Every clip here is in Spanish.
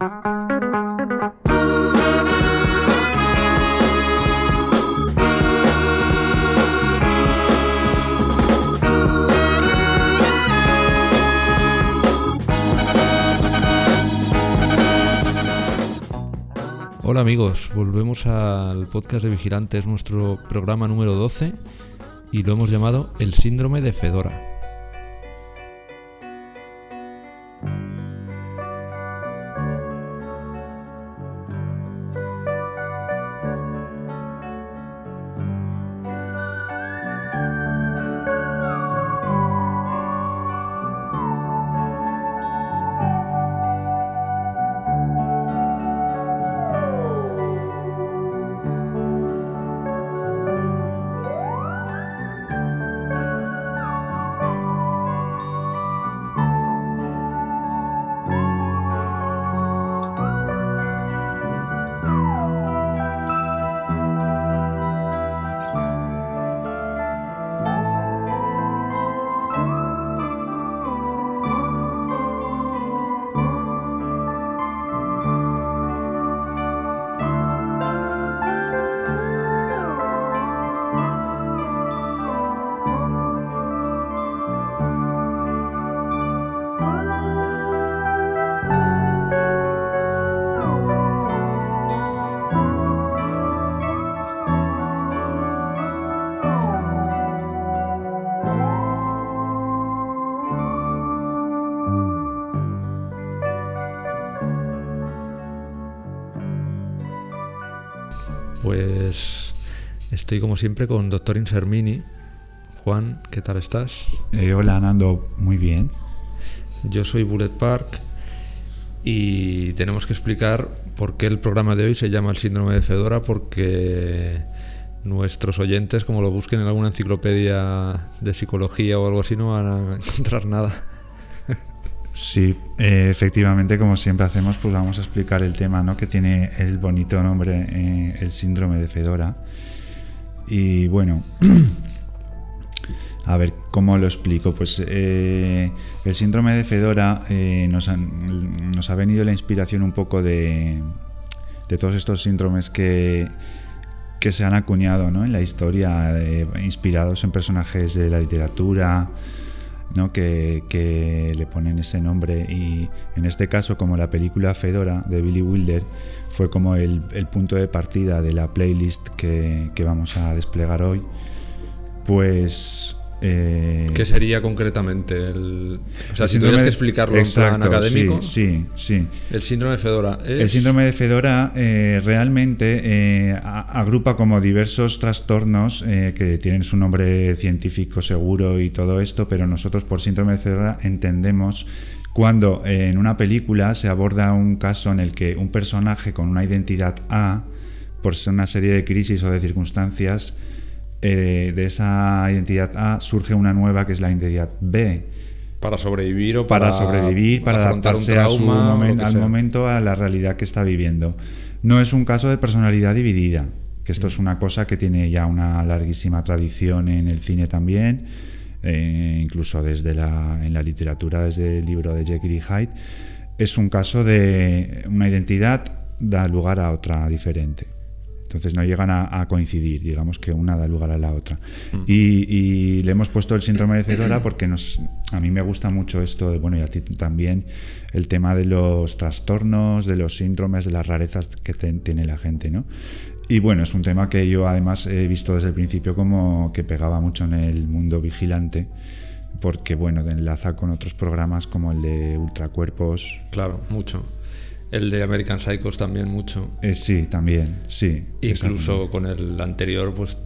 Hola amigos, volvemos al podcast de Vigilantes, nuestro programa número 12 y lo hemos llamado El síndrome de Fedora. Siempre con Doctor Insermini. Juan, ¿qué tal estás? Eh, hola, Nando, muy bien. Yo soy Bullet Park y tenemos que explicar por qué el programa de hoy se llama el síndrome de Fedora, porque nuestros oyentes, como lo busquen en alguna enciclopedia de psicología o algo así, no van a encontrar nada. Sí, eh, efectivamente, como siempre hacemos, pues vamos a explicar el tema, ¿no? Que tiene el bonito nombre, eh, el síndrome de Fedora. Y bueno, a ver, ¿cómo lo explico? Pues eh, el síndrome de Fedora nos, nos, ha venido la inspiración un poco de, de todos estos síndromes que, que se han acuñado ¿no? en la historia, inspirados en personajes de la literatura, ¿no? que, le ponen ese nombre y en este caso como la película Fedora de Billy Wilder fue como el, el punto de partida de la playlist que, que, vamos a desplegar hoy pues eh, ¿Qué sería concretamente? El, o sea, si tuvieras que explicarlo en plan académico. Sí, sí, El síndrome de Fedora. El síndrome de Fedora eh, realmente eh, agrupa como diversos trastornos que tienen su nombre científico seguro y todo esto, pero nosotros por síndrome de Fedora entendemos cuando en una película se aborda un caso en el que un personaje con una identidad A, por una serie de crisis o de circunstancias, eh, de esa identidad A surge una nueva que es la identidad B. Para sobrevivir o para, para sobrevivir, para adaptarse a su al momento, a la realidad que está viviendo. No es un caso de personalidad dividida, que esto es una cosa que tiene ya una larguísima tradición en el cine también, eh, incluso desde la, en la literatura, desde el libro de Jekyll y Hyde. Es un caso de una identidad da lugar a otra diferente. Entonces no llegan a, coincidir, digamos que una da lugar a la otra. Mm. Y, le hemos puesto el síndrome de Fedora porque nos, a mí me gusta mucho esto, de, bueno, y a ti también, el tema de los trastornos, de los síndromes, de las rarezas que tiene la gente, ¿no? Y bueno, es un tema que yo además he visto desde el principio como que pegaba mucho en el mundo vigilante porque bueno, enlaza con otros programas como el de Ultracuerpos. Claro, mucho. El de American Psychos también mucho. Eh, sí, también, sí. Incluso con el anterior, pues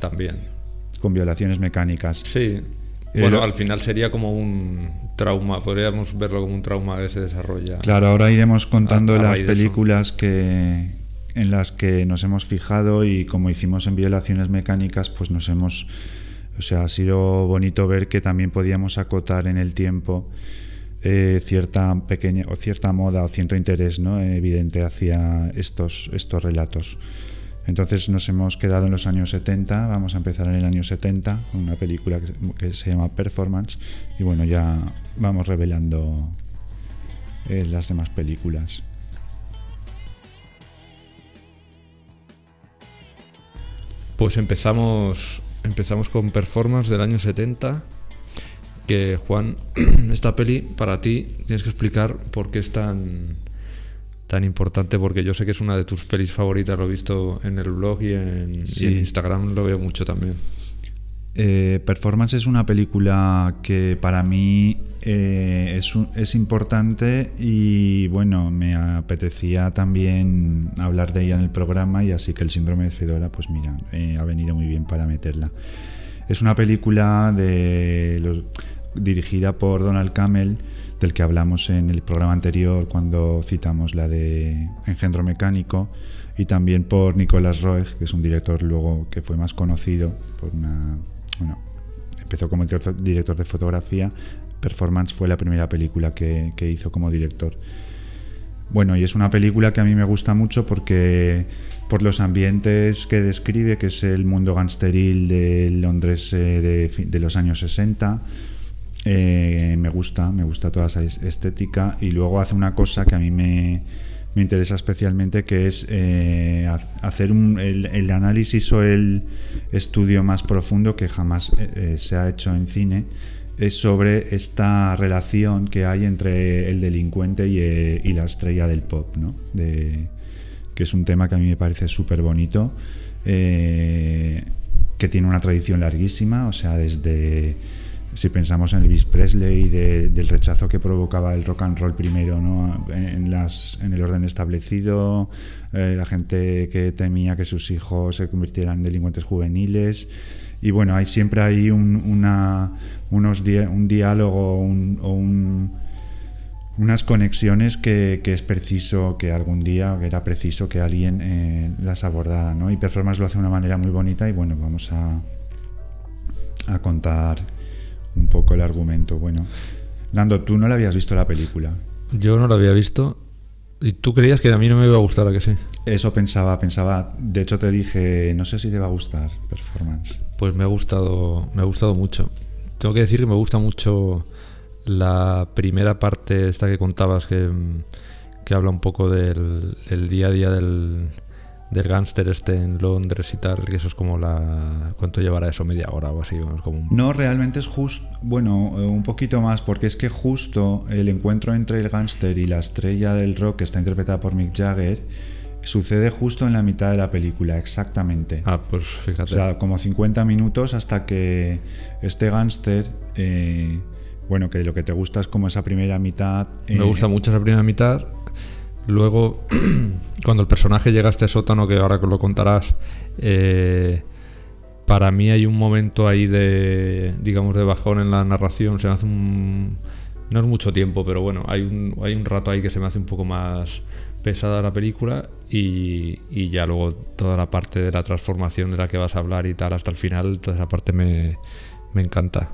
también. Con violaciones mecánicas. Sí. Eh, bueno, al final sería como un trauma, podríamos verlo como un trauma que se desarrolla. Claro, ahora iremos contando las películas que en las que nos hemos fijado y como hicimos en violaciones mecánicas, pues nos hemos, o sea, ha sido bonito ver que también podíamos acotar en el tiempo eh, cierta pequeña o cierta moda o cierto interés ¿no? evidente hacia estos, estos relatos. Entonces nos hemos quedado en los años 70, vamos a empezar en el año 70 con una película que, se llama Performance y bueno, ya vamos revelando eh, las demás películas. Pues empezamos, empezamos con Performance del año 70 que Juan, esta peli para ti tienes que explicar por qué es tan, tan importante, porque yo sé que es una de tus pelis favoritas, lo he visto en el blog y en, y en Instagram lo veo mucho también. Eh, Performance es una película que para mí eh, es, importante y bueno, me apetecía también hablar de ella en el programa y así que el síndrome de Fedora, pues mira, eh, ha venido muy bien para meterla. Es una película de dirigida por Donald Camel, del que hablamos en el programa anterior cuando citamos la de Engendro Mecánico, y también por Nicolas Roeg, que es un director luego que fue más conocido por una bueno, empezó como director de fotografía. Performance fue la primera película que, hizo como director. Bueno, y es una película que a mí me gusta mucho porque por los ambientes que describe, que es el mundo gangsteril de Londres eh, de, los años 60. Eh, me gusta, me gusta toda esa estética y luego hace una cosa que a mí me, me interesa especialmente, que es eh, hacer el, análisis o el estudio más profundo que jamás se ha hecho en cine, es sobre esta relación que hay entre el delincuente y, la estrella del pop, ¿no? Que es un tema que a mí me parece súper bonito, que tiene una tradición larguísima, o sea, desde si pensamos en Elvis Presley, del rechazo que provocaba el rock and roll primero ¿no? en, las, en el orden establecido, eh, la gente que temía que sus hijos se convirtieran en delincuentes juveniles. Y bueno, hay siempre ahí un, una, unos un diálogo o unas conexiones que, es preciso que algún día, que era preciso que alguien eh, las abordara. ¿no? Y Performance lo hace de una manera muy bonita y bueno, vamos a, a contar un poco el argumento. Bueno, Nando, tú no la habías visto la película. Yo no la había visto. ¿Y tú creías que a mí no me iba a gustar, a que sí? Eso pensaba, pensaba. De hecho, te dije, no sé si te va a gustar Performance. Pues me ha gustado, me ha gustado mucho. Tengo que decir que me gusta mucho la primera parte, esta que contabas, que, que habla un poco del, del día a día del, del gángster este en Londres y tal, que eso es como la... ¿Cuánto llevará eso? ¿Media hora o así? Como No, realmente es justo, bueno, eh, un poquito más, porque es que justo el encuentro entre el gángster y la estrella del rock, que está interpretada por Mick Jagger, sucede justo en la mitad de la película, exactamente. Ah, pues fíjate. O sea, como 50 minutos hasta que este gángster... Eh, bueno, que lo que te gusta es como esa primera mitad. Me gusta eh, mucho esa primera mitad Luego, cuando el personaje llega a este sótano, que ahora que lo contarás, eh, para mí hay un momento ahí de, digamos, de bajón en la narración. Se me hace un... No es mucho tiempo, pero bueno, hay un, hay un rato ahí que se me hace un poco más pesada la película y, y, ya luego toda la parte de la transformación de la que vas a hablar y tal hasta el final, toda esa parte me, me encanta.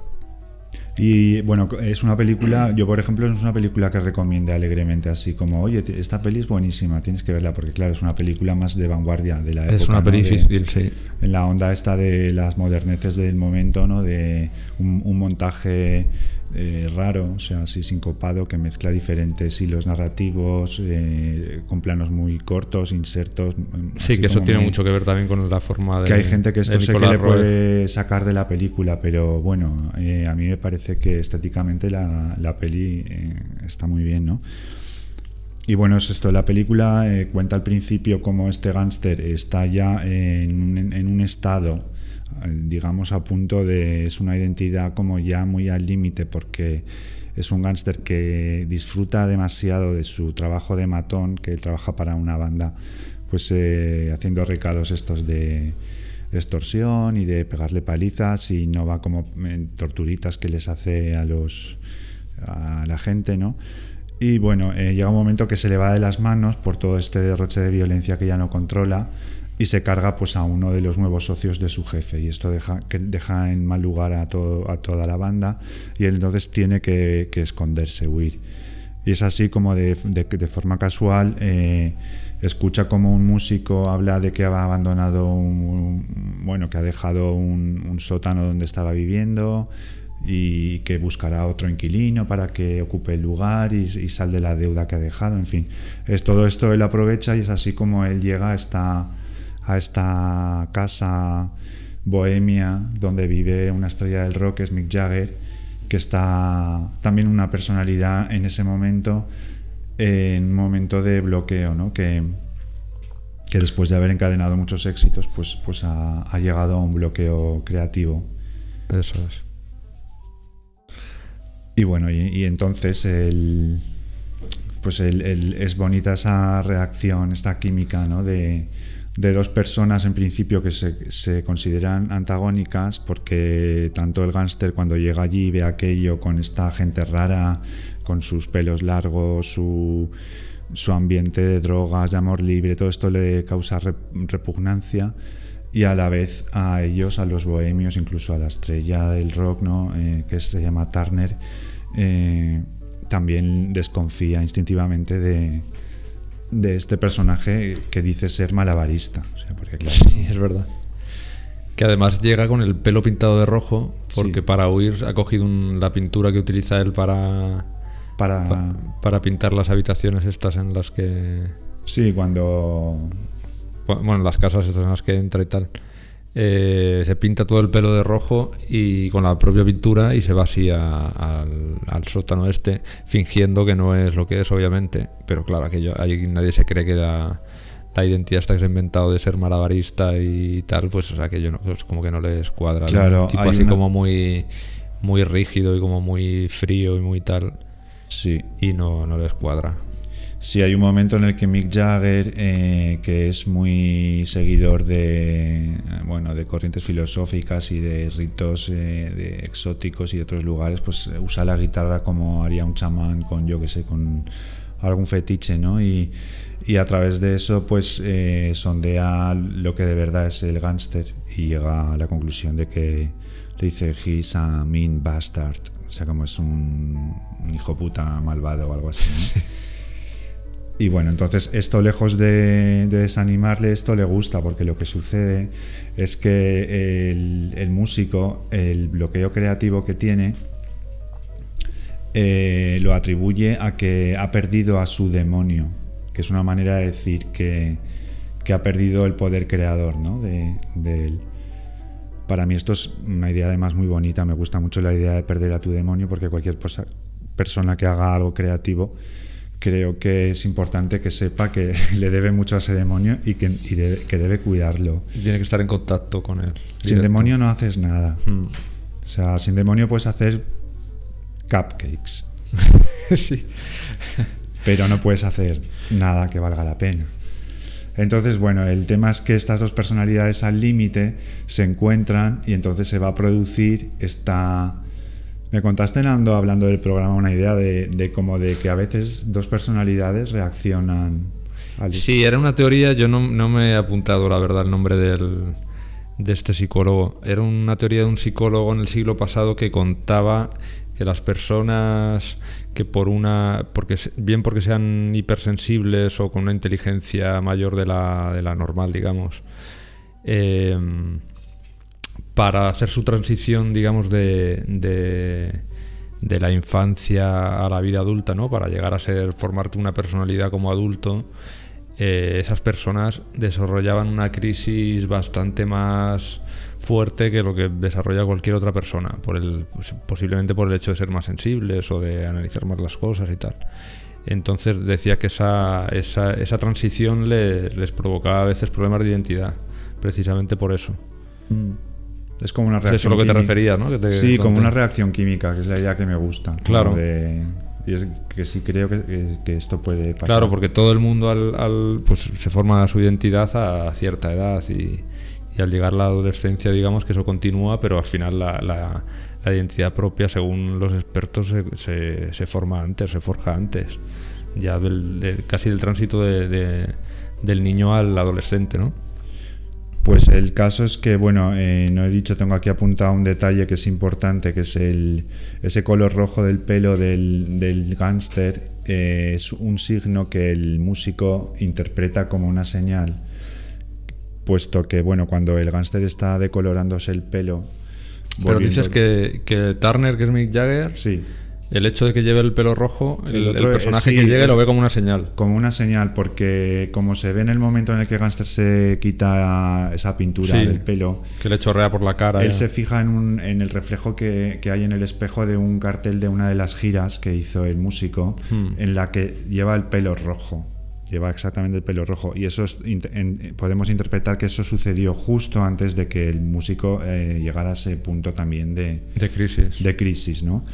Y bueno, es una película, yo por ejemplo, es una película que recomiendo alegremente, así como, oye, esta peli es buenísima, tienes que verla, porque claro, es una película más de vanguardia de la época. Es una peli difícil, sí. En la onda esta de las moderneces del momento, ¿no? De un montaje eh, raro, o sea, así sincopado, que mezcla diferentes hilos narrativos, eh, con planos muy cortos, insertos. Mm, sí, que eso tiene mucho que ver también con la forma de. Que hay gente que esto sé que le puede sacar de la película, pero bueno, eh, a mí me parece que estéticamente la, la peli está muy bien, ¿no? Y bueno, es esto, la película cuenta al principio cómo este gángster está ya en, en un estado digamos, a punto de... es una identidad como ya muy al límite porque es un gángster que disfruta demasiado de su trabajo de matón, que él trabaja para una banda, pues eh, haciendo recados estos de, extorsión y de pegarle palizas y no va como en torturitas que les hace a los a la gente, ¿no? Y bueno, eh, llega un momento que se le va de las manos por todo este derroche de violencia que ya no controla y se carga pues a uno de los nuevos socios de su jefe y esto deja, que deja en mal lugar a, todo, a toda la banda y él entonces tiene que, esconderse, huir. Y es así como de, de, forma casual eh, escucha como un músico habla de que ha abandonado un, bueno, que ha dejado un, sótano donde estaba viviendo y que buscará otro inquilino para que ocupe el lugar y, y sal de la deuda que ha dejado, en fin. Es todo esto él aprovecha y es así como él llega a esta a esta casa bohemia donde vive una estrella del rock, es Mick Jagger, que está también una personalidad en ese momento, en un momento de bloqueo, ¿no? que, que después de haber encadenado muchos éxitos, pues, pues ha, ha llegado a un bloqueo creativo. Eso es. Y bueno, y, entonces el, pues el, es bonita esa reacción, esta química ¿no? de, de dos personas en principio que se, se, consideran antagónicas porque tanto el gángster cuando llega allí ve aquello con esta gente rara, con sus pelos largos, su, su ambiente de drogas, de amor libre, todo esto le causa repugnancia y a la vez a ellos, a los bohemios, incluso a la estrella del rock, ¿no? Eh, que se llama Turner, eh, también desconfía instintivamente de, de, este personaje que dice ser malabarista. Sí, es verdad. Que además llega con el pelo pintado de rojo, porque para huir ha cogido la pintura que utiliza él para, para... para pintar las habitaciones estas en las que... Sí, cuando bueno, las casas estas en las que entra y tal. Eh, se pinta todo el pelo de rojo y con la propia pintura y se va así al, sótano este, fingiendo que no es lo que es, obviamente. Pero claro, aquello, ahí nadie se cree que la, la identidad está que se ha inventado de ser malabarista y tal, pues aquello no, pues como que no les cuadra. Claro, tipo así como muy, muy rígido y como muy frío y muy tal. Sí. Y no, no les cuadra. Sí, hay un momento en el que Mick Jagger, eh, que es muy seguidor de, bueno, de corrientes filosóficas y de ritos eh, de exóticos y de otros lugares, pues usa la guitarra como haría un chamán con, yo que sé, con algún fetiche, ¿no? Y, a través de eso, pues eh, sondea lo que de verdad es el gángster y llega a la conclusión de que le dice, he's a mean bastard, o sea, como es un, hijo puta malvado o algo así. Y bueno, entonces esto lejos de, desanimarle, esto le gusta, porque lo que sucede es que el, músico, el bloqueo creativo que tiene, eh, lo atribuye a que ha perdido a su demonio, que es una manera de decir que, ha perdido el poder creador ¿no? de, de él. Para mí esto es una idea además muy bonita, me gusta mucho la idea de perder a tu demonio, porque cualquier persona que haga algo creativo, creo que es importante que sepa que le debe mucho a ese demonio y que, que debe cuidarlo. Tiene que estar en contacto con él. Sin demonio no haces nada. Hmm. O sea, sin demonio puedes hacer cupcakes. sí. Pero no puedes hacer nada que valga la pena. Entonces, bueno, el tema es que estas dos personalidades al límite se encuentran y entonces se va a producir esta me contaste, Nando, hablando del programa, una idea de, de como de que a veces dos personalidades reaccionan al... Sí, era una teoría, yo no, no me he apuntado, la verdad, el nombre del, de este psicólogo. Era una teoría de un psicólogo en el siglo pasado que contaba que las personas que por una porque bien porque sean hipersensibles o con una inteligencia mayor de la, de la normal digamos eh, para hacer su transición, digamos, de, de, la infancia a la vida adulta, ¿no? Para llegar a ser, formarte una personalidad como adulto, eh, esas personas desarrollaban una crisis bastante más fuerte que lo que desarrolla cualquier otra persona, por el, posiblemente por el hecho de ser más sensibles o de analizar más las cosas y tal. Entonces decía que esa, transición les, les, provocaba a veces problemas de identidad, precisamente por eso. Mm. Es como una reacción. Eso es lo que te refería, ¿no? sí, como una reacción química, que es la idea que me gusta. Claro. y es que sí creo que, que, esto puede pasar. Claro, porque todo el mundo al, pues, se forma su identidad a cierta edad y, y, al llegar a la adolescencia, digamos que eso continúa, pero al final la, la, identidad propia, según los expertos, se, se, forma antes, se forja antes. Ya del, casi del tránsito de, del niño al adolescente, ¿no? Pues el caso es que, bueno, eh, no he dicho, tengo aquí apuntado un detalle que es importante, que es el, ese color rojo del pelo del, del gángster. Eh, es un signo que el músico interpreta como una señal, puesto que, bueno, cuando el gángster está decolorándose el pelo... Pero dices que, que, Turner, que es Mick Jagger, sí. El hecho de que lleve el pelo rojo, el, personaje que llegue lo ve como una señal. Como una señal, porque como se ve en el momento en el que Gangster se quita esa pintura del pelo. Que le chorrea por la cara. Él se fija en, en el reflejo que, que, hay en el espejo de un cartel de una de las giras que hizo el músico, hmm. en la que lleva el pelo rojo lleva exactamente el pelo rojo. Y eso podemos interpretar que eso sucedió justo antes de que el músico eh, llegara a ese punto también de, de crisis. De crisis, ¿no?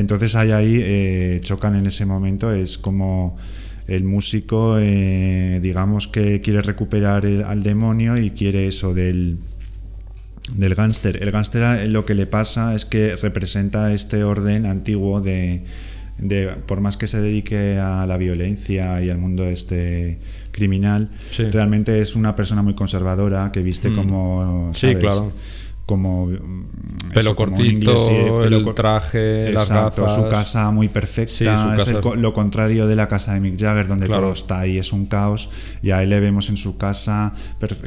Entonces hay ahí, eh, chocan en ese momento, es como el músico, eh, digamos que quiere recuperar al demonio y quiere eso del, del gángster. El gángster lo que le pasa es que representa este orden antiguo de por más que se dedique a la violencia y al mundo este criminal, realmente es una persona muy conservadora que viste mm. como... Sí, claro como mm, pelo cortito, el traje, las gafas. Su casa muy perfecta, es lo contrario de la casa de Mick Jagger, donde todo está ahí, es un caos. Y a él le vemos en su casa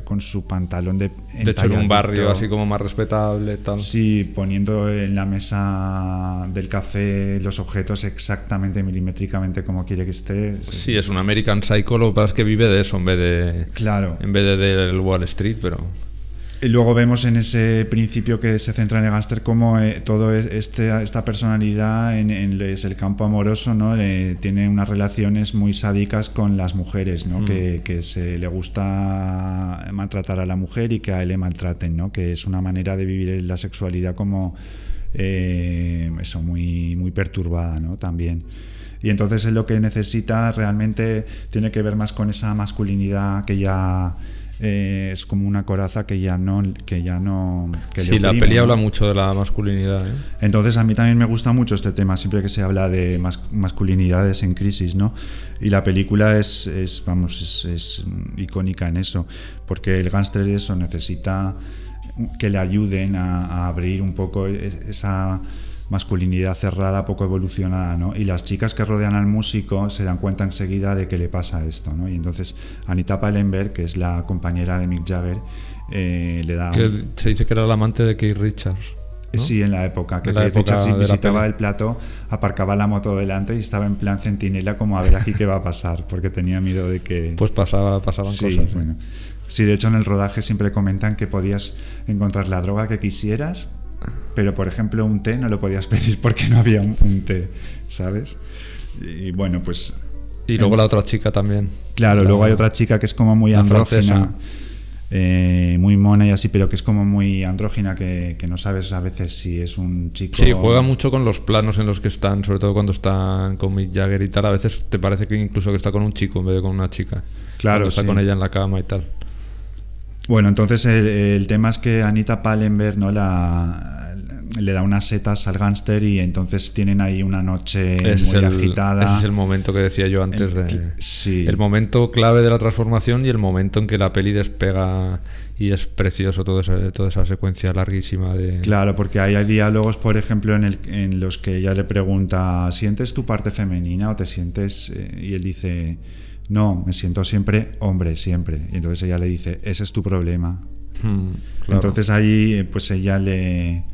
con su pantalón de. De hecho, en un barrio así como más respetable. Tal. Sí, poniendo en la mesa del café los objetos exactamente milimétricamente como quiere que esté. Sí, es un American Psycho, lo que pasa es que vive de eso en vez de. Claro. En vez de del Wall Street, pero. Y luego vemos en ese principio que se centra en el gángster como eh, todo este, esta personalidad en, es el campo amoroso, ¿no? tiene unas relaciones muy sádicas con las mujeres, ¿no? Hmm. Que, se le gusta maltratar a la mujer y que a él le maltraten, ¿no? Que es una manera de vivir la sexualidad como eh, eso, muy, muy perturbada, ¿no? También. Y entonces es lo que necesita realmente tiene que ver más con esa masculinidad que ya eh, es como una coraza que ya no que ya no sí la peli habla mucho de la masculinidad ¿eh? entonces a mí también me gusta mucho este tema siempre que se habla de masculinidades en crisis no y la película es, es vamos es, es, icónica en eso porque el gángster eso necesita que le ayuden a, a abrir un poco esa masculinidad cerrada, poco evolucionada, ¿no? Y las chicas que rodean al músico se dan cuenta enseguida de que le pasa esto, ¿no? Y entonces Anita Pallenberg, que es la compañera de Mick Jagger, eh, le da... se dice que era la amante de Keith Richards. Sí, en la época que Keith Richards visitaba el plato, aparcaba la moto delante y estaba en plan centinela como a ver aquí qué va a pasar, porque tenía miedo de que... Pues pasaba, pasaban cosas. Bueno. Sí, de hecho en el rodaje siempre comentan que podías encontrar la droga que quisieras pero por ejemplo un té no lo podías pedir porque no había un, té, ¿sabes? Y bueno, pues... Y luego la otra chica también. Claro, luego hay otra chica que es como muy andrógina, eh, muy mona y así, pero que es como muy andrógina, que, no sabes a veces si es un chico... Sí, juega mucho con los planos en los que están, sobre todo cuando están con Mick Jagger y tal. A veces te parece que incluso que está con un chico en vez de con una chica. Claro. está con ella en la cama y tal. Bueno, entonces el, tema es que Anita Pallenberg ¿no? la, le da unas setas al gángster y entonces tienen ahí una noche muy agitada. Ese es el momento que decía yo antes de. Sí. El momento clave de la transformación y el momento en que la peli despega y es precioso todo toda esa secuencia larguísima de. Claro, porque hay, hay diálogos, por ejemplo, en, el, en los que ella le pregunta: ¿sientes tu parte femenina o te sientes.? Eh, y él dice no, me siento siempre hombre, siempre. Y entonces ella le dice, ese es tu problema. Hmm, entonces ahí, eh, pues ella le,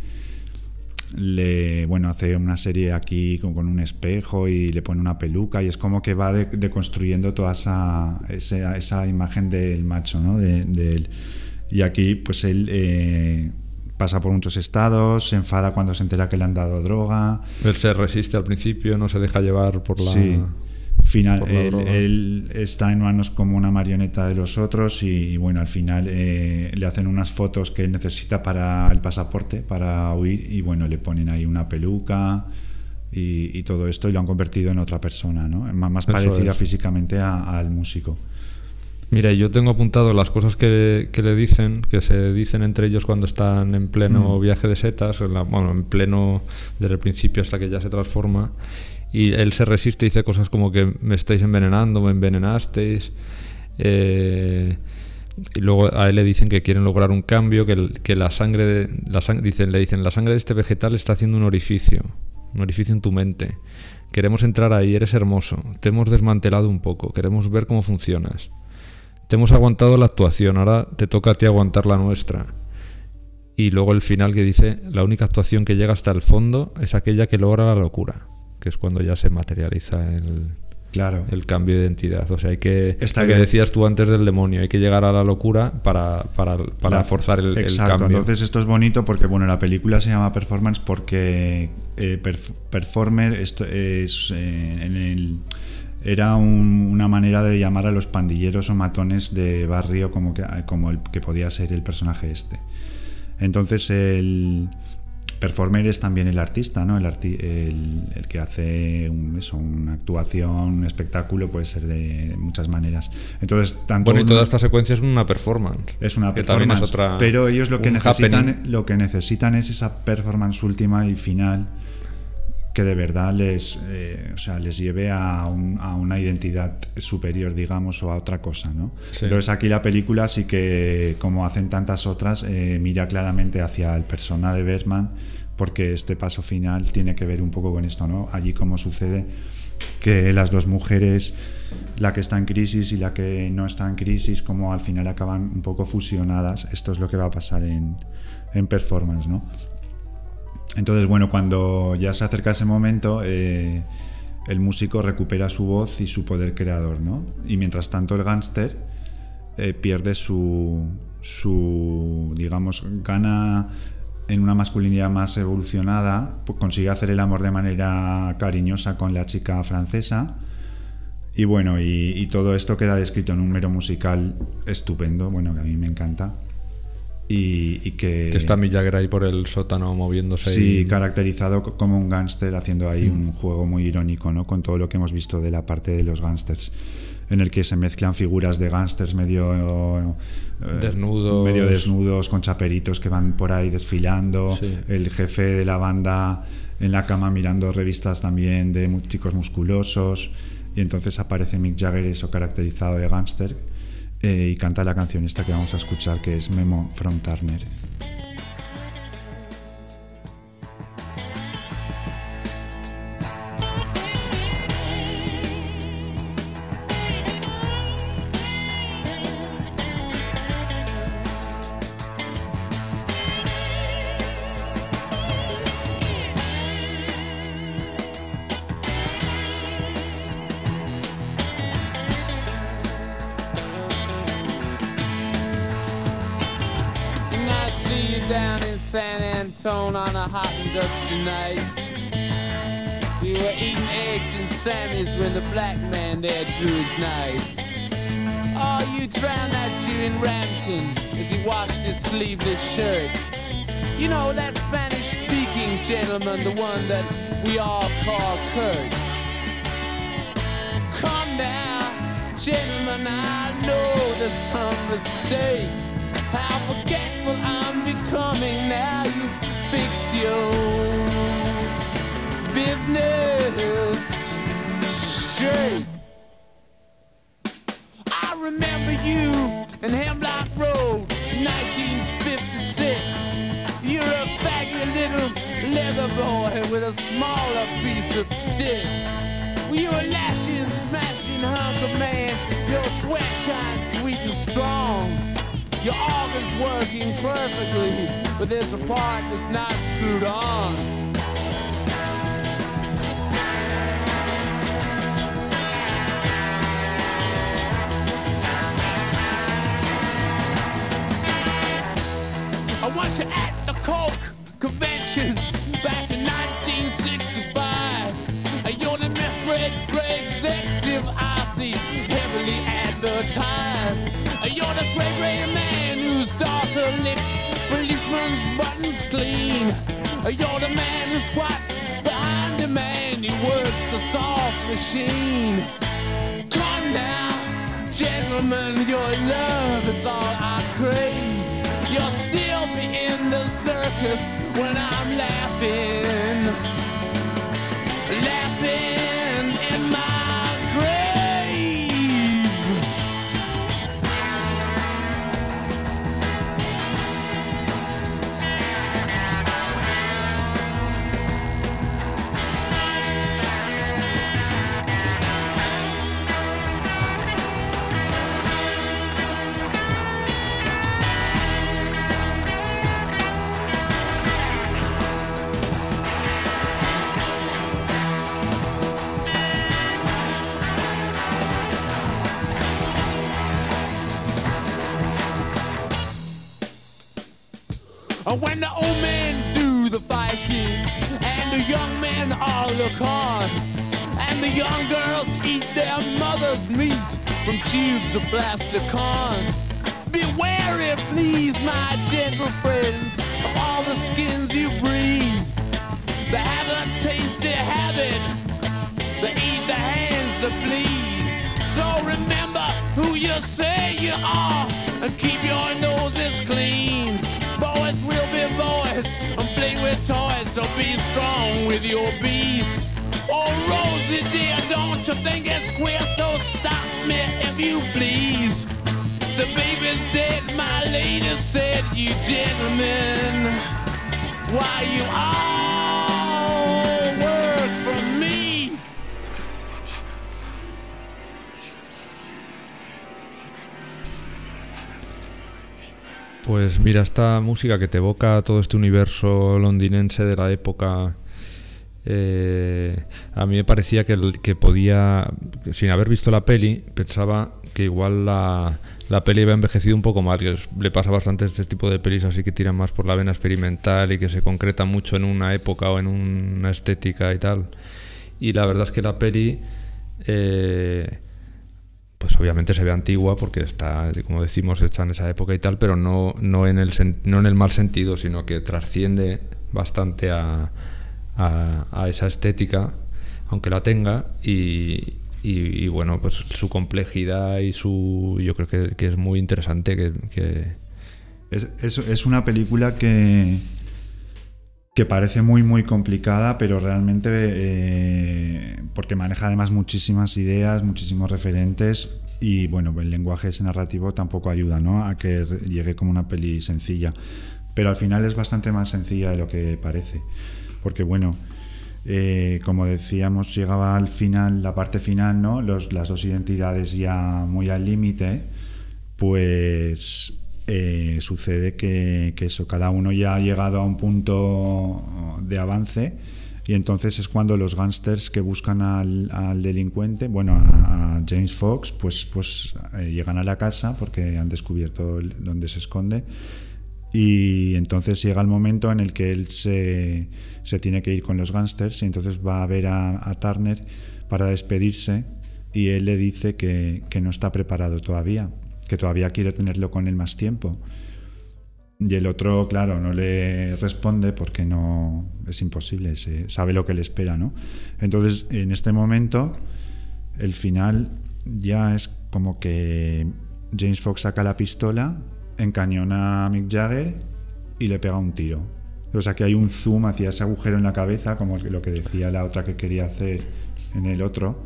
le, bueno, hace una serie aquí con, un espejo y le pone una peluca y es como que va deconstruyendo toda esa, esa, imagen del macho, ¿no? De, Y aquí, pues él eh, pasa por muchos estados, se enfada cuando se entera que le han dado droga. Él se resiste al principio, no se deja llevar por la... Sí final él, está en manos como una marioneta de los otros y, bueno al final eh, le hacen unas fotos que él necesita para el pasaporte para huir y bueno le ponen ahí una peluca y, todo esto y lo han convertido en otra persona ¿no? más, parecida físicamente al músico Mira, yo tengo apuntado las cosas que, le dicen, que se dicen entre ellos cuando están en pleno mm. viaje de setas, bueno, en pleno desde el principio hasta que ya se transforma y él se resiste y dice cosas como que me estáis envenenando, me envenenasteis. Eh, y luego a él le dicen que quieren lograr un cambio, que, que la sangre, de, la dicen, le dicen, la sangre de este vegetal está haciendo un orificio, un orificio en tu mente. Queremos entrar ahí, eres hermoso, te hemos desmantelado un poco, queremos ver cómo funcionas. Te hemos aguantado la actuación, ahora te toca a ti aguantar la nuestra. Y luego el final que dice, la única actuación que llega hasta el fondo es aquella que logra la locura. Que es cuando ya se materializa el, claro. el cambio de identidad. O sea, hay que, lo que decías tú antes del demonio, hay que llegar a la locura para, para, para forzar el, exacto. cambio. Entonces esto es bonito porque, bueno, la película se llama Performance porque eh, Performer esto es eh, en el era una manera de llamar a los pandilleros o matones de barrio como, que, como el que podía ser el personaje este. Entonces el, performer es también el artista, ¿no? El, el, que hace una actuación, un espectáculo, puede ser de muchas maneras. Entonces, tanto bueno, y toda esta secuencia es una performance. Es una performance. pero ellos lo que, necesitan, lo que necesitan es esa performance última y final que de verdad les, eh, o sea, les lleve a, una identidad superior, digamos, o a otra cosa, ¿no? Entonces aquí la película sí que, como hacen tantas otras, eh, mira claramente hacia el persona de Bergman, porque este paso final tiene que ver un poco con esto, ¿no? Allí como sucede que las dos mujeres, la que está en crisis y la que no está en crisis, como al final acaban un poco fusionadas, esto es lo que va a pasar en, en performance, ¿no? Entonces, bueno, cuando ya se acerca ese momento, eh, el músico recupera su voz y su poder creador, ¿no? Y mientras tanto el gángster eh, pierde su, su, digamos, gana en una masculinidad más evolucionada, pues consigue hacer el amor de manera cariñosa con la chica francesa. Y bueno, y, y todo esto queda descrito en un mero musical estupendo, bueno, que a mí me encanta. Y, que, que, está Mick ahí por el sótano moviéndose. Sí, caracterizado como un gángster, haciendo ahí un juego muy irónico ¿no? con todo lo que hemos visto de la parte de los gángsters, en el que se mezclan figuras de gángsters medio, eh, desnudos. medio desnudos, con chaperitos que van por ahí desfilando, el jefe de la banda en la cama mirando revistas también de chicos musculosos, y entonces aparece Mick Jagger eso caracterizado de gángster eh, y canta la canción esta que vamos a escuchar que es Memo from Turner. Sammy's when the black man there drew his knife. Oh, you drowned that Jew in Rampton as he washed his sleeveless shirt. You know that Spanish-speaking gentleman, the one that we all call Kurt. Come now, gentlemen, I know there's some mistake. How forgetful I'm becoming now. You fix your business I remember you in Hemlock Road, 1956. You're a faggy little leather boy with a smaller piece of stick. You a lashing, smashing hunk man. Your sweat shines sweet and strong. Your organ's working perfectly, but there's a part that's not screwed on. I want you at the Coke convention back in 1965. You're the misbred executive I see heavily advertised. You're the great gray man whose daughter licks policeman's buttons clean. You're the man who squats behind the man who works the soft machine. Come now, gentlemen, your love is all I crave. You'll still be in the circus when I'm laughing. Laughing. Oh, when the old men do the fighting and the young men all look on, and the young girls eat their mother's meat from tubes of plastic corn. Beware, please, my gentle friends, of all the skins you breathe. They have a tasty habit, they eat the hands that bleed. So remember who you say you are and keep your noses clean. Boys will be boys and play with toys, so be strong with your bees. Oh, Rosie dear, don't you think it's queer? So stop me if you please. The baby's dead, my lady said, you gentlemen. Why you all Pues mira, esta música que te evoca todo este universo londinense de la época, eh, a mí me parecía que, que podía, sin haber visto la peli, pensaba que igual la, la peli había envejecido un poco mal, que le pasa bastante este tipo de pelis así que tiran más por la vena experimental y que se concreta mucho en una época o en una estética y tal. Y la verdad es que la peli, eh, pues obviamente se ve antigua porque está, como decimos, hecha en esa época y tal, pero no, no, en, el, no en el mal sentido, sino que trasciende bastante a, a, esa estética, aunque la tenga, y, y, bueno, pues su complejidad y su. Yo creo que, que es muy interesante. Que, que... Es, es, una película que. Que parece muy, muy complicada, pero realmente. Eh, porque maneja además muchísimas ideas, muchísimos referentes. Y bueno, el lenguaje ese narrativo tampoco ayuda, ¿no? A que llegue como una peli sencilla. Pero al final es bastante más sencilla de lo que parece. Porque bueno. Eh, como decíamos, llegaba al final, la parte final, ¿no? Los, las dos identidades ya muy al límite, pues eh, sucede que, eso, cada uno ya ha llegado a un punto de avance y entonces es cuando los gángsters que buscan al, delincuente, bueno, a, James Fox, pues, pues eh, llegan a la casa porque han descubierto dónde se esconde y entonces llega el momento en el que él se, se tiene que ir con los gángsters y entonces va a ver a, a, Turner para despedirse y él le dice que, que, no está preparado todavía, que todavía quiere tenerlo con él más tiempo. Y el otro, claro, no le responde porque no es imposible, se, sabe lo que le espera, ¿no? Entonces, en este momento, el final ya es como que James Fox saca la pistola encañona a Mick Jagger y le pega un tiro. O sea que hay un zoom hacia ese agujero en la cabeza, como lo que decía la otra que quería hacer en el otro.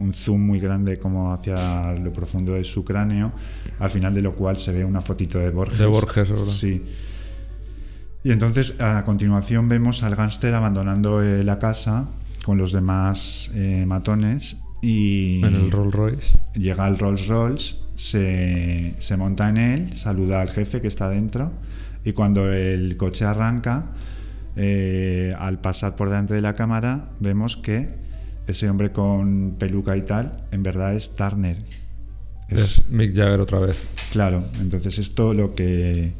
Un zoom muy grande como hacia lo profundo de su cráneo, al final de lo cual se ve una fotito de Borges. De Borges, ¿verdad? Sí. Y entonces a continuación vemos al gángster abandonando eh, la casa con los demás eh, matones y... En el Rolls Royce. Llega al Rolls Royce se, se, monta en él, saluda al jefe que está dentro y cuando el coche arranca, eh, al pasar por delante de la cámara, vemos que ese hombre con peluca y tal, en verdad es Turner. Es, es Mick Jagger otra vez. Claro, entonces esto lo que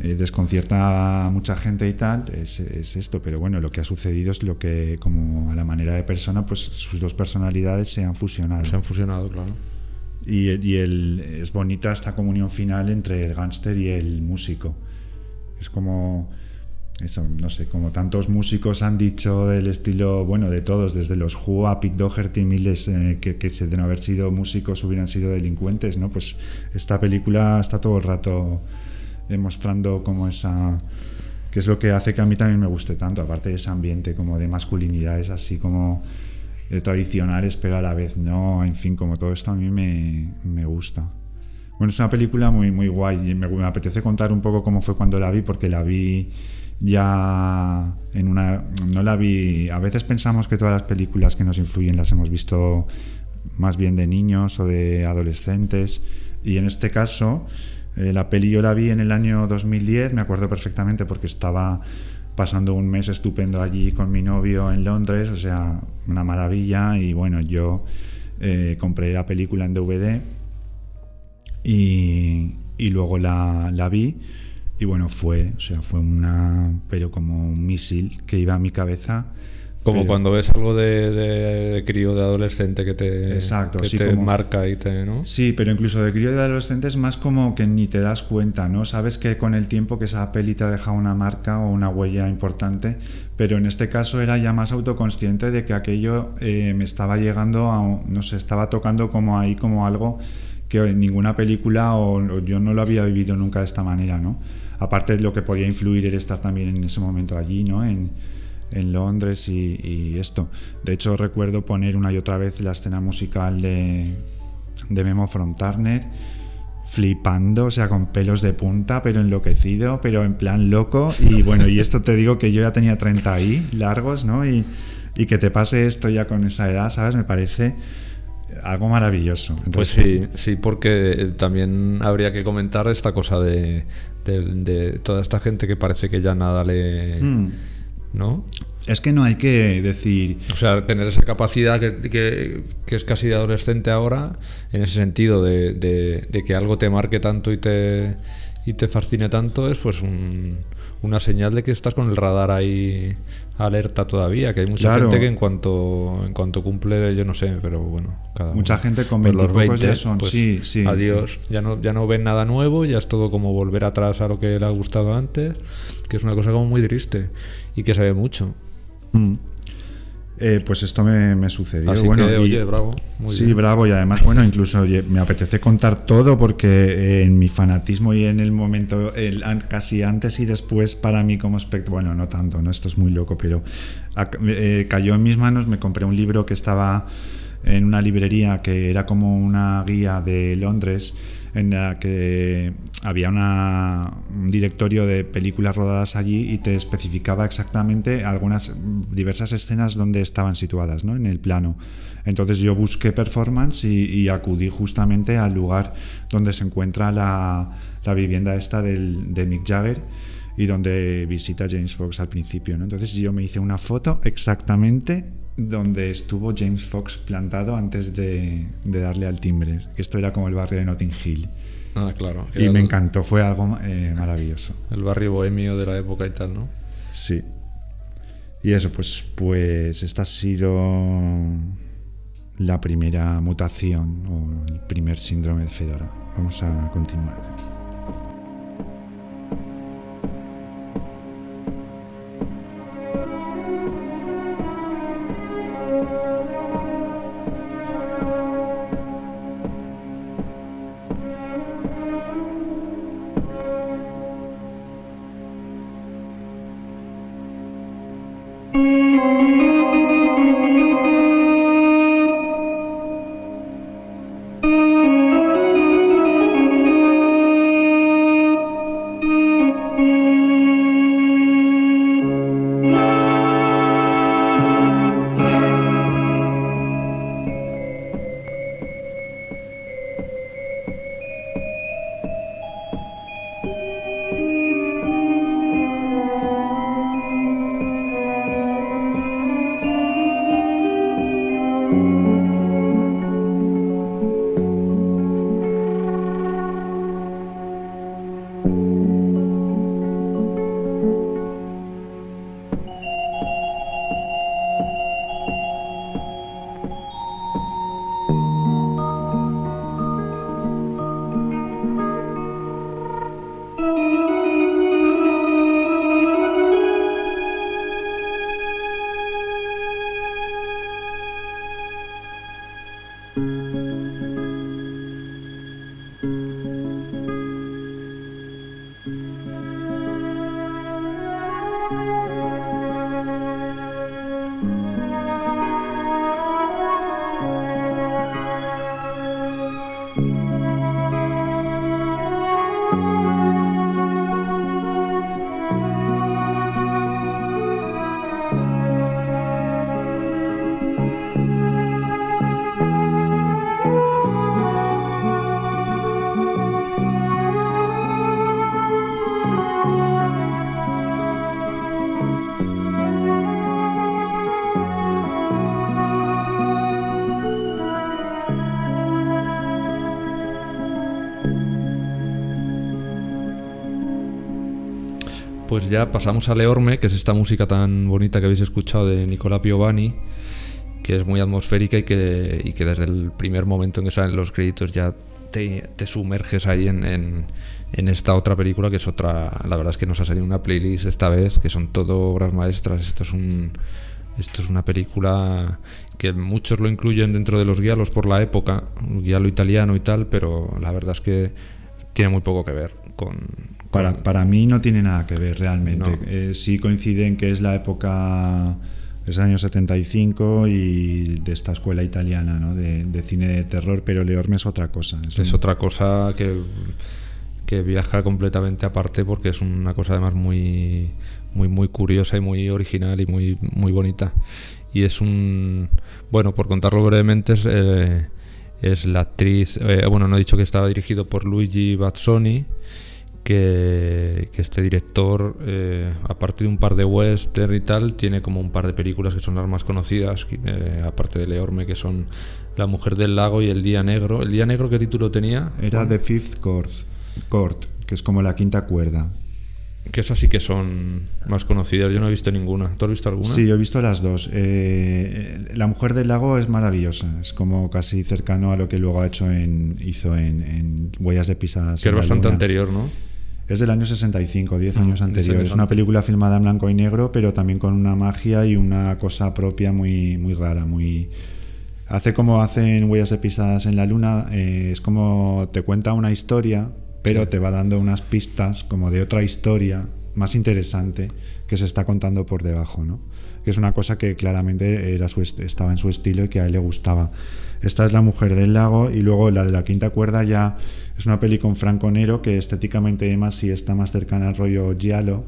eh, desconcierta a mucha gente y tal es, es, esto, pero bueno, lo que ha sucedido es lo que, como a la manera de persona, pues sus dos personalidades se han fusionado. Se han fusionado, claro. Y, y el, es bonita esta comunión final entre el gángster y el músico. Es como, eso, no sé, como tantos músicos han dicho del estilo, bueno, de todos, desde los Who a Pete Doherty, miles eh, que, que de no haber sido músicos hubieran sido delincuentes, ¿no? Pues esta película está todo el rato demostrando como esa que es lo que hace que a mí también me guste tanto, aparte de ese ambiente como de masculinidad, es así como eh, tradicionales, pero a la vez no, en fin, como todo esto a mí me, me gusta. Bueno, es una película muy, muy guay me, me, apetece contar un poco cómo fue cuando la vi, porque la vi ya en una... No la vi... A veces pensamos que todas las películas que nos influyen las hemos visto más bien de niños o de adolescentes y en este caso eh, la peli yo la vi en el año 2010, me acuerdo perfectamente porque estaba pasando un mes estupendo allí con mi novio en Londres, o sea, una maravilla. Y bueno, yo eh, compré la película en DVD y, y luego la, la, vi. Y bueno, fue, o sea, fue una, pero como un misil que iba a mi cabeza como cuando ves algo de, de, crío de adolescente que te, exacto, que te marca y te. ¿no? Sí, pero incluso de crío de adolescente es más como que ni te das cuenta, ¿no? Sabes que con el tiempo que esa peli te ha dejado una marca o una huella importante, pero en este caso era ya más autoconsciente de que aquello eh, me estaba llegando a. No sé, estaba tocando como ahí, como algo que en ninguna película o, yo no lo había vivido nunca de esta manera, ¿no? Aparte de lo que podía influir el estar también en ese momento allí, ¿no? En, en Londres y, esto. De hecho, recuerdo poner una y otra vez la escena musical de, de Memo from Turner, flipando, o sea, con pelos de punta, pero enloquecido, pero en plan loco. Y bueno, y esto te digo que yo ya tenía 30 ahí, largos, ¿no? Y, y que te pase esto ya con esa edad, ¿sabes? Me parece algo maravilloso. pues sí, sí, porque también habría que comentar esta cosa de, de, toda esta gente que parece que ya nada le... Hmm. ¿no? Es que no hay que decir... O sea, tener esa capacidad que, es casi de adolescente ahora, en ese sentido de, que algo te marque tanto y te, y te fascine tanto, es pues una señal de que estás con el radar ahí alerta todavía, que hay mucha gente que en cuanto en cuanto cumple, yo no sé, pero bueno, cada Mucha gente con 20 los 20 ya son, pues, sí, sí. Adiós, ya no ya no ven nada nuevo, ya es todo como volver atrás a lo que le ha gustado antes, que es una cosa como muy triste y que se ve mucho. Mm. Eh, pues esto me, sucedió. Así bueno, que, oye, bravo. sí, bravo. Y además, bueno, incluso me apetece contar todo porque en mi fanatismo y en el momento, el, casi antes y después para mí como espectador, bueno, no tanto, ¿no? Esto es muy loco, pero eh, cayó en mis manos, me compré un libro que estaba en una librería que era como una guía de Londres en la que había un directorio de películas rodadas allí y te especificaba exactamente algunas diversas escenas donde estaban situadas ¿no? en el plano. Entonces yo busqué performance y, acudí justamente al lugar donde se encuentra la, vivienda esta del, de Mick Jagger y donde visita James Fox al principio. ¿no? Entonces yo me hice una foto exactamente donde estuvo James Fox plantado antes de, darle al timbre. Esto era como el barrio de Notting Hill. Ah, claro. Y me encantó, fue algo eh, maravilloso. El barrio bohemio de la época y tal, ¿no? Sí. Y eso, pues, pues esta ha sido la primera mutación o el primer síndrome de Fedora. Vamos a continuar. Ya pasamos a Leorme, que es esta música tan bonita que habéis escuchado de Nicola Piovani, que es muy atmosférica y que, y que desde el primer momento en que salen los créditos ya te, sumerges ahí en, en, en, esta otra película, que es otra, la verdad es que nos ha salido una playlist esta vez, que son todo obras maestras, esto es un... Esto es una película que muchos lo incluyen dentro de los guialos por la época, un guialo italiano y tal, pero la verdad es que tiene muy poco que ver con, para, para, mí no tiene nada que ver realmente. No. Eh, sí coinciden que es la época, es el año 75 y de esta escuela italiana ¿no? de, de, cine de terror, pero Leorme es otra cosa. Es, es un... otra cosa que, que viaja completamente aparte porque es una cosa además muy, muy, muy curiosa y muy original y muy, muy bonita. Y es un, bueno, por contarlo brevemente, es, eh, es la actriz, eh, bueno, no he dicho que estaba dirigido por Luigi Bazzoni que, que este director, eh, aparte de un par de western y tal, tiene como un par de películas que son las más conocidas, eh, aparte de Leorme, que son La Mujer del Lago y El Día Negro. ¿El Día Negro qué título tenía? Era The Fifth Court, Court que es como la quinta cuerda. Que esas sí que son más conocidas. Yo no he visto ninguna. ¿Tú has visto alguna? Sí, yo he visto las dos. Eh, la Mujer del Lago es maravillosa. Es como casi cercano a lo que luego ha hecho en, hizo en, en Huellas de Pisadas. Que es bastante luna. anterior, ¿no? Es del año 65, 10 años ah, anterior. Es una película filmada en blanco y negro, pero también con una magia y una cosa propia muy, muy rara, muy... Hace como hacen Huellas de Pisadas en la Luna, eh, es como te cuenta una historia, pero te va dando unas pistas como de otra historia más interesante que se está contando por debajo, ¿no? Que es una cosa que claramente era su estaba en su estilo y que a él le gustaba. Esta es La Mujer del Lago y luego la de la quinta cuerda ya es una peli con Franco Nero que estéticamente además sí está más cercana al rollo giallo,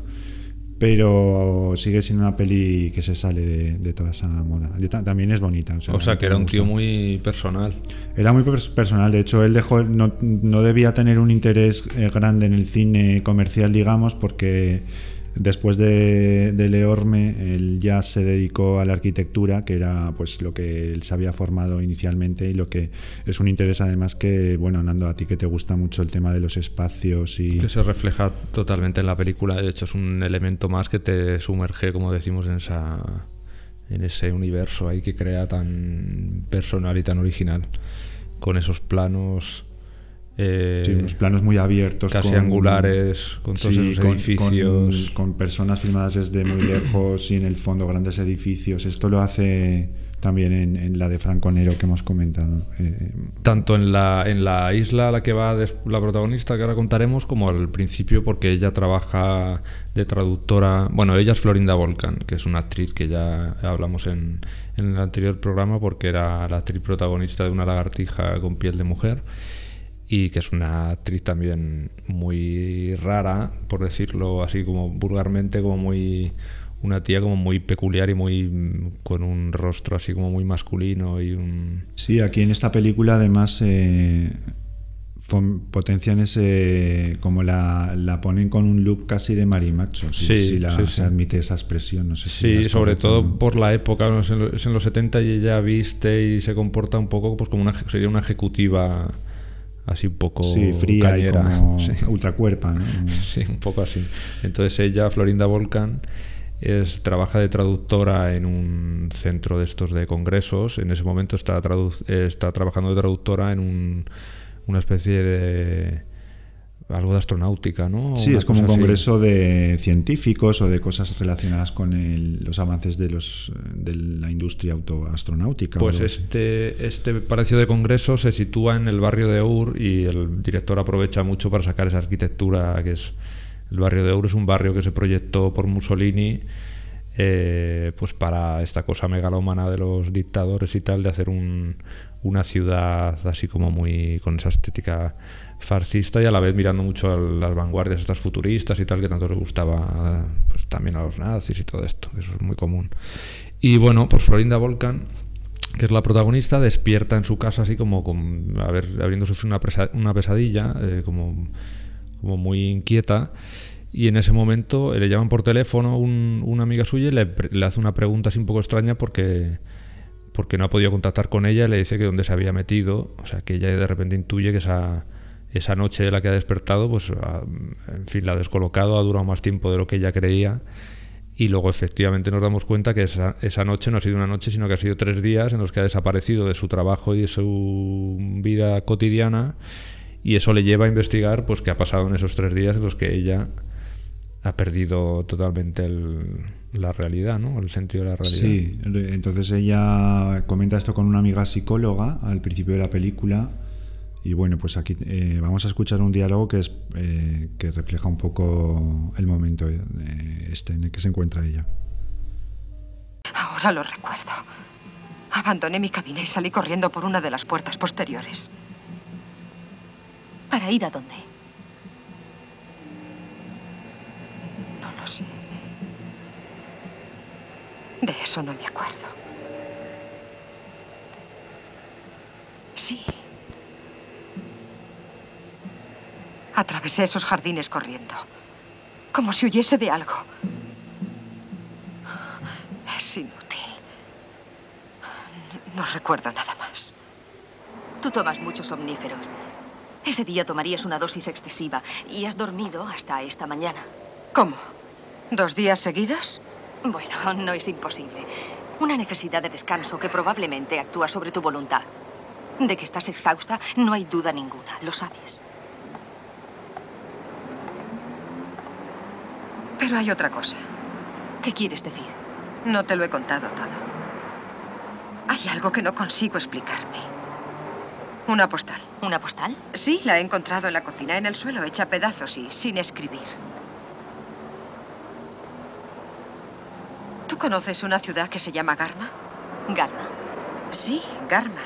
pero sigue siendo una peli que se sale de, de toda esa moda. También es bonita. O sea, o sea que era un tío muy personal. Era muy personal, de hecho él dejó, no, no debía tener un interés eh, grande en el cine comercial, digamos, porque Después de, Leorme, él ya se dedicó a la arquitectura, que era pues lo que él se había formado inicialmente y lo que es un interés además que, bueno, Nando, a ti que te gusta mucho el tema de los espacios y... Que se refleja totalmente en la película, de hecho es un elemento más que te sumerge, como decimos, en esa en ese universo ahí que crea tan personal y tan original, con esos planos eh, sí, unos planos muy abiertos. Casi con, angulares, con todos sí, esos con, edificios. Con, con, personas filmadas desde muy lejos y en el fondo grandes edificios. Esto lo hace también en, en la de Franco Nero que hemos comentado. Eh, Tanto en la, en la isla a la que va la protagonista, que ahora contaremos, como al principio, porque ella trabaja de traductora. Bueno, ella es Florinda Volcan, que es una actriz que ya hablamos en, en el anterior programa, porque era la actriz protagonista de Una lagartija con piel de mujer y que es una actriz también muy rara, por decirlo así como vulgarmente, como muy una tía como muy peculiar y muy con un rostro así como muy masculino y un sí aquí en esta película además eh, potencian ese como la, la, ponen con un look casi de marimacho si, sí, si la, sí, se admite esa expresión no sé si sí sobre todo por la época no, es en los 70 y ella viste y se comporta un poco pues como una sería una ejecutiva así un poco sí, fría cañera. y como sí. ultracuerpa ¿no? sí un poco así entonces ella Florinda Volcan es trabaja de traductora en un centro de estos de congresos en ese momento está está trabajando de traductora en un, una especie de algo de astronáutica, ¿no? Sí, Una es como un congreso así. de científicos o de cosas relacionadas con el, los avances de, los, de la industria autoastronáutica. Pues este, este parecido de congreso se sitúa en el barrio de Ur y el director aprovecha mucho para sacar esa arquitectura que es... El barrio de Ur es un barrio que se proyectó por Mussolini eh, pues para esta cosa megalómana de los dictadores y tal, de hacer un, una ciudad así como muy con esa estética fascista y a la vez mirando mucho a las vanguardias estas futuristas y tal que tanto les gustaba pues, también a los nazis y todo esto, eso es muy común. Y bueno, pues Florinda Volcan, que es la protagonista, despierta en su casa así como con, a ver, habiendo sufrido una, una pesadilla, eh, como, como muy inquieta. Y en ese momento le llaman por teléfono un, una amiga suya y le, le hace una pregunta así un poco extraña porque porque no ha podido contactar con ella, le dice que dónde se había metido, o sea, que ella de repente intuye que esa esa noche la que ha despertado, pues en fin, la ha descolocado, ha durado más tiempo de lo que ella creía. Y luego efectivamente nos damos cuenta que esa, esa noche no ha sido una noche, sino que ha sido tres días en los que ha desaparecido de su trabajo y de su vida cotidiana. Y eso le lleva a investigar pues qué ha pasado en esos tres días en los que ella ha perdido totalmente la realidad, ¿no? El sentido de la realidad. Sí, entonces ella comenta esto con una amiga psicóloga al principio de la película y bueno, pues aquí eh, vamos a escuchar un diálogo que, es, eh, que refleja un poco el momento eh, este en el que se encuentra ella. Ahora lo recuerdo. Abandoné mi cabina y salí corriendo por una de las puertas posteriores. ¿Para ir a dónde? No lo sé. De eso no me acuerdo. Sí. Atravesé esos jardines corriendo, como si huyese de algo. Es inútil. No recuerdo nada más. Tú tomas muchos omníferos. Ese día tomarías una dosis excesiva y has dormido hasta esta mañana. ¿Cómo? ¿Dos días seguidos? Bueno, no es imposible. Una necesidad de descanso que probablemente actúa sobre tu voluntad. De que estás exhausta, no hay duda ninguna, lo sabes. Pero hay otra cosa. ¿Qué quieres decir? No te lo he contado todo. Hay algo que no consigo explicarme. Una postal. ¿Una postal? Sí, la he encontrado en la cocina, en el suelo, hecha pedazos y sin escribir. ¿Tú conoces una ciudad que se llama Garma? ¿Garma? Sí, Garma.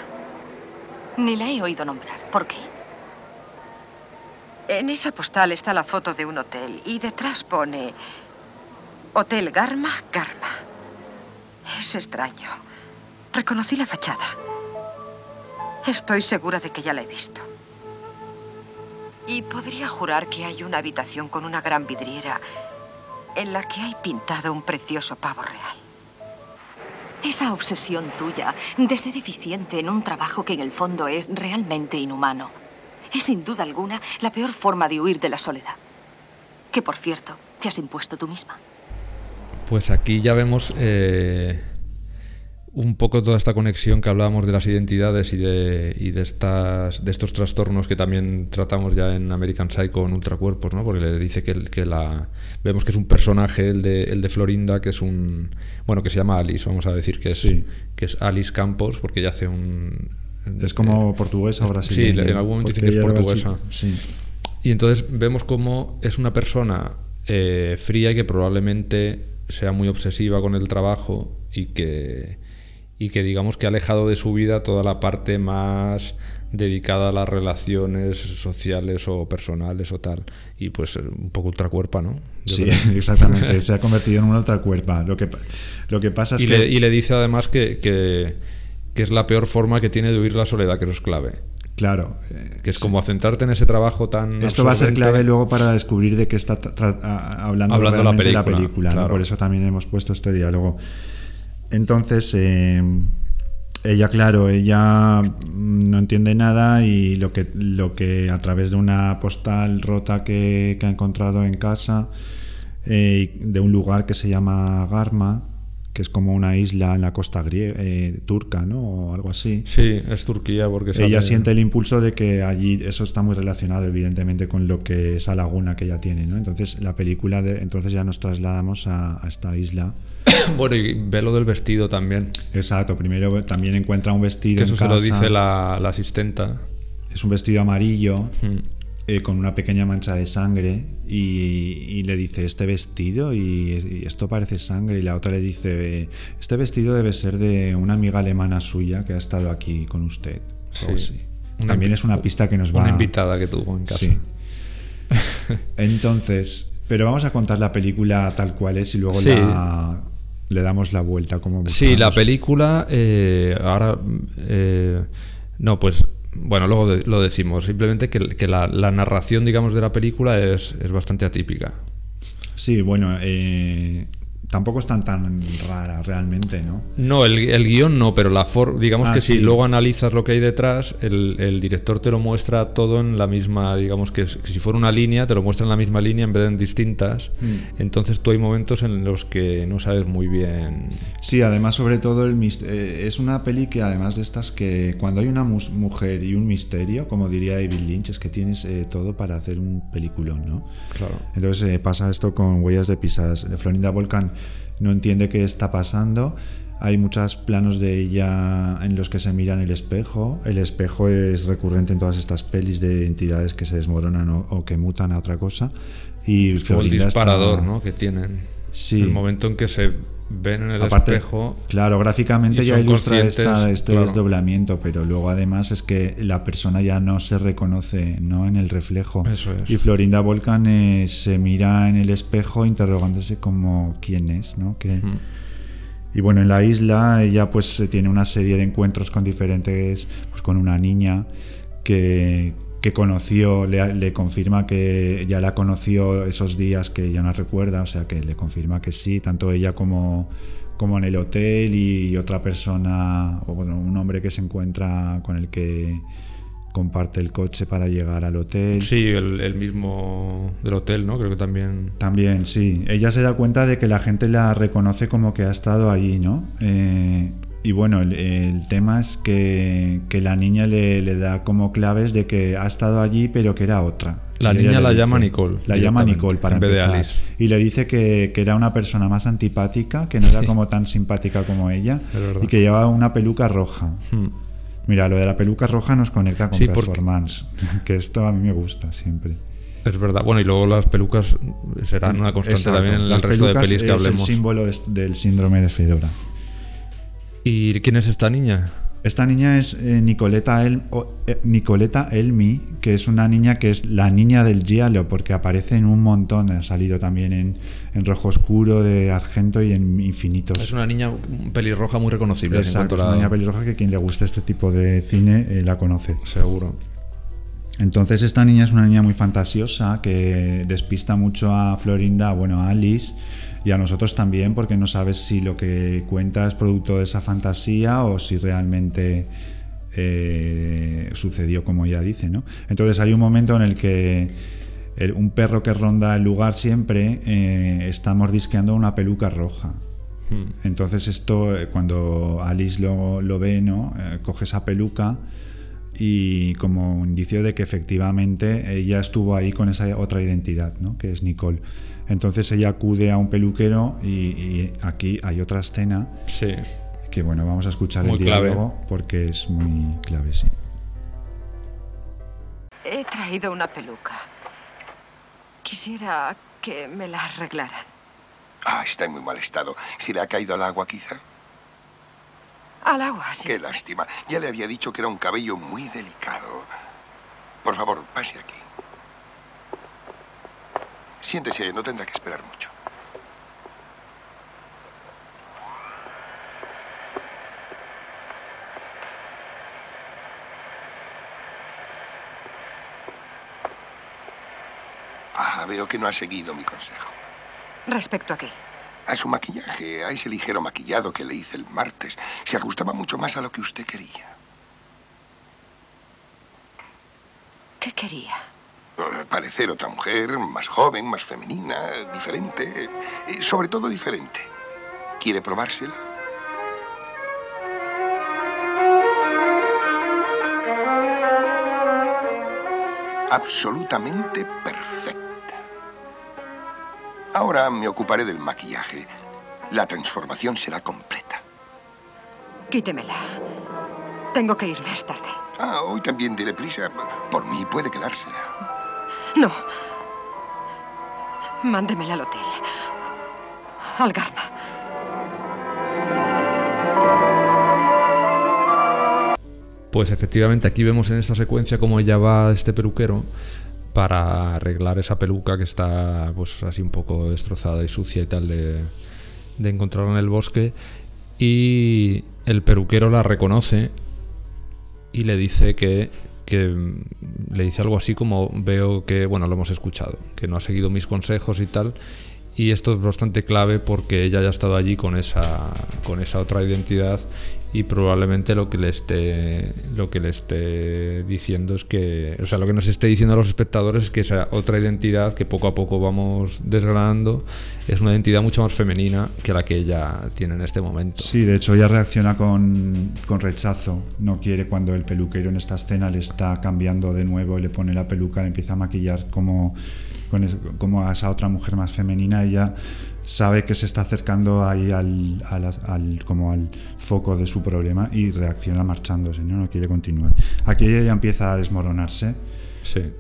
Ni la he oído nombrar. ¿Por qué? En esa postal está la foto de un hotel y detrás pone Hotel Garma, Garma. Es extraño. Reconocí la fachada. Estoy segura de que ya la he visto. Y podría jurar que hay una habitación con una gran vidriera en la que hay pintado un precioso pavo real. Esa obsesión tuya de ser eficiente en un trabajo que en el fondo es realmente inhumano es sin duda alguna la peor forma de huir de la soledad. Que por cierto, te has impuesto tú misma. Pues aquí ya vemos eh, un poco toda esta conexión que hablábamos de las identidades y de, y de, estas, de estos trastornos que también tratamos ya en American Psycho en Ultracuerpos, ¿no? porque le dice que, que la vemos que es un personaje, el de, el de Florinda, que es un bueno que se llama Alice, vamos a decir que es, que es Alice Campos, porque ella hace un es como portuguesa o brasileña. Sí, en algún momento dice que es portuguesa. Y entonces vemos cómo es una persona eh, fría y que probablemente sea muy obsesiva con el trabajo y que, y que digamos que ha alejado de su vida toda la parte más dedicada a las relaciones sociales o personales o tal. Y pues un poco ultracuerpa, ¿no? sí, exactamente. se ha convertido en una ultracuerpa. Lo que, lo que pasa es y que... Le, y le dice además que, que que es la peor forma que tiene de huir la soledad, que eso es clave. Claro. que es como centrarte en ese trabajo tan. Esto va a ser clave luego para descubrir de qué está hablando, hablando la película. La película Por eso también hemos puesto este diálogo. Entonces, eh, ella, claro, ella no entiende nada y lo que, lo que a través de una postal rota que, ha encontrado en casa, eh, de un lugar que se llama Garma, que es como una isla en la costa griega, eh, turca, ¿no? O algo así. Sí, es Turquía porque ella siente el impulso de que allí eso está muy relacionado evidentemente con lo que esa laguna que ella tiene, ¿no? Entonces la película de, entonces ya nos trasladamos a, esta isla. bueno y ve lo del vestido también. Exacto, primero también encuentra un vestido. Que eso se lo dice la, asistenta. Es un vestido amarillo. Hmm. Eh, con una pequeña mancha de sangre y, le dice, este vestido y, esto parece sangre y la otra le dice, este vestido debe ser de una amiga alemana suya que ha estado aquí con usted. Sí. También es una pista que nos va... Una invitada que tuvo en casa. Sí. Entonces, pero vamos a contar la película tal cual es y luego le damos la vuelta como Sí, la película, eh, ahora... Eh, no, pues bueno, luego lo decimos, simplemente que, la, narración, digamos, de la película es, bastante atípica. Sí, bueno, eh, tampoco es tan tan rara realmente, ¿no? No, el, el guion no, pero la forma, digamos ah, que si luego analizas lo que hay detrás, el, el, director te lo muestra todo en la misma, digamos que, si fuera una línea, te lo muestra en la misma línea en vez de en distintas. Mm. Entonces tú hay momentos en los que no sabes muy bien. Sí, además sobre todo el eh, es una peli que además de estas que cuando hay una mujer y un misterio, como diría David Lynch, es que tienes eh, todo para hacer un peliculón, ¿no? Claro. Entonces eh, pasa esto con Huellas de Pisadas. Florinda Volcan no entiende qué está pasando. Hay muchos planos de ella en los que se mira en el espejo. El espejo es recurrente en todas estas pelis de entidades que se desmoronan o, que mutan a otra cosa. Y el disparador ¿no? que tienen. Sí. El momento en que se ven en el espejo. Claro, gráficamente ya ilustra este desdoblamiento, pero luego además es que la persona ya no se reconoce ¿no? en el reflejo. Eso es. Y Florinda Volcan eh, se mira en el espejo interrogándose como quién es, ¿no? Que, Y bueno, en la isla ella pues tiene una serie de encuentros con diferentes, pues con una niña que, que conoció, le, confirma que ya la conoció esos días que ella no recuerda, o sea que le confirma que sí, tanto ella como, como en el hotel y otra persona, o bueno, un hombre que se encuentra con el que comparte el coche para llegar al hotel. Sí, el, mismo del hotel, ¿no? Creo que también. También, sí. Ella se da cuenta de que la gente la reconoce como que ha estado allí, ¿no? Eh, y bueno, el, tema es que, la niña le, da como claves de que ha estado allí, pero que era otra. La niña la llama Nicole. La llama Nicole para empezar. Y le dice que, era una persona más antipática, que no era como tan simpática como ella, y que llevaba una peluca roja. Hmm. Mira, lo de la peluca roja nos conecta con performance, que esto a mí me gusta siempre. Es verdad. Bueno, y luego las pelucas serán una constante también en el resto de pelis que hablemos. Es el símbolo del síndrome de Fedora. ¿Y quién es esta niña? Esta niña es eh, Nicoleta, El, eh, Nicoleta Elmi, que es una niña que es la niña del giallo, porque aparece en un montón, ha salido también en, Rojo Oscuro, de Argento y en Infinitos. Es una niña pelirroja muy reconocible. Exacto, es una niña pelirroja que quien le guste este tipo de cine eh, la conoce. Seguro. Entonces esta niña es una niña muy fantasiosa que despista mucho a Florinda, bueno, a Alice y a nosotros también porque no sabes si lo que cuenta es producto de esa fantasía o si realmente eh, sucedió como ella dice. ¿no? Entonces hay un momento en el que un perro que ronda el lugar siempre eh, está mordisqueando una peluca roja. Hmm. Entonces esto, eh, cuando Alice lo, lo ve, ¿no? coge esa peluca y como indicio de que efectivamente ella estuvo ahí con esa otra identidad, ¿no? que es Nicole. Entonces ella acude a un peluquero y, aquí hay otra escena sí. que bueno, vamos a escuchar el diálogo porque es muy clave, sí. He traído una peluca. Quisiera que me la arreglaran. Ah, está en muy mal estado. ¿Se le ha caído al agua quizá? Al agua, sí. Qué lástima. Ya le había dicho que era un cabello muy delicado. Por favor, pase aquí. Siéntese, no tendrá que esperar mucho. Ah, veo que no ha seguido mi consejo. ¿Respecto a qué? A su maquillaje, a ese ligero maquillado que le hice el martes. Se ajustaba mucho más a lo que usted quería. ¿Qué quería? Parecer otra mujer, más joven, más femenina, diferente. Eh, sobre todo diferente. ¿Quiere probársela? Absolutamente perfecta. Ahora me ocuparé del maquillaje. La transformación será completa. Quítemela. Tengo que irme, es tarde. Ah, hoy también diré prisa. Por mí puede quedársela. No. Mándemela al hotel. Al Garma. Pues efectivamente aquí vemos en esta secuencia cómo ella va a este peluquero para arreglar esa peluca que está pues así un poco destrozada y sucia y tal de, de encontrarla en el bosque y el peluquero la reconoce y le dice que que mm, le dice algo así como veo que, bueno, lo hemos escuchado, que no ha seguido mis consejos y tal, y esto es bastante clave porque ella ya ha estado allí con esa, con esa otra identidad y probablemente lo que le esté lo que le esté diciendo es que o sea lo que nos esté diciendo a los espectadores es que esa otra identidad que poco a poco vamos desgranando es una identidad mucho más femenina que la que ella tiene en este momento. Sí de hecho ella reacciona con, con rechazo. No quiere cuando el peluquero en esta escena le está cambiando de nuevo y le pone la peluca le empieza a maquillar como como a esa otra mujer más femenina. Ella sabe que se está acercando ahí al, al, como al foco de su problema y reacciona marchándose, ¿no? no quiere continuar. Aquí ella ya empieza a desmoronarse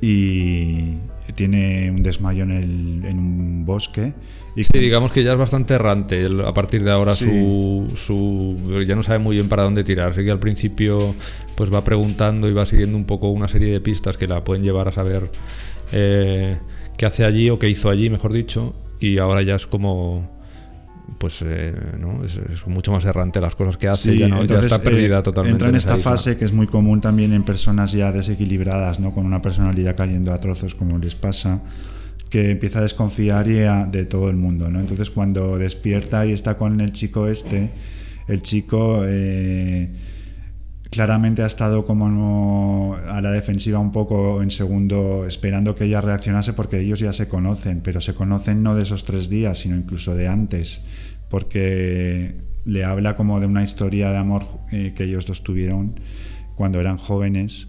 y tiene un desmayo en, el, en un bosque. Y sí, digamos que ya es bastante errante a partir de ahora su, su, ya no sabe muy bien para dónde tirar. Así que al principio pues va preguntando y va siguiendo un poco una serie de pistas que la pueden llevar a saber eh, qué hace allí o qué hizo allí, mejor dicho y ahora ya es como pues eh, ¿no? es, mucho más errante las cosas que hace, ya, no, ya, está perdida eh, totalmente. Entra en, esta fase que es muy común también en personas ya desequilibradas, ¿no? con una personalidad cayendo a trozos como les pasa, que empieza a desconfiar y de todo el mundo. ¿no? Entonces cuando despierta y está con el chico este, el chico... Eh, claramente ha estado como a la defensiva un poco en segundo, esperando que ella reaccionase porque ellos ya se conocen, pero se conocen no de esos tres días, sino incluso de antes, porque le habla como de una historia de amor eh, que ellos dos tuvieron cuando eran jóvenes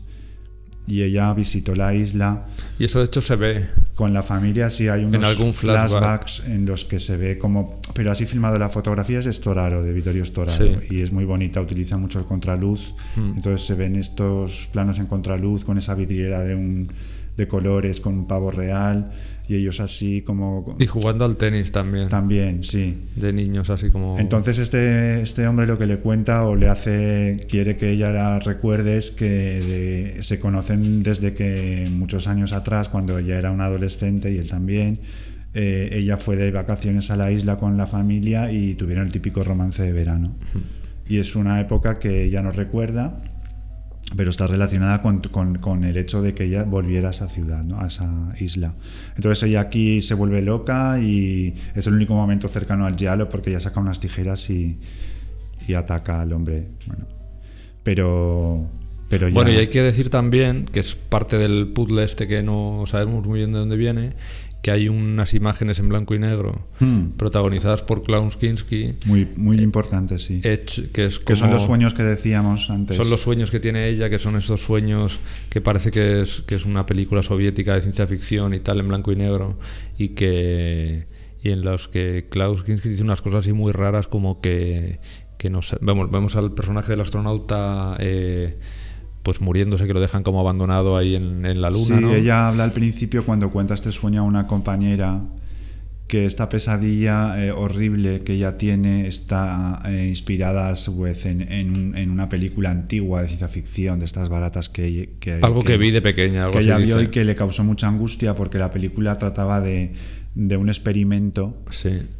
y ella visitó la isla. Y eso de hecho se ve. Con la familia sí hay unos algún flashbacks en los que se ve como... Pero así filmado la fotografía es Storaro, de Vittorio Storaro, y es muy bonita, utiliza mucho el contraluz, hmm. entonces se ven estos planos en contraluz con esa vidriera de, un, de colores, con un pavo real y ellos así como... Y jugando al tenis también. También, sí. De niños así como... Entonces este, este hombre lo que le cuenta o le hace, quiere que ella la recuerde es que se conocen desde que muchos años atrás, cuando ella era una adolescente y él también. Eh, ella fue de vacaciones a la isla con la familia y tuvieron el típico romance de verano. Y es una época que ella no recuerda pero está relacionada con, con, el hecho de que ella volviera a esa ciudad, ¿no? a esa isla. Entonces ella aquí se vuelve loca y es el único momento cercano al diálogo porque ella saca unas tijeras y, y ataca al hombre. Bueno, pero, pero ya... Bueno, y hay que decir también, que es parte del puzzle este que no sabemos muy bien de dónde viene, que hay unas imágenes en blanco y negro hmm. protagonizadas por Klaus Kinski. Muy, muy importantes, sí. que, es que son los sueños que decíamos antes. Son los sueños que tiene ella, que son esos sueños que parece que es, que es una película soviética de ciencia ficción y tal, en blanco y negro, y que y en los que Klaus Kinski dice unas cosas así muy raras como que, que no vemos, vemos al personaje del astronauta... Eh, pues muriéndose, que lo dejan como abandonado ahí en, la luna. Sí, ella habla al principio cuando cuenta este sueño a una compañera que esta pesadilla eh, horrible que ella tiene está eh, inspirada a su vez en, en, una película antigua de ciencia ficción, de estas baratas que... que algo que, vi de pequeña, algo que ella vio y que le causó mucha angustia porque la película trataba de de un experimento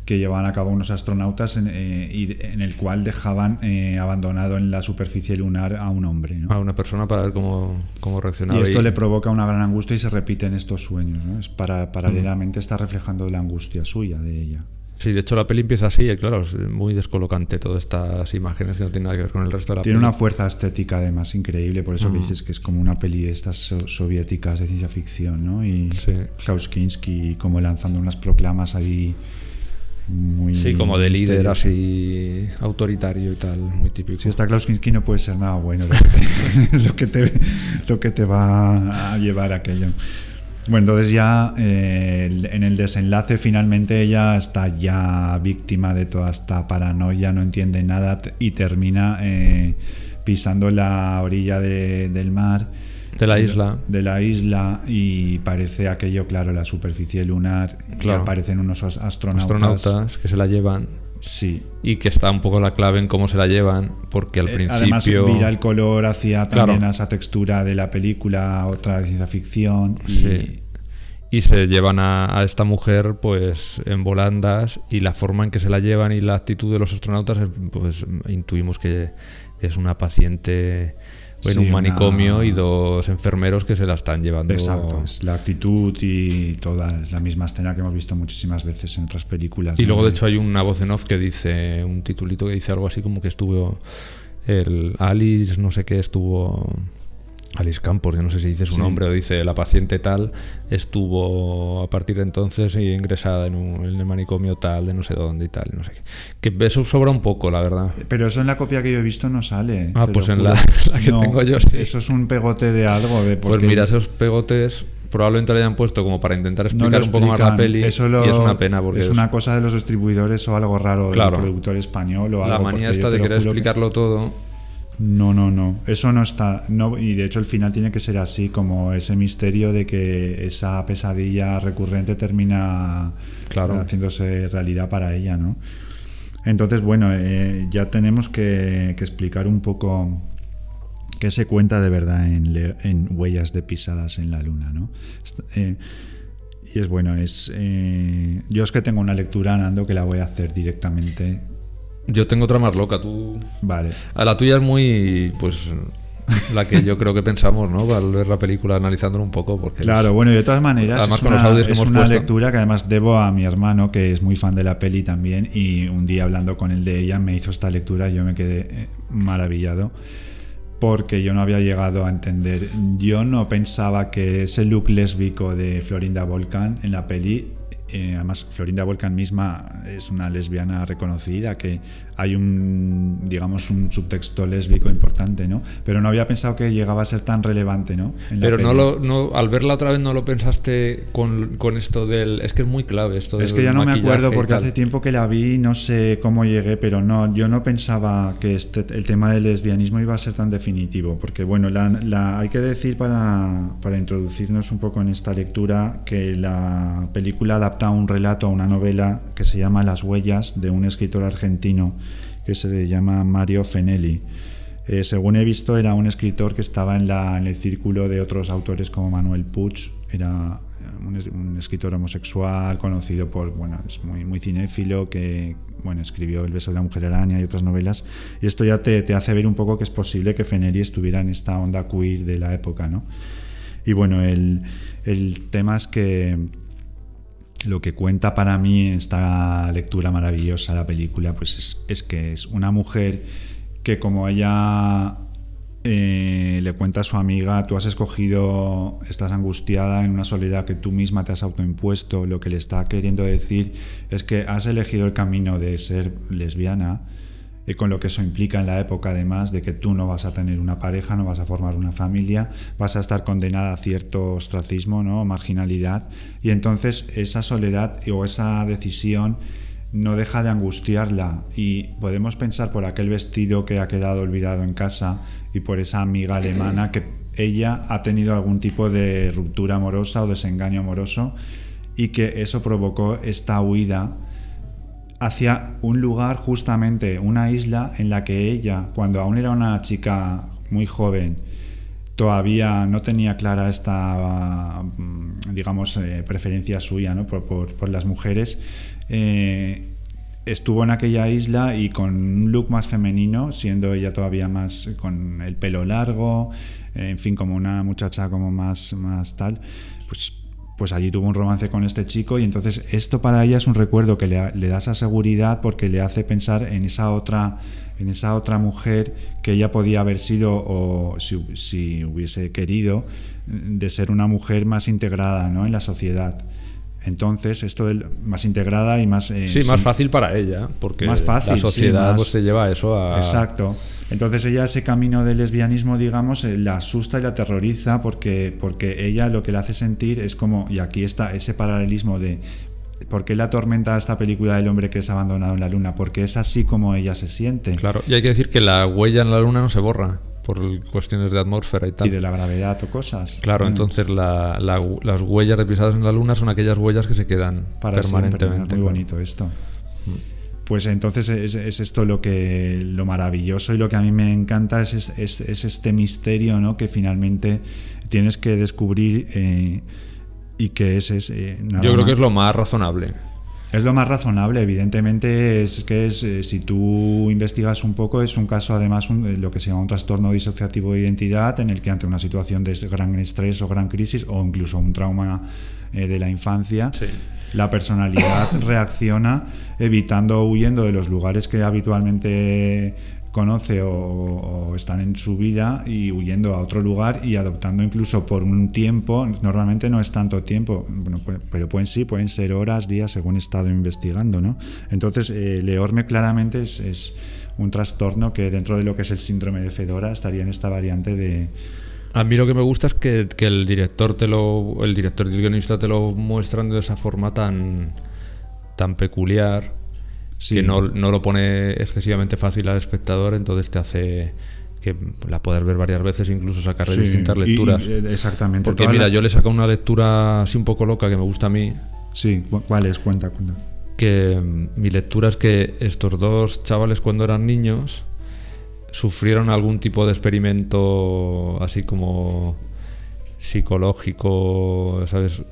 que llevaban a cabo unos astronautas en, eh, y en el cual dejaban eh, abandonado en la superficie lunar a un hombre. A una persona para ver cómo, cómo reaccionaba. Y esto le provoca una gran angustia y se repite en estos sueños. Es para, paralelamente está reflejando la angustia suya de ella. Sí, de hecho la peli empieza así, y claro, es muy descolocante todas estas imágenes que no tienen nada que ver con el resto de la Tiene una fuerza estética además increíble, por eso que mm. dices que es como una peli de estas soviéticas de ciencia ficción, ¿no? Y Klaus Kinski como lanzando unas proclamas ahí muy... Sí, como de líder así autoritario y tal, muy típico. Si está Klaus Kinski no puede ser nada bueno lo que te, lo que te va a llevar aquello. Bueno, entonces ya eh, en el desenlace finalmente ella está ya víctima de toda esta paranoia, no entiende nada y termina eh, pisando la orilla del mar. De la isla. De la isla y parece aquello, claro, la superficie lunar. Y aparecen unos astronautas. Astronautas que se la llevan. Sí. Y que está un poco la clave en cómo se la llevan, porque al eh, principio. Además, mira el color hacia también esa textura de la película, otra ciencia ficción. Y, sí. y se llevan a, esta mujer pues en volandas y la forma en que se la llevan y la actitud de los astronautas, pues intuimos que es una paciente en un manicomio y dos enfermeros que se la están llevando. Exacto, es la actitud y toda es la misma escena que hemos visto muchísimas veces en otras películas. Y luego, de hecho, hay una voz en off que dice, un titulito que dice algo así como que estuvo el Alice, no sé qué, estuvo Alice Campos, yo no sé si dice su nombre o dice la paciente tal, estuvo a partir de entonces ingresada en, un, el manicomio tal, de no sé dónde y tal, no sé qué. Que eso sobra un poco, la verdad. Pero eso en la copia que yo he visto no sale. Ah, pues en la, que tengo yo sí. Eso es un pegote de algo. De pues mira, esos pegotes probablemente lo hayan puesto como para intentar explicar un poco más la peli y es una pena porque es una cosa de los distribuidores o algo raro del productor español o la manía esta de querer explicarlo todo no, no, no. Eso no está. No, y de hecho el final tiene que ser así, como ese misterio de que esa pesadilla recurrente termina haciéndose realidad para ella, ¿no? Entonces, bueno, eh, ya tenemos que, explicar un poco qué se cuenta de verdad en, huellas de pisadas en la luna, ¿no? Eh, y es bueno, es. Eh, yo es que tengo una lectura, Nando, que la voy a hacer directamente yo tengo otra más loca, tú. Vale. A la tuya es muy, pues, la que yo creo que pensamos, ¿no? Al ver la película, analizándolo un poco. Porque claro, bueno, y de todas maneras, además es con una, los audios que es una lectura que además debo a mi hermano, que es muy fan de la peli también, y un día hablando con él de ella me hizo esta lectura y yo me quedé eh, maravillado porque yo no había llegado a entender. Yo no pensaba que ese look lésbico de Florinda Volcan en la peli eh, además Florinda Volcan misma es una lesbiana reconocida, que hay un, digamos, un subtexto lésbico importante, ¿no? Pero no había pensado que llegaba a ser tan relevante, ¿no? Pero no lo, no, al verla otra vez no lo pensaste con, con, esto del... Es que es muy clave esto Es que ya no me acuerdo porque hace tiempo que la vi, no sé cómo llegué, pero no, yo no pensaba que este, el tema del lesbianismo iba a ser tan definitivo, porque bueno, la, la, hay que decir para, para introducirnos un poco en esta lectura que la película adapta un relato a una novela que se llama Las huellas de un escritor argentino que se llama Mario Fenelli. Eh, según he visto, era un escritor que estaba en, el círculo de otros autores como Manuel Puig, era un, escritor homosexual conocido por, bueno, es muy, muy cinéfilo, que bueno, escribió El beso de la mujer araña y otras novelas. Y esto ya te, te hace ver un poco que es posible que Fenelli estuviera en esta onda queer de la época, ¿no? Y bueno, el, el tema es que lo que cuenta para mí esta lectura maravillosa de la película, pues es, que es una mujer que como ella eh, le cuenta a su amiga, tú has escogido, estás angustiada en una soledad que tú misma te has autoimpuesto, lo que le está queriendo decir es que has elegido el camino de ser lesbiana y con lo que eso implica en la época además de que tú no vas a tener una pareja, no vas a formar una familia, vas a estar condenada a cierto ostracismo, ¿no? marginalidad y entonces esa soledad o esa decisión no deja de angustiarla y podemos pensar por aquel vestido que ha quedado olvidado en casa y por esa amiga alemana que ella ha tenido algún tipo de ruptura amorosa o desengaño amoroso y que eso provocó esta huida hacia un lugar, justamente una isla en la que ella, cuando aún era una chica muy joven, todavía no tenía clara esta, mm, digamos, eh, preferencia suya ¿no? por, las mujeres, eh, estuvo en aquella isla y con un look más femenino, siendo ella todavía más con el pelo largo, en fin, como una muchacha como más, más tal, pues pues allí tuvo un romance con este chico y entonces esto para ella es un recuerdo que le, da esa seguridad porque le hace pensar en esa otra en esa otra mujer que ella podía haber sido o si, hubiese querido de ser una mujer más integrada ¿no? en la sociedad. Entonces, esto de más integrada y más... Eh, sí, más fácil para ella, porque más fácil, la sociedad pues, se lleva eso a... Exacto. Entonces ella ese camino del lesbianismo, digamos, eh, la asusta y la aterroriza porque, porque ella lo que le hace sentir es como, y aquí está ese paralelismo de ¿Por qué la atormenta esta película del hombre que es abandonado en la luna? Porque es así como ella se siente. Claro, y hay que decir que la huella en la luna no se borra por cuestiones de atmósfera y tal. Y de la gravedad o cosas. Claro, entonces las huellas de pisadas en la luna son aquellas huellas que se quedan permanentemente. muy bonito esto. Mm pues entonces es, esto lo que lo maravilloso y lo que a mí me encanta es, es, este misterio ¿no? que finalmente tienes que descubrir eh, y que es, eh, Yo creo que es lo más razonable. Es lo más razonable, evidentemente es que es, eh, si tú investigas un poco, es un caso además un, lo que se llama un trastorno disociativo de identidad, en el que ante una situación de gran estrés o gran crisis, o incluso un trauma eh, de la infancia, la personalidad reacciona evitando o huyendo de los lugares que habitualmente conoce o, están en su vida y huyendo a otro lugar y adoptando incluso por un tiempo, normalmente no es tanto tiempo, bueno, pero pueden sí, pueden ser horas, días, según he estado investigando, ¿no? Entonces, eh, Leorme claramente es, un trastorno que dentro de lo que es el síndrome de Fedora estaría en esta variante de... A mí lo que me gusta es que, el director te lo, el director y el guionista te lo muestran de esa forma tan, tan peculiar que no, lo pone excesivamente fácil al espectador, entonces te hace que la poder ver varias veces, incluso sacarle distintas lecturas. Eh, exactamente. Porque mira, yo le saco una lectura así un poco loca que me gusta a mí. Sí, ¿cuál es? Cuenta, cuenta. Que mm, mi lectura es que estos dos chavales cuando eran niños sufrieron algún tipo de experimento así como psicológico, ¿sabes?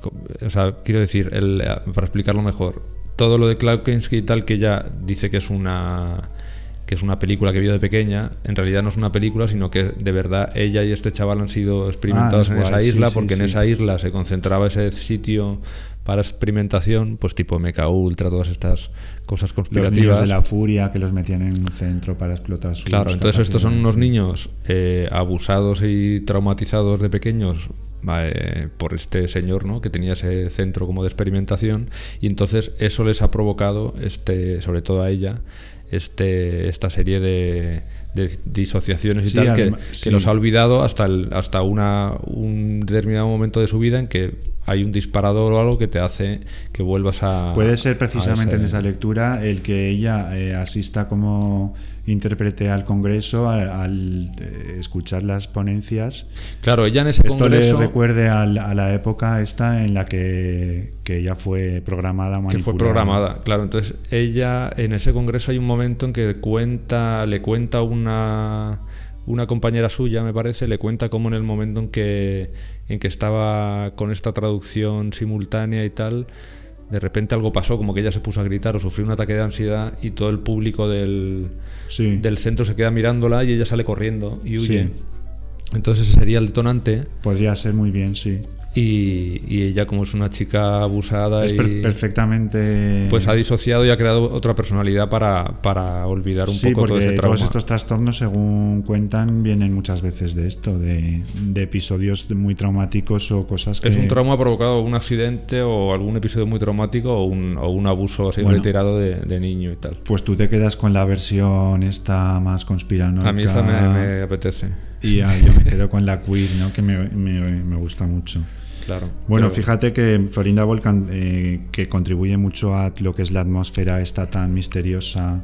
O sea, quiero decir, el, para explicarlo mejor, todo lo de Clark y tal, que ella dice que es una que es una película que vio de pequeña, en realidad no es una película, sino que de verdad ella y este chaval han sido experimentados ah, en esa isla, porque en esa isla se concentraba ese sitio para experimentación, pues tipo Mecha Ultra, todas estas cosas conspirativas. Los de la furia que los metían en un centro para explotar su Claro, entonces estos son unos niños eh, abusados y traumatizados de pequeños eh, por este señor ¿no? que tenía ese centro como de experimentación y entonces eso les ha provocado, este, sobre todo a ella, este, esta serie de, disociaciones y tal que, los ha olvidado hasta, el, hasta una, un determinado momento de su vida en que hay un disparador o algo que te hace que vuelvas a... Puede ser precisamente en esa lectura el que ella eh, asista como intérprete al Congreso al, eh, escuchar las ponencias. Claro, ella en ese Esto le recuerde a la, época esta en la que, que ella fue programada, Que fue programada, claro. Entonces ella en ese Congreso hay un momento en que cuenta, le cuenta una una compañera suya, me parece, le cuenta cómo en el momento en que, en que estaba con esta traducción simultánea y tal, de repente algo pasó, como que ella se puso a gritar o sufrió un ataque de ansiedad y todo el público del, del centro se queda mirándola y ella sale corriendo y huye. Entonces ese sería el detonante. Podría ser muy bien, sí. Y, ella como es una chica abusada es y perfectamente pues ha disociado y ha creado otra personalidad para, para olvidar un poco todo ese trauma. todos estos trastornos según cuentan vienen muchas veces de esto de, episodios muy traumáticos o cosas que es un trauma provocado un accidente o algún episodio muy traumático o un, o un abuso así retirado de, niño y tal pues tú te quedas con la versión esta más conspiranoica. A mí esta me, apetece y yo me quedo con la queer ¿no? que me, me gusta mucho Claro. Bueno, fíjate que Florinda Volcan, eh, que contribuye mucho a lo que es la atmósfera esta tan misteriosa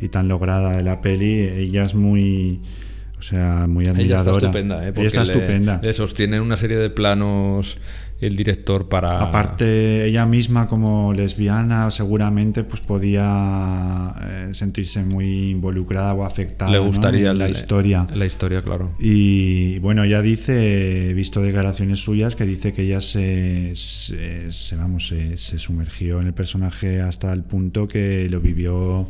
y tan lograda de la peli, ella es muy... O sea, muy admiradora. Ella está estupenda, ¿eh? está estupenda. Le sostiene una serie de planos el director para... Aparte, ella misma como lesbiana seguramente pues podía eh, sentirse muy involucrada o afectada Le gustaría en la, historia. La historia, claro. Y bueno, ella dice, he visto declaraciones suyas que dice que ella se, se, vamos, se sumergió en el personaje hasta el punto que lo vivió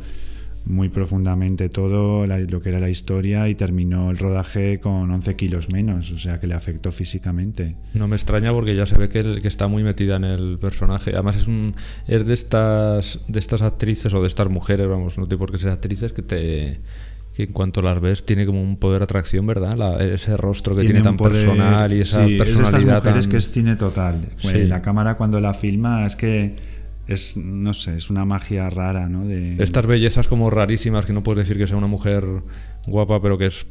muy profundamente todo lo que era la historia y terminó el rodaje con 11 kilos menos, o sea que le afectó físicamente. No me extraña porque ya se ve que, que está muy metida en el personaje. Además es, un, es de, estas, de estas actrices o de estas mujeres, vamos, no tiene por qué ser actrices, que te que en cuanto las ves tiene como un poder de atracción, ¿verdad? ese rostro que tiene, tan personal y esa personalidad es de estas mujeres que es cine total. La cámara cuando la filma es que es, no sé, es una magia rara, ¿no? De... Estas bellezas como rarísimas, que no puedes decir que sea una mujer guapa, pero que es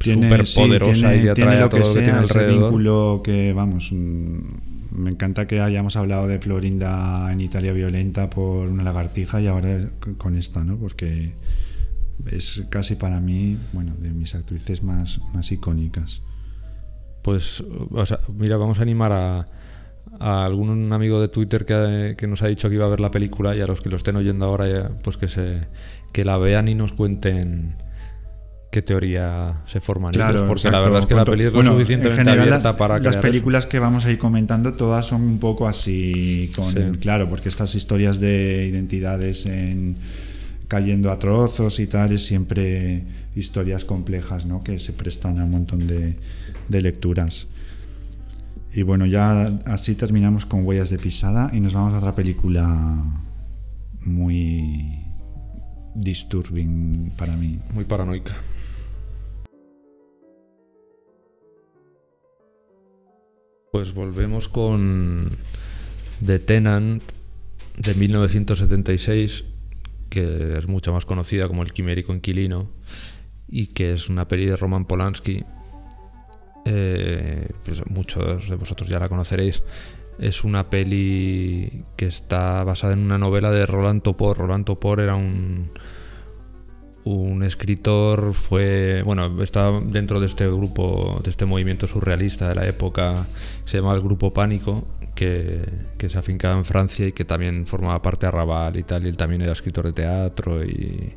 súper poderosa y atrae a todo lo que, tiene alrededor. Ese vínculo que, vamos, mm, me encanta que hayamos hablado de Florinda en Italia violenta por una lagartija y ahora con esta, ¿no? Porque es casi para mí, bueno, de mis actrices más, más icónicas. Pues, o sea, mira, vamos a animar a a algún amigo de Twitter que, nos ha dicho que iba a ver la película y a los que lo estén oyendo ahora, pues que, se, que la vean y nos cuenten qué teoría se forman. Claro, porque la verdad es que la peli es lo suficientemente abierta para las películas que vamos a ir comentando todas son un poco así con claro porque estas historias de identidades en cayendo a trozos y tal es siempre historias complejas ¿no? que se prestan a un montón de, de lecturas y bueno ya así terminamos con huellas de pisada y nos vamos a otra película muy disturbing para mí muy paranoica Pues volvemos con The Tenant de 1976, que es mucho más conocida como El Quimérico Inquilino y que es una peli de Roman Polanski. Eh, pues muchos de vosotros ya la conoceréis. Es una peli que está basada en una novela de Roland Topor. Roland Topor era un, un escritor, fue, bueno, está dentro de este grupo, de este movimiento surrealista de la época, se llama el Grupo Pánico, que, se afincaba en Francia y que también formaba parte de Arrabal y tal, y él también era escritor de teatro y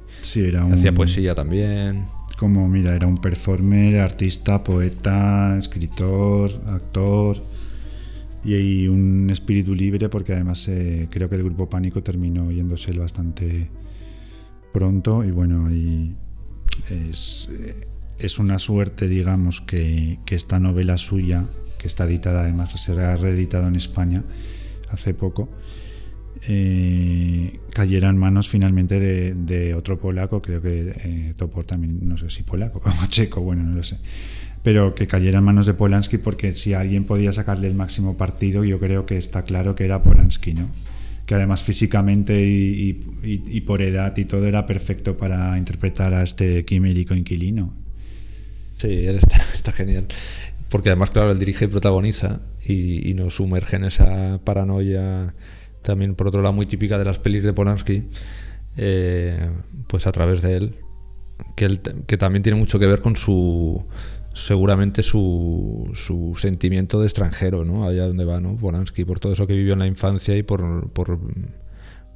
hacía poesía también. Como, mira, era un performer, artista, poeta, escritor, actor y, un espíritu libre porque además eh, creo que el Grupo Pánico terminó yéndose bastante pronto y bueno, y es, es una suerte, digamos, que, esta novela suya, que está editada además, se ha reeditado en España hace poco, eh, cayera en manos finalmente de, otro polaco, creo que eh, Topor también, no sé si polaco o checo, bueno, no lo sé, pero que cayera en manos de Polanski porque si alguien podía sacarle el máximo partido, yo creo que está claro que era Polanski, ¿no? que además físicamente y, por edad y todo era perfecto para interpretar a este quimérico inquilino. Sí, él está, genial. Porque además, claro, él dirige y protagoniza y, nos sumerge en esa paranoia, también por otro lado muy típica de las pelis de Polanski, eh, pues a través de él, que, que también tiene mucho que ver con su seguramente su, su, sentimiento de extranjero, ¿no? Allá donde va, ¿no? Polanski, por todo eso que vivió en la infancia y por, por,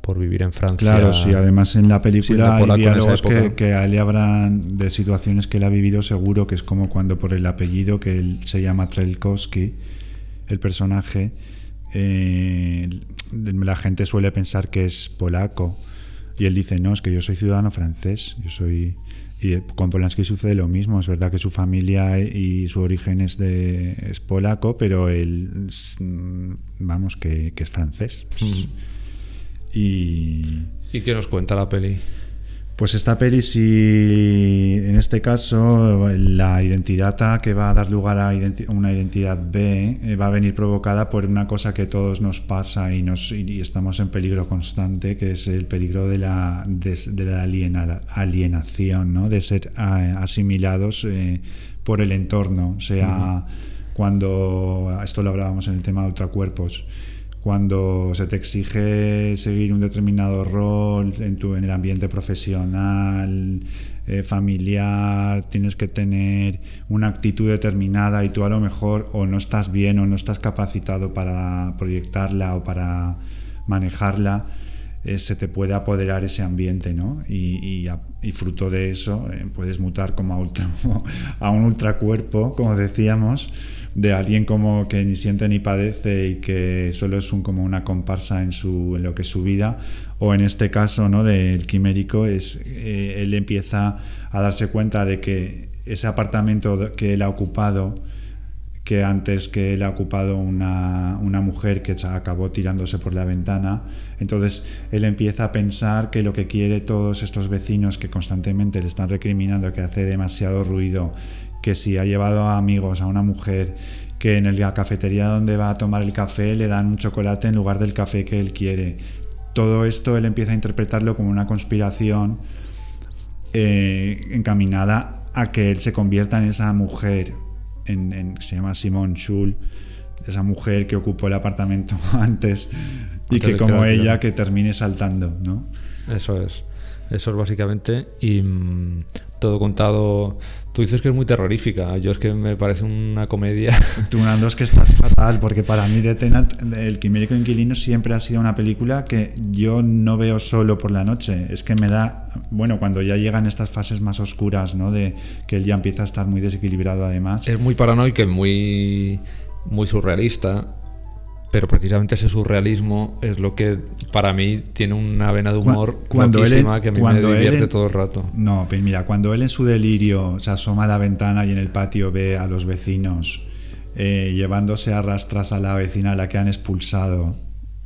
por vivir en Francia. Claro, sí, además en la película hay diálogos que, que, a él le habrán de situaciones que él ha vivido seguro, que es como cuando por el apellido, que él se llama Trelkowski, el personaje, eh, la gente suele pensar que es polaco. Y él dice, no, es que yo soy ciudadano francés, yo soy y con Polanski sucede lo mismo, es verdad que su familia y su origen es, de, es polaco, pero él, mm, vamos, que, es francés. Mm. Y... ¿Y qué nos cuenta la peli? Pues esta peli, si en este caso la identidad A que va a dar lugar a una identidad B eh, va a venir provocada por una cosa que todos nos pasa y, nos, y estamos en peligro constante, que es el peligro de la, de, la alienación, ¿no? de ser asimilados eh, por el entorno, o sea, cuando, esto lo hablábamos en el tema de ultracuerpos, cuando se te exige seguir un determinado rol en, tu, en el ambiente profesional, eh, familiar, tienes que tener una actitud determinada y tú a lo mejor o no estás bien o no estás capacitado para proyectarla o para manejarla, eh, se te puede apoderar ese ambiente, ¿no? Y, fruto de eso eh, puedes mutar como a, a un ultracuerpo, como decíamos, de alguien como que ni siente ni padece y que solo es un, como una comparsa en, su, en lo que es su vida, o en este caso ¿no? del quimérico, es, eh, él empieza a darse cuenta de que ese apartamento que él ha ocupado, que antes que él ha ocupado una, una, mujer que acabó tirándose por la ventana. Entonces él empieza a pensar que lo que quiere todos estos vecinos que constantemente le están recriminando que hace demasiado ruido que si ha llevado a amigos a una mujer que en la cafetería donde va a tomar el café le dan un chocolate en lugar del café que él quiere. Todo esto él empieza a interpretarlo como una conspiración eh, encaminada a que él se convierta en esa mujer, en, se llama Simone Schul, esa mujer que ocupó el apartamento antes y que como ella que termine saltando, ¿no? Eso es. Eso es básicamente. Y mm, todo contado. Tú dices que es muy terrorífica. Yo es que me parece una comedia. Tú, Nando, es que estás fatal, porque para mí The Tenant, El Quimérico Inquilino, siempre ha sido una película que yo no veo solo por la noche. Es que me da. Bueno, cuando ya llegan estas fases más oscuras, ¿no? De que él ya empieza a estar muy desequilibrado, además. Es muy paranoico y muy, muy surrealista pero precisamente ese surrealismo es lo que para mí tiene una vena de humor cuando él, que a mí me divierte todo el rato. No, pero mira, cuando él en su delirio se asoma a la ventana y en el patio ve a los vecinos eh, llevándose a rastras a la vecina a la que han expulsado.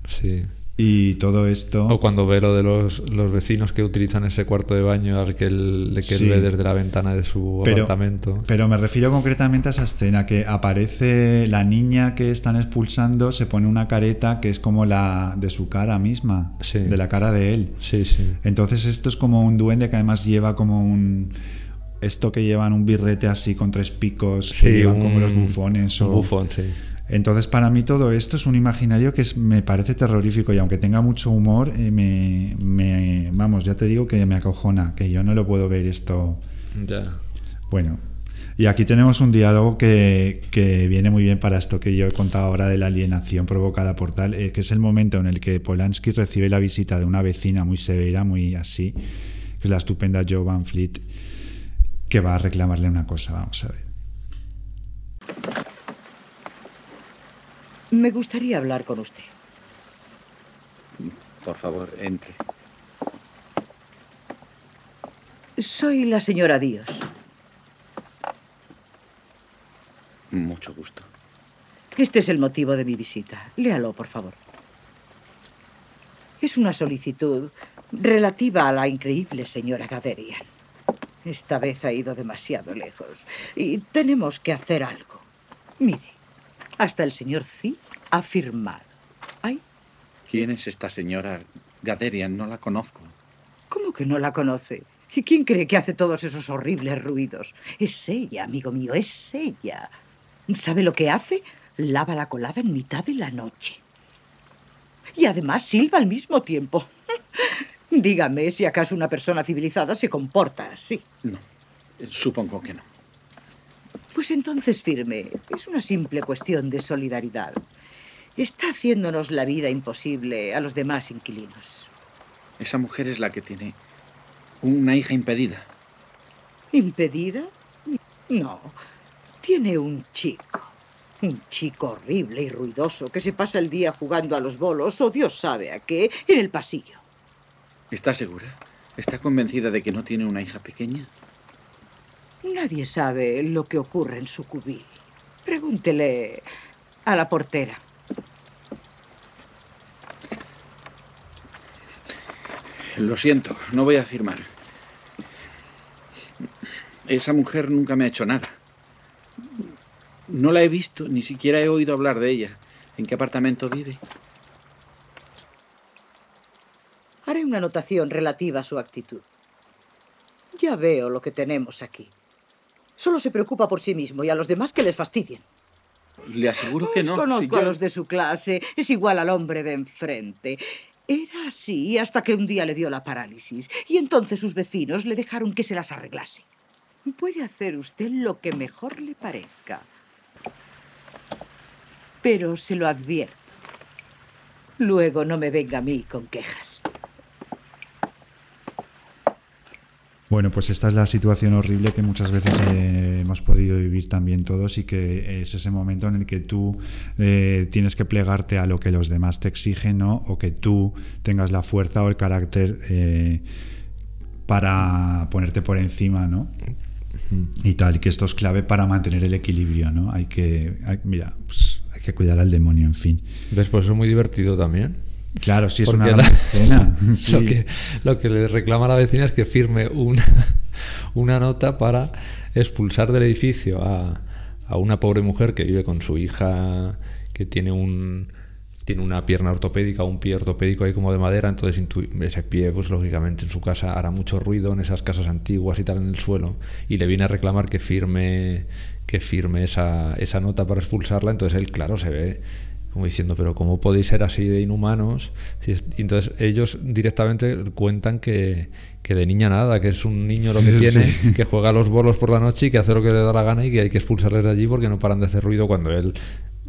Sí. Y todo esto. O cuando ve lo de los, los vecinos que utilizan ese cuarto de baño al que él, que ve desde la ventana de su apartamento. Pero me refiero concretamente a esa escena que aparece la niña que están expulsando, se pone una careta que es como la de su cara misma, de la cara de él. Sí, sí. Entonces esto es como un duende que además lleva como un esto que llevan un birrete así con tres picos, que llevan como los bufones. Un bufón, sí. Entonces, para mí todo esto es un imaginario que me parece terrorífico y aunque tenga mucho humor, eh, me, vamos, ya te digo que me acojona, que yo no lo puedo ver esto. Ya. Bueno, y aquí tenemos un diálogo que, viene muy bien para esto que yo he contado ahora de la alienación provocada por tal, eh, que es el momento en el que Polanski recibe la visita de una vecina muy severa, muy así, que es la estupenda Joe Van Fleet, que va a reclamarle una cosa, vamos a ver. Me gustaría hablar con usted. Por favor, entre. Soy la señora Díaz. Mucho gusto. Este es el motivo de mi visita. Léalo, por favor. Es una solicitud relativa a la increíble señora Gaderian. Esta vez ha ido demasiado lejos y tenemos que hacer algo. Mire, hasta el señor C ha firmado. ¿Ay? ¿Quién es esta señora Gaderian? No la conozco. ¿Cómo que no la conoce? ¿Y quién cree que hace todos esos horribles ruidos? Es ella, amigo mío, es ella. ¿Sabe lo que hace? Lava la colada en mitad de la noche. Y además silba al mismo tiempo. Dígame si acaso una persona civilizada se comporta así. No, supongo que no. Pues entonces firme. Es una simple cuestión de solidaridad. Está haciéndonos la vida imposible a los demás inquilinos. Esa mujer es la que tiene una hija impedida. ¿Impedida? No. Tiene un chico. Un chico horrible y ruidoso que se pasa el día jugando a los bolos o Dios sabe a qué en el pasillo. ¿Está segura? ¿Está convencida de que no tiene una hija pequeña? Nadie sabe lo que ocurre en su cubil. Pregúntele a la portera. Lo siento, no voy a firmar. Esa mujer nunca me ha hecho nada. No la he visto, ni siquiera he oído hablar de ella. ¿En qué apartamento vive? Haré una anotación relativa a su actitud. Ya veo lo que tenemos aquí. Solo se preocupa por sí mismo y a los demás que les fastidien. Le aseguro que no. Conozco a los de su clase. Es igual al hombre de enfrente. Era así hasta que un día le dio la parálisis y entonces sus vecinos le dejaron que se las arreglase. Puede hacer usted lo que mejor le parezca. Pero se lo advierto. Luego no me venga a mí con quejas. Bueno, pues esta es la situación horrible que muchas veces eh, hemos podido vivir también todos y que es ese momento en el que tú eh, tienes que plegarte a lo que los demás te exigen, ¿no? O que tú tengas la fuerza o el carácter eh, para ponerte por encima, ¿no? Y tal, que esto es clave para mantener el equilibrio, ¿no? Hay que, mira, pues hay que cuidar al demonio, en fin. ¿Ves? Pues es muy divertido también. Claro, sí es una gran escena. Lo, que, lo que le reclama a la vecina es que firme una, una nota para expulsar del edificio a, a, una pobre mujer que vive con su hija que tiene un tiene una pierna ortopédica, un pie ortopédico ahí como de madera, entonces ese pie, pues lógicamente en su casa hará mucho ruido en esas casas antiguas y tal en el suelo, y le viene a reclamar que firme, que firme esa, esa nota para expulsarla, entonces él, claro, se ve como diciendo, pero ¿cómo podéis ser así de inhumanos? Si entonces ellos directamente cuentan que, que, de niña nada, que es un niño lo que tiene, que juega a los bolos por la noche y que hace lo que le da la gana y que hay que expulsarles de allí porque no paran de hacer ruido cuando él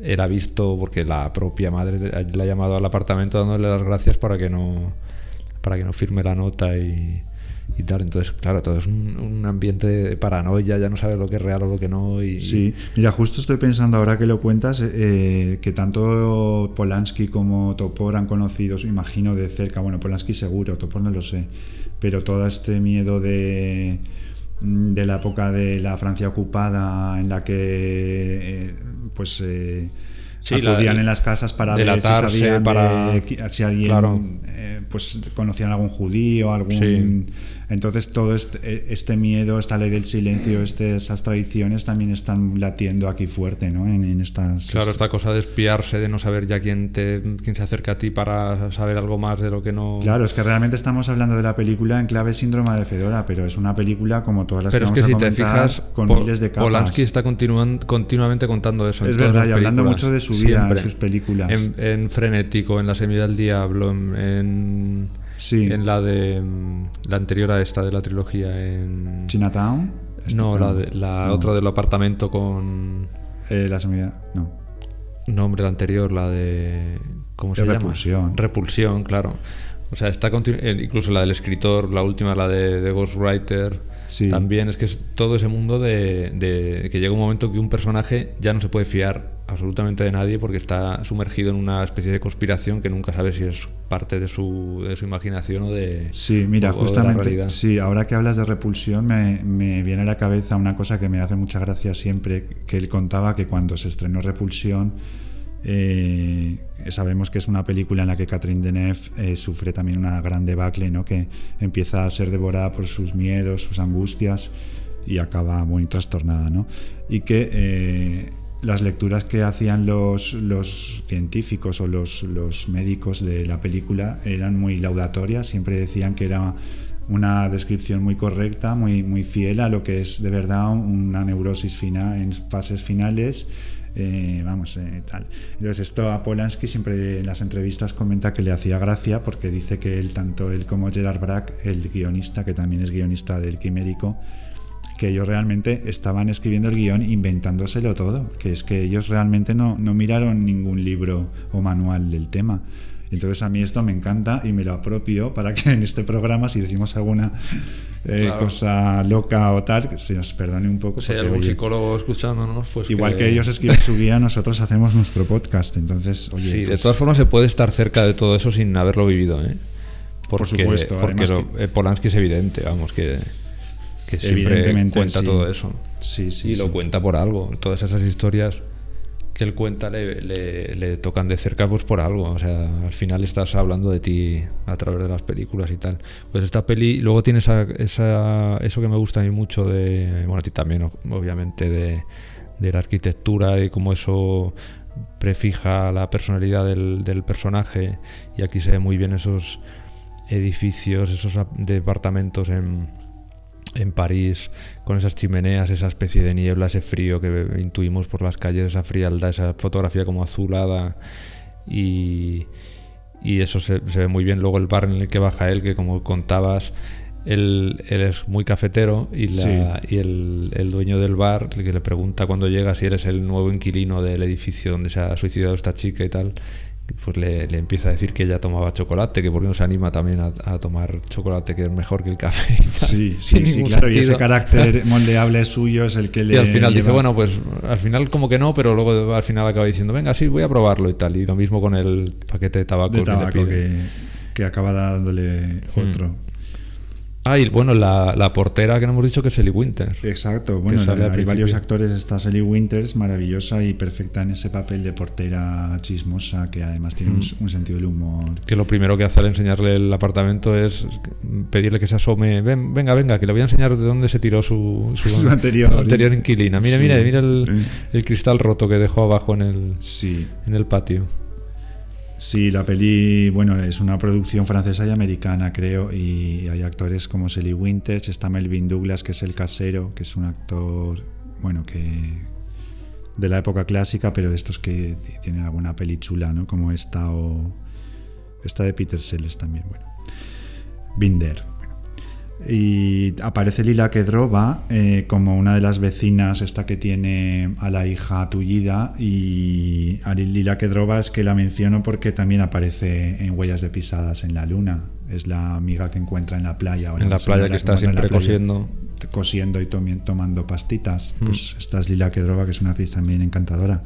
era visto porque la propia madre le ha llamado al apartamento dándole las gracias para que no para que no firme la nota y, y tal. Entonces, claro, todo es un, ambiente de paranoia, ya no sabes lo que es real o lo que no. Y, sí, mira, justo estoy pensando ahora que lo cuentas, eh, que tanto Polanski como Topor han conocido, imagino, de cerca. Bueno, Polanski seguro, Topor no lo sé, pero todo este miedo de de la época de la Francia ocupada en la que eh, pues eh, acudían en las casas para ver si sabían para... si alguien pues conocían algún judío algún entonces todo este, e, este, miedo, esta ley del silencio, este, esas tradiciones también están latiendo aquí fuerte, ¿no? En, estas... Claro, esta cosa de espiarse, de no saber ya quién, te, quién se acerca a ti para saber algo más de lo que no... Claro, es que realmente estamos hablando de la película en clave síndrome de Fedora, pero es una película como todas las pero que es que si te fijas, con miles de capas. Polanski está continuamente contando eso. Es verdad, y hablando mucho de su vida en sus películas. En, en Frenético, en La Semilla del Diablo, en en la de mm, la anterior a esta de la trilogía en Chinatown. No, la, de, la otra del apartamento con eh, la semilla, no. No, hombre, la anterior, la de ¿cómo se Repulsión. llama? Repulsión, claro. O sea, está incluso la del escritor, la última, la de, de Ghostwriter. También es que es todo ese mundo de, de, que llega un momento que un personaje ya no se puede fiar absolutamente de nadie porque está sumergido en una especie de conspiración que nunca sabe si es parte de su, de su imaginación o de. Sí, mira, justamente. Sí, ahora que hablas de repulsión, me, me, viene a la cabeza una cosa que me hace mucha gracia siempre: que él contaba que cuando se estrenó Repulsión. Eh, sabemos que es una película en la que Catherine Deneuve eh, sufre también una gran debacle, ¿no? que empieza a ser devorada por sus miedos, sus angustias y acaba muy trastornada. ¿no? Y que eh, las lecturas que hacían los, los científicos o los, los, médicos de la película eran muy laudatorias, siempre decían que era una descripción muy correcta, muy, muy fiel a lo que es de verdad una neurosis fina en fases finales. Eh, vamos, eh, tal. Entonces esto a Polanski siempre en las entrevistas comenta que le hacía gracia porque dice que él, tanto él como Gerard Brack, el guionista, que también es guionista del Quimérico, que ellos realmente estaban escribiendo el guion inventándoselo todo, que es que ellos realmente no, no miraron ningún libro o manual del tema. Entonces a mí esto me encanta y me lo apropio para que en este programa, si decimos alguna eh, cosa loca o tal, se nos perdone un poco. Si hay algún psicólogo escuchándonos, pues. Igual que... ellos escriben su guía, nosotros hacemos nuestro podcast. Entonces, oye. Sí, de pues todas formas se puede estar cerca de todo eso sin haberlo vivido, ¿eh? Por supuesto. Porque eh, Polanski es evidente, vamos, que que siempre cuenta todo eso. Sí, sí, y lo cuenta por algo. Todas esas historias que él cuenta le, le, tocan de cerca pues por algo. O sea, al final estás hablando de ti a través de las películas y tal. Pues esta peli, luego tiene esa, esa, eso que me gusta a mí mucho de, bueno, a ti también, obviamente, de, de la arquitectura y cómo eso prefija la personalidad del, del personaje. Y aquí se ve muy bien esos edificios, esos departamentos en en París, con esas chimeneas, esa especie de niebla, ese frío que intuimos por las calles, esa frialdad, esa fotografía como azulada y, y eso se, ve muy bien. Luego el bar en el que baja él, que como contabas, él, él es muy cafetero y, la, y el, el, dueño del bar, que le pregunta cuando llega si eres el nuevo inquilino del edificio donde se ha suicidado esta chica y tal, pues le, empieza a decir que ella tomaba chocolate, que porque no se anima también a, tomar chocolate, que es mejor que el café. Sí, sí, sí, claro, y ese carácter moldeable suyo es el que le... Y al final dice, bueno, pues al final como que no, pero luego al final acaba diciendo, venga, sí, voy a probarlo y tal. Y lo mismo con el paquete de tabaco, que, que, acaba dándole mm. Ah, y bueno, la, la, portera que no hemos dicho que es Ellie Winters. Exacto, bueno, hay varios actores. Está Ellie Winters, maravillosa y perfecta en ese papel de portera chismosa, que además tiene un, mm. sentido del humor. Que lo primero que hace al enseñarle el apartamento es pedirle que se asome. Ven, venga, venga, que le voy a enseñar de dónde se tiró su, su, anterior, anterior, inquilina. Mira, mira, mira el, el, cristal roto que dejó abajo en el, sí. en el patio. Sí, la peli, bueno, es una producción francesa y americana, creo, y hay actores como Sally Winters, está Melvin Douglas, que es el casero, que es un actor, bueno, que de la época clásica, pero estos que tienen alguna peli chula, ¿no? Como esta o esta de Peter Sellers también, bueno. Binder. Y aparece Lila Kedrova eh, como una de las vecinas, esta que tiene a la hija tullida. Y a Lila Kedrova es que la menciono porque también aparece en Huellas de Pisadas en la Luna. Es la amiga que encuentra en la playa. En la playa que está siempre cosiendo. Cosiendo y tomando pastitas. Mm. Pues esta es Lila Kedrova, que es una actriz también encantadora.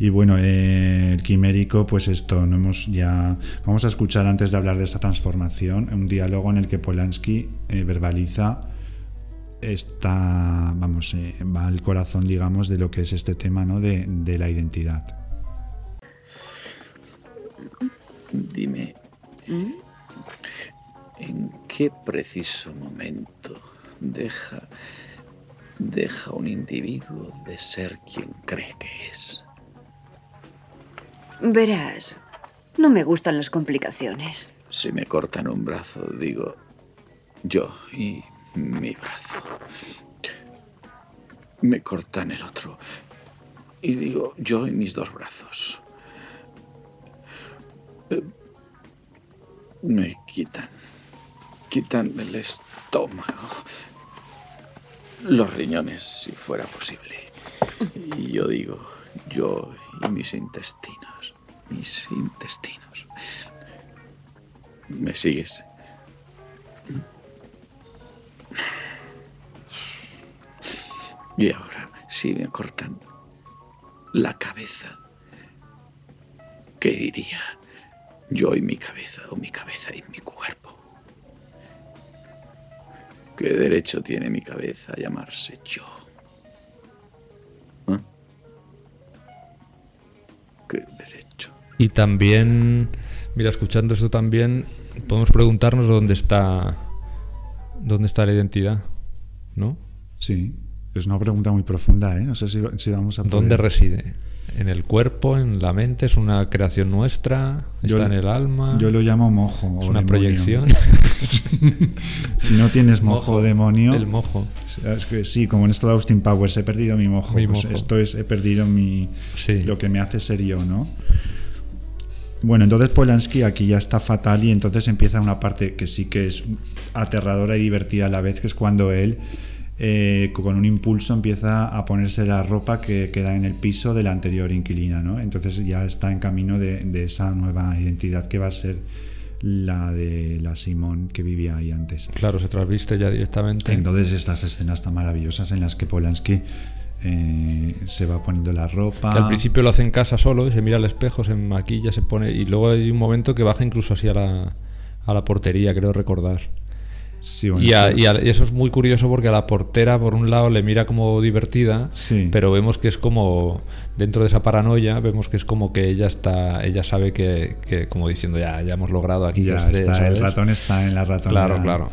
Y bueno, eh, el quimérico, pues esto, no hemos ya. Vamos a escuchar antes de hablar de esta transformación un diálogo en el que Polanski eh, verbaliza esta, vamos, eh, va al corazón, digamos, de lo que es este tema, ¿no? De, de la identidad. Dime, ¿en qué preciso momento deja, deja un individuo de ser quien cree que es? Verás, no me gustan las complicaciones. Si me cortan un brazo, digo yo y mi brazo. Me cortan el otro y digo yo y mis dos brazos. Eh, me quitan, quitan el estómago, los riñones, si fuera posible. Y yo digo, yo y mis intestinos, mis intestinos. ¿Me sigues? Y ahora, si me cortan la cabeza, ¿qué diría? Yo y mi cabeza, o mi cabeza y mi cuerpo. ¿Qué derecho tiene mi cabeza a llamarse yo? Y también, mira, escuchando esto también, podemos preguntarnos dónde está, dónde está la identidad, ¿no? Sí, es una pregunta muy profunda, ¿eh? No sé si, vamos a ¿Dónde reside? ¿En el cuerpo, en la mente? ¿Es una creación nuestra? ¿Está en el alma? Yo lo llamo mojo. ¿Es una proyección? si no tienes mojo, o demonio... El mojo. Es que sí, como en esto de Austin Powers, he perdido mi mojo. Pues esto es, he perdido mi, lo que me hace ser yo, ¿no? Bueno, entonces Polanski aquí ya está fatal y entonces empieza una parte que sí que es aterradora y divertida a la vez, que es cuando él eh, con un impulso empieza a ponerse la ropa que queda en el piso de la anterior inquilina, ¿no? Entonces ya está en camino de, esa nueva identidad que va a ser la de la Simón que vivía ahí antes. Claro, se trasviste ya directamente. Entonces estas escenas tan maravillosas en las que Polanski eh, se va poniendo la ropa. al principio lo hace en casa solo, se mira al espejo, se maquilla, se pone. Y luego hay un momento que baja incluso así a la, a la portería, creo recordar y, eso es muy curioso porque a la portera, por un lado, le mira como divertida, pero vemos que es como, dentro de esa paranoia, vemos que es como que ella está, ella sabe que, como diciendo, ya, ya hemos logrado aquí. Ya está, el ratón está en la ratón Claro, claro.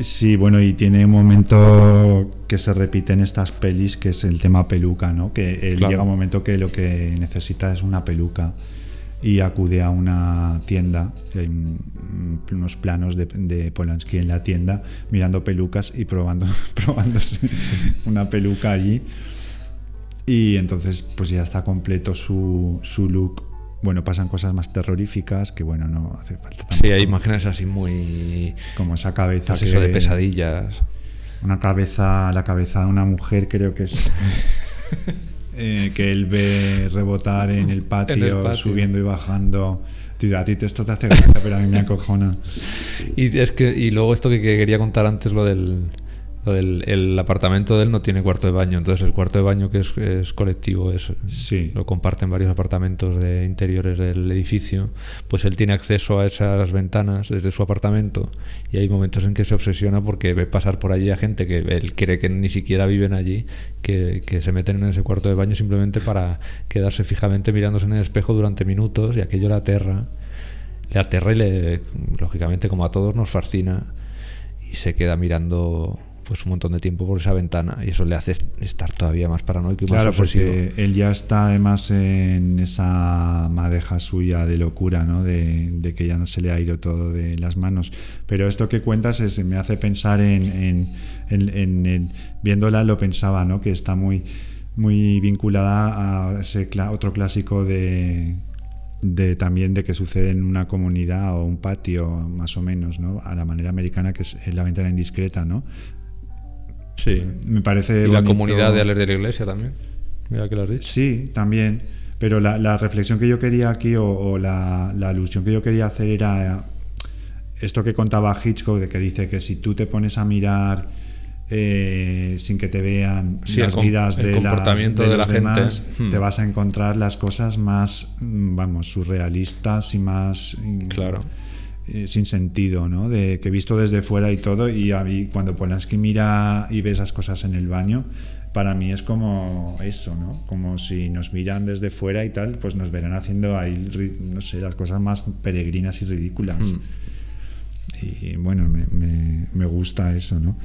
Sí, bueno, y tiene un momento que se repite en estas pelis, que es el tema peluca, ¿no? Que él llega un momento que lo que necesita es una peluca y acude a una tienda, hay unos planos de, Polanski en la tienda, mirando pelucas y probando, probándose una peluca allí. Y entonces pues ya está completo su, su look. Bueno, pasan cosas más terroríficas que bueno, no hace falta Sí, hay imágenes así muy... Como esa cabeza... Pues eso de pesadillas. Una cabeza, la cabeza de una mujer creo que es... Eh, que él ve rebotar en el, patio, subiendo y bajando. Tío, a ti esto te hace gracia, pero a mí me acojona. Y, es que, y luego esto que quería contar antes, lo del el, apartamento de él no tiene cuarto de baño, entonces el cuarto de baño que es, colectivo, es, sí. lo comparten varios apartamentos de interiores del edificio, pues él tiene acceso a esas ventanas desde su apartamento y hay momentos en que se obsesiona porque ve pasar por allí a gente que él cree que ni siquiera viven allí, que, que se meten en ese cuarto de baño simplemente para quedarse fijamente mirándose en el espejo durante minutos y aquello le aterra. Le aterra y le, lógicamente como a todos nos fascina y se queda mirando pues un montón de tiempo por esa ventana y eso le hace estar todavía más paranoico y claro, porque él ya está además en esa madeja suya de locura, ¿no? De, que ya no se le ha ido todo de las manos. Pero esto que cuentas es, me hace pensar en, en, viéndola lo pensaba, ¿no? Que está muy muy vinculada a ese otro clásico de, de también de que sucede en una comunidad o un patio más o menos, ¿no? A la manera americana que es la ventana indiscreta, ¿no? Sí. Me parece y la comunidad de de la iglesia también. Mira que lo has dicho. Sí, también. Pero la, reflexión que yo quería aquí o, la, la, alusión que yo quería hacer era esto que contaba Hitchcock de que dice que si tú te pones a mirar eh, sin que te vean las vidas de, comportamiento de, la demás, gente te hmm. vas a encontrar las cosas más vamos surrealistas y más claro eh, sin sentido no de que visto desde fuera y todo y, y cuando Polanski mira y ve esas cosas en el baño para mí es como eso, ¿no? Como si nos miran desde fuera y tal, pues nos verán haciendo ahí, no sé, las cosas más peregrinas y ridículas. Hmm. Y bueno, me, me gusta eso, ¿no?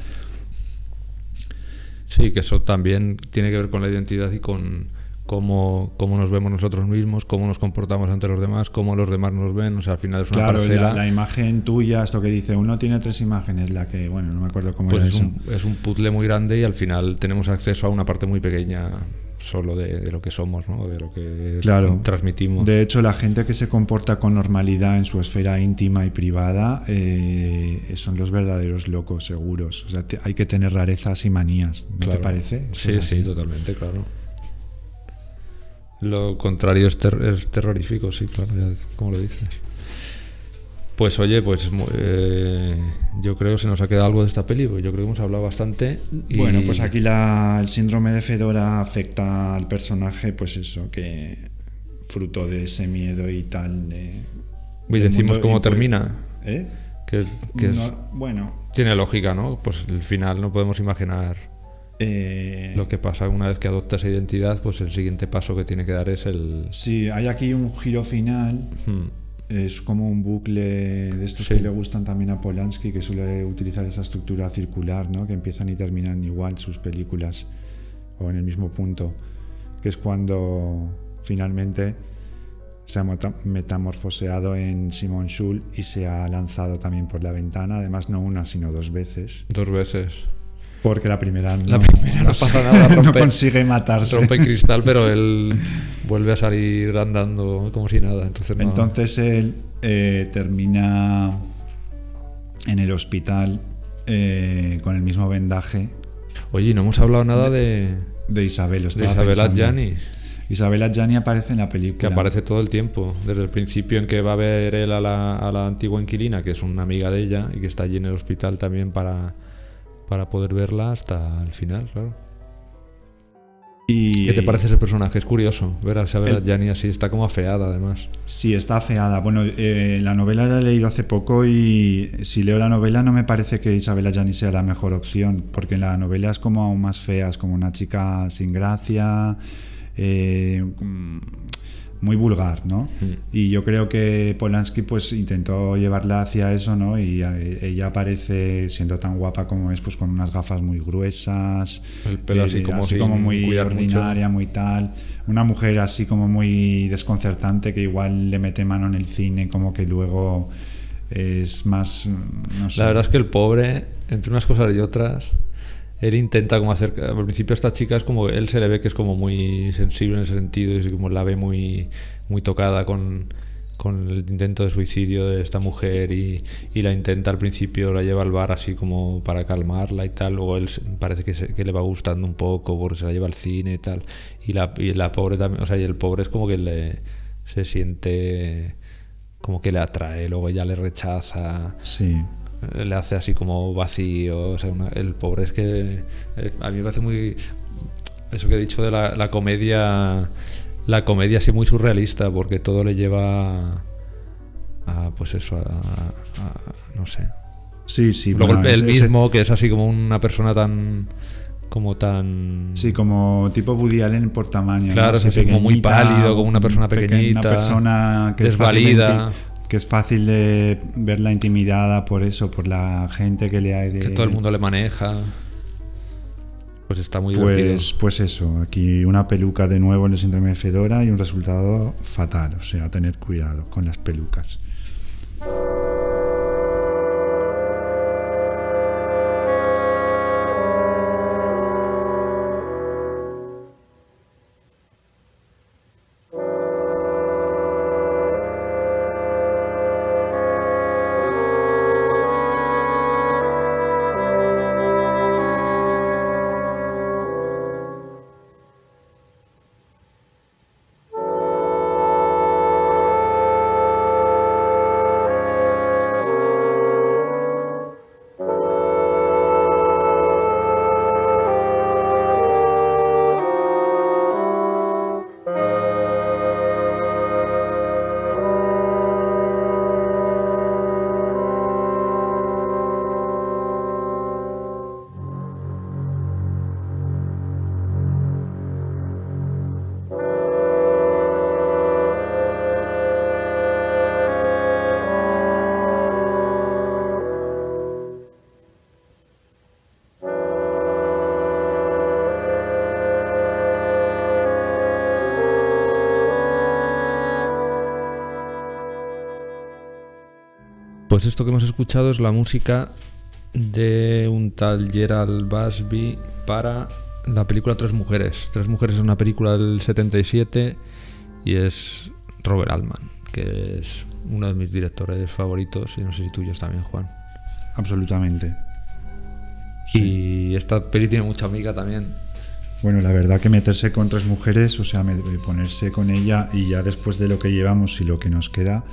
Sí, que eso también tiene que ver con la identidad y con cómo, cómo nos vemos nosotros mismos, cómo nos comportamos ante los demás, cómo los demás nos ven. O sea, al final es una claro, La, imagen tuya, esto que dice, uno tiene tres imágenes, la que, bueno, no me acuerdo cómo pues es Un, es un puzzle muy grande y al final tenemos acceso a una parte muy pequeña solo de, lo que somos, ¿no? de lo que claro. transmitimos. De hecho, la gente que se comporta con normalidad en su esfera íntima y privada eh, son los verdaderos locos, seguros. O sea, hay que tener rarezas y manías, ¿no te parece? sí, sí, totalmente, claro. Lo contrario es, terrorífico, sí, claro, como lo dices. Pues oye, pues eh, yo creo que se nos ha quedado algo de esta peli, yo creo que hemos hablado bastante. Bueno, pues aquí la, el síndrome de Fedora afecta al personaje, pues eso, que fruto de ese miedo y tal. De, y decimos cómo termina. ¿Eh? Que, bueno. Tiene lógica, ¿no? Pues el final no podemos imaginar eh, lo que pasa una vez que adopta esa identidad, pues el siguiente paso que tiene que dar es el... Sí, hay aquí un giro final. Hmm. Es como un bucle de estos que le gustan también a Polanski, que suele utilizar esa estructura circular, ¿no? que empiezan y terminan igual sus películas, o en el mismo punto, que es cuando finalmente se ha metamorfoseado en Simon Schul y se ha lanzado también por la ventana, además no una, sino dos veces. Dos veces. Porque la primera no, la primera no, pasa nada, no consigue matarse. Rompe cristal, pero él vuelve a salir andando como si nada. Entonces, entonces él eh, termina en el hospital eh, con el mismo vendaje. Oye, no hemos hablado nada de. De Isabel, De Isabel Adjani. Isabel Adjani aparece en la película. Que aparece todo el tiempo. Desde el principio en que va a ver él a la, a la antigua inquilina, que es una amiga de ella y que está allí en el hospital también para para poder verla hasta el final, claro. Y, ¿Qué te parece ese personaje? Es curioso ver a Isabel Gianni así, está como afeada además. Sí, está afeada. Bueno, eh, la novela la he leído hace poco y si leo la novela no me parece que Isabel Gianni sea la mejor opción, porque en la novela es como aún más fea, es como una chica sin gracia, eh, muy vulgar, ¿no? Y yo creo que Polanski pues intentó llevarla hacia eso, ¿no? Y ella aparece siendo tan guapa como es, pues con unas gafas muy gruesas, el pelo así, eh, como, muy ordinaria, muy tal, una mujer así como muy desconcertante que igual le mete mano en el cine, como que luego es más, no sé. La verdad es que el pobre, entre unas cosas y otras, él intenta como hacer al principio esta chica es como él se le ve que es como muy sensible en ese sentido y como la ve muy muy tocada con, con el intento de suicidio de esta mujer y, y, la intenta al principio la lleva al bar así como para calmarla y tal. Luego él parece que, que le va gustando un poco porque se la lleva al cine y tal. Y la, y la pobre también o sea y el pobre es como que le se siente como que le atrae luego ella le rechaza. Sí le hace así como vacío. O sea, el pobre es que eh, a mí me parece muy. Eso que he dicho de la, comedia. La comedia así muy surrealista, porque todo le lleva a. Pues eso, a. no sé. Sí, sí. Luego el, mismo, que es así como una persona tan como tan sí como tipo Woody Allen por tamaño claro como muy pálido como una persona pequeñita una persona que desvalida que es fácil de verla intimidada por eso, por la gente que le hay de... Que todo el mundo le maneja. Pues está muy pues, Pues eso, aquí una peluca de nuevo en el síndrome de Fedora y un resultado fatal, o sea, tener cuidado con las pelucas. Pues esto que hemos escuchado es la música de un tal Gerald Busby para la película Tres Mujeres. Tres Mujeres es una película del 77 y es Robert Altman, que es uno de mis directores favoritos y no sé si tuyos también, Juan. Absolutamente. Y esta peli tiene mucha amiga también. Bueno, la verdad que meterse con tres mujeres, o sea, ponerse con ella y ya después de lo que llevamos y lo que nos queda,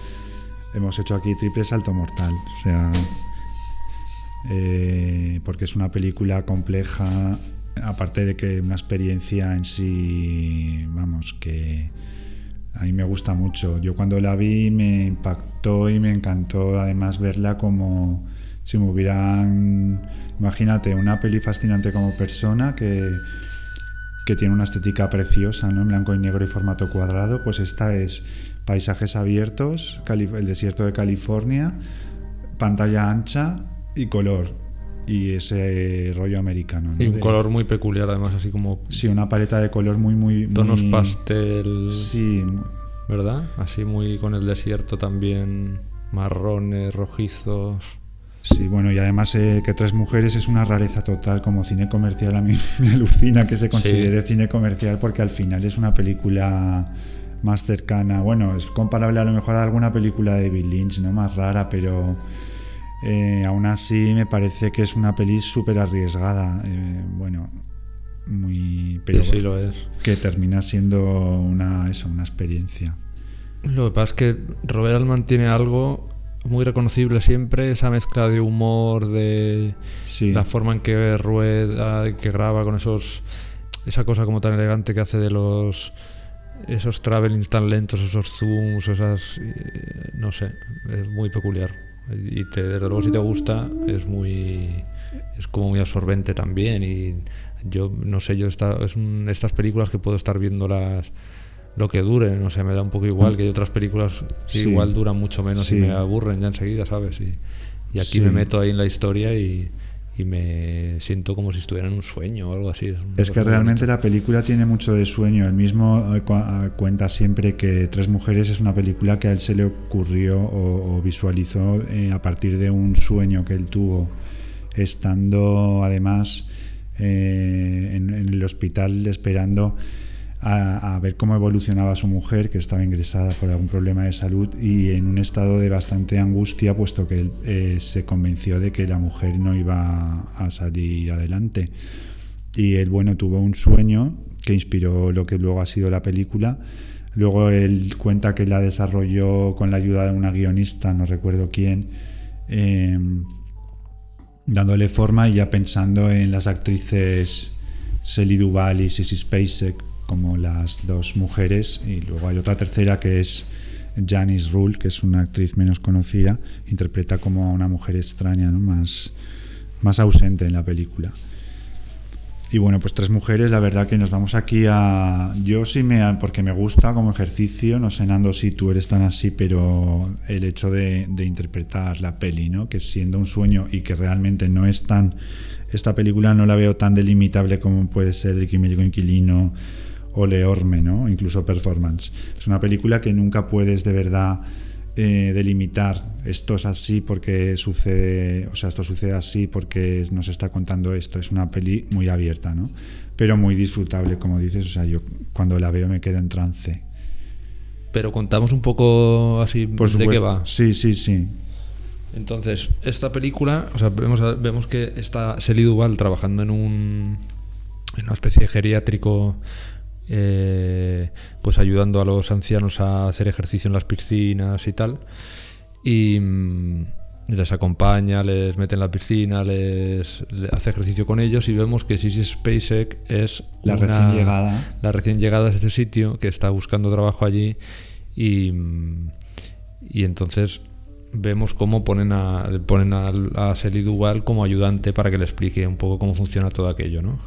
hemos hecho aquí triple salto mortal. O sea, eh, porque es una película compleja, aparte de que una experiencia en sí, vamos, que a mí me gusta mucho. Yo cuando la vi me impactó y me encantó además verla como si me hubieran, imagínate, una peli fascinante como persona que, que tiene una estética preciosa, ¿no? En blanco y negro y formato cuadrado, pues esta es paisajes abiertos, el desierto de California, pantalla ancha y color. Y ese rollo americano. Y un color muy peculiar, además, así como. Sí, una paleta de color muy, muy. Tonos pastel. Sí. ¿Verdad? Así muy con el desierto también. Marrones, rojizos. Sí, bueno, y además eh, que Tres Mujeres es una rareza total como cine comercial. A mí me alucina que se considere cine comercial porque al final es una película más cercana. Bueno, es comparable a lo mejor a alguna película de David Lynch, ¿no? Más rara, pero eh, aún así me parece que es una peli súper arriesgada. Eh, bueno, muy. Pero sí, lo es. Que termina siendo una, eso, una experiencia. Lo que pasa es que Robert Altman tiene algo muy reconocible siempre, esa mezcla de humor, de la forma en que rueda, que graba con esos. esa cosa como tan elegante que hace de los esos travelings tan lentos, esos zooms, esas. Eh, no sé, es muy peculiar. Y te, desde luego, si te gusta, es muy. es como muy absorbente también. Y yo, no sé, yo esta, es estas películas que puedo estar viéndolas lo que duren, o sea, me da un poco igual que hay otras películas que igual duran mucho menos y me aburren ya enseguida, ¿sabes? Y, y aquí me meto ahí en la historia y, y me siento como si estuviera en un sueño o algo así. Es, que realmente la película tiene mucho de sueño. Él mismo eh, ah, cuenta siempre que Tres Mujeres es una película que a él se le ocurrió o, visualizó eh, a partir de un sueño que él tuvo estando además eh, en, en el hospital esperando a, ver cómo evolucionaba su mujer, que estaba ingresada por algún problema de salud y en un estado de bastante angustia, puesto que él eh, se convenció de que la mujer no iba a salir adelante. Y él, bueno, tuvo un sueño que inspiró lo que luego ha sido la película. Luego él cuenta que la desarrolló con la ayuda de una guionista, no recuerdo quién, em, dándole forma y ya pensando en las actrices Sally Duval y Sissy Spacek como las dos mujeres y luego hay otra tercera que es Janice Rule, que es una actriz menos conocida, interpreta como a una mujer extraña, más, más ausente en la película. Y bueno, pues tres mujeres, la verdad que nos vamos aquí a... Yo sí me... porque me gusta como ejercicio, no sé Nando si tú eres tan así, pero el hecho de, de interpretar la peli, ¿no? Que siendo un sueño y que realmente no es tan... Esta película no la veo tan delimitable como puede ser El Químico Inquilino o Leorme, ¿no? incluso Performance. Es una película que nunca puedes de verdad eh, delimitar esto es así porque sucede, o sea, esto sucede así porque nos está contando esto. Es una peli muy abierta, ¿no? Pero muy disfrutable, como dices. O sea, yo cuando la veo me quedo en trance. Pero contamos un poco así de qué va. Sí, sí, sí. Entonces, esta película, o sea, vemos, vemos que está Sely Duval trabajando en un en una especie de geriátrico eh, pues ayudando a los ancianos a hacer ejercicio en las piscinas y tal. Y mm, les acompaña, les mete en la piscina, les, hace ejercicio con ellos y vemos que Sissy Spacek es la recién llegada. La recién llegada a este sitio que está buscando trabajo allí y, mm, y entonces vemos cómo ponen a ponen a, a Duval como ayudante para que le explique un poco cómo funciona todo aquello, ¿no?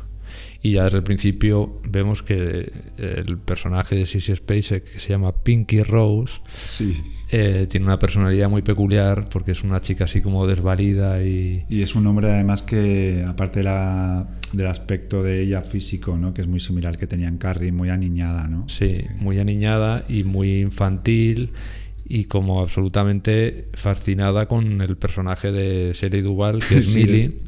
Y ya desde el principio vemos que el personaje de Sissy Spacek, que se llama Pinky Rose, sí. Eh, tiene una personalidad muy peculiar porque es una chica así como desvalida y... Y es un hombre además que, aparte del aspecto de ella físico, ¿no? que es muy similar que tenía en Carrie, muy aniñada, ¿no? Sí, muy aniñada y muy infantil y como absolutamente fascinada con el personaje de Shelley Duval, que es Millie,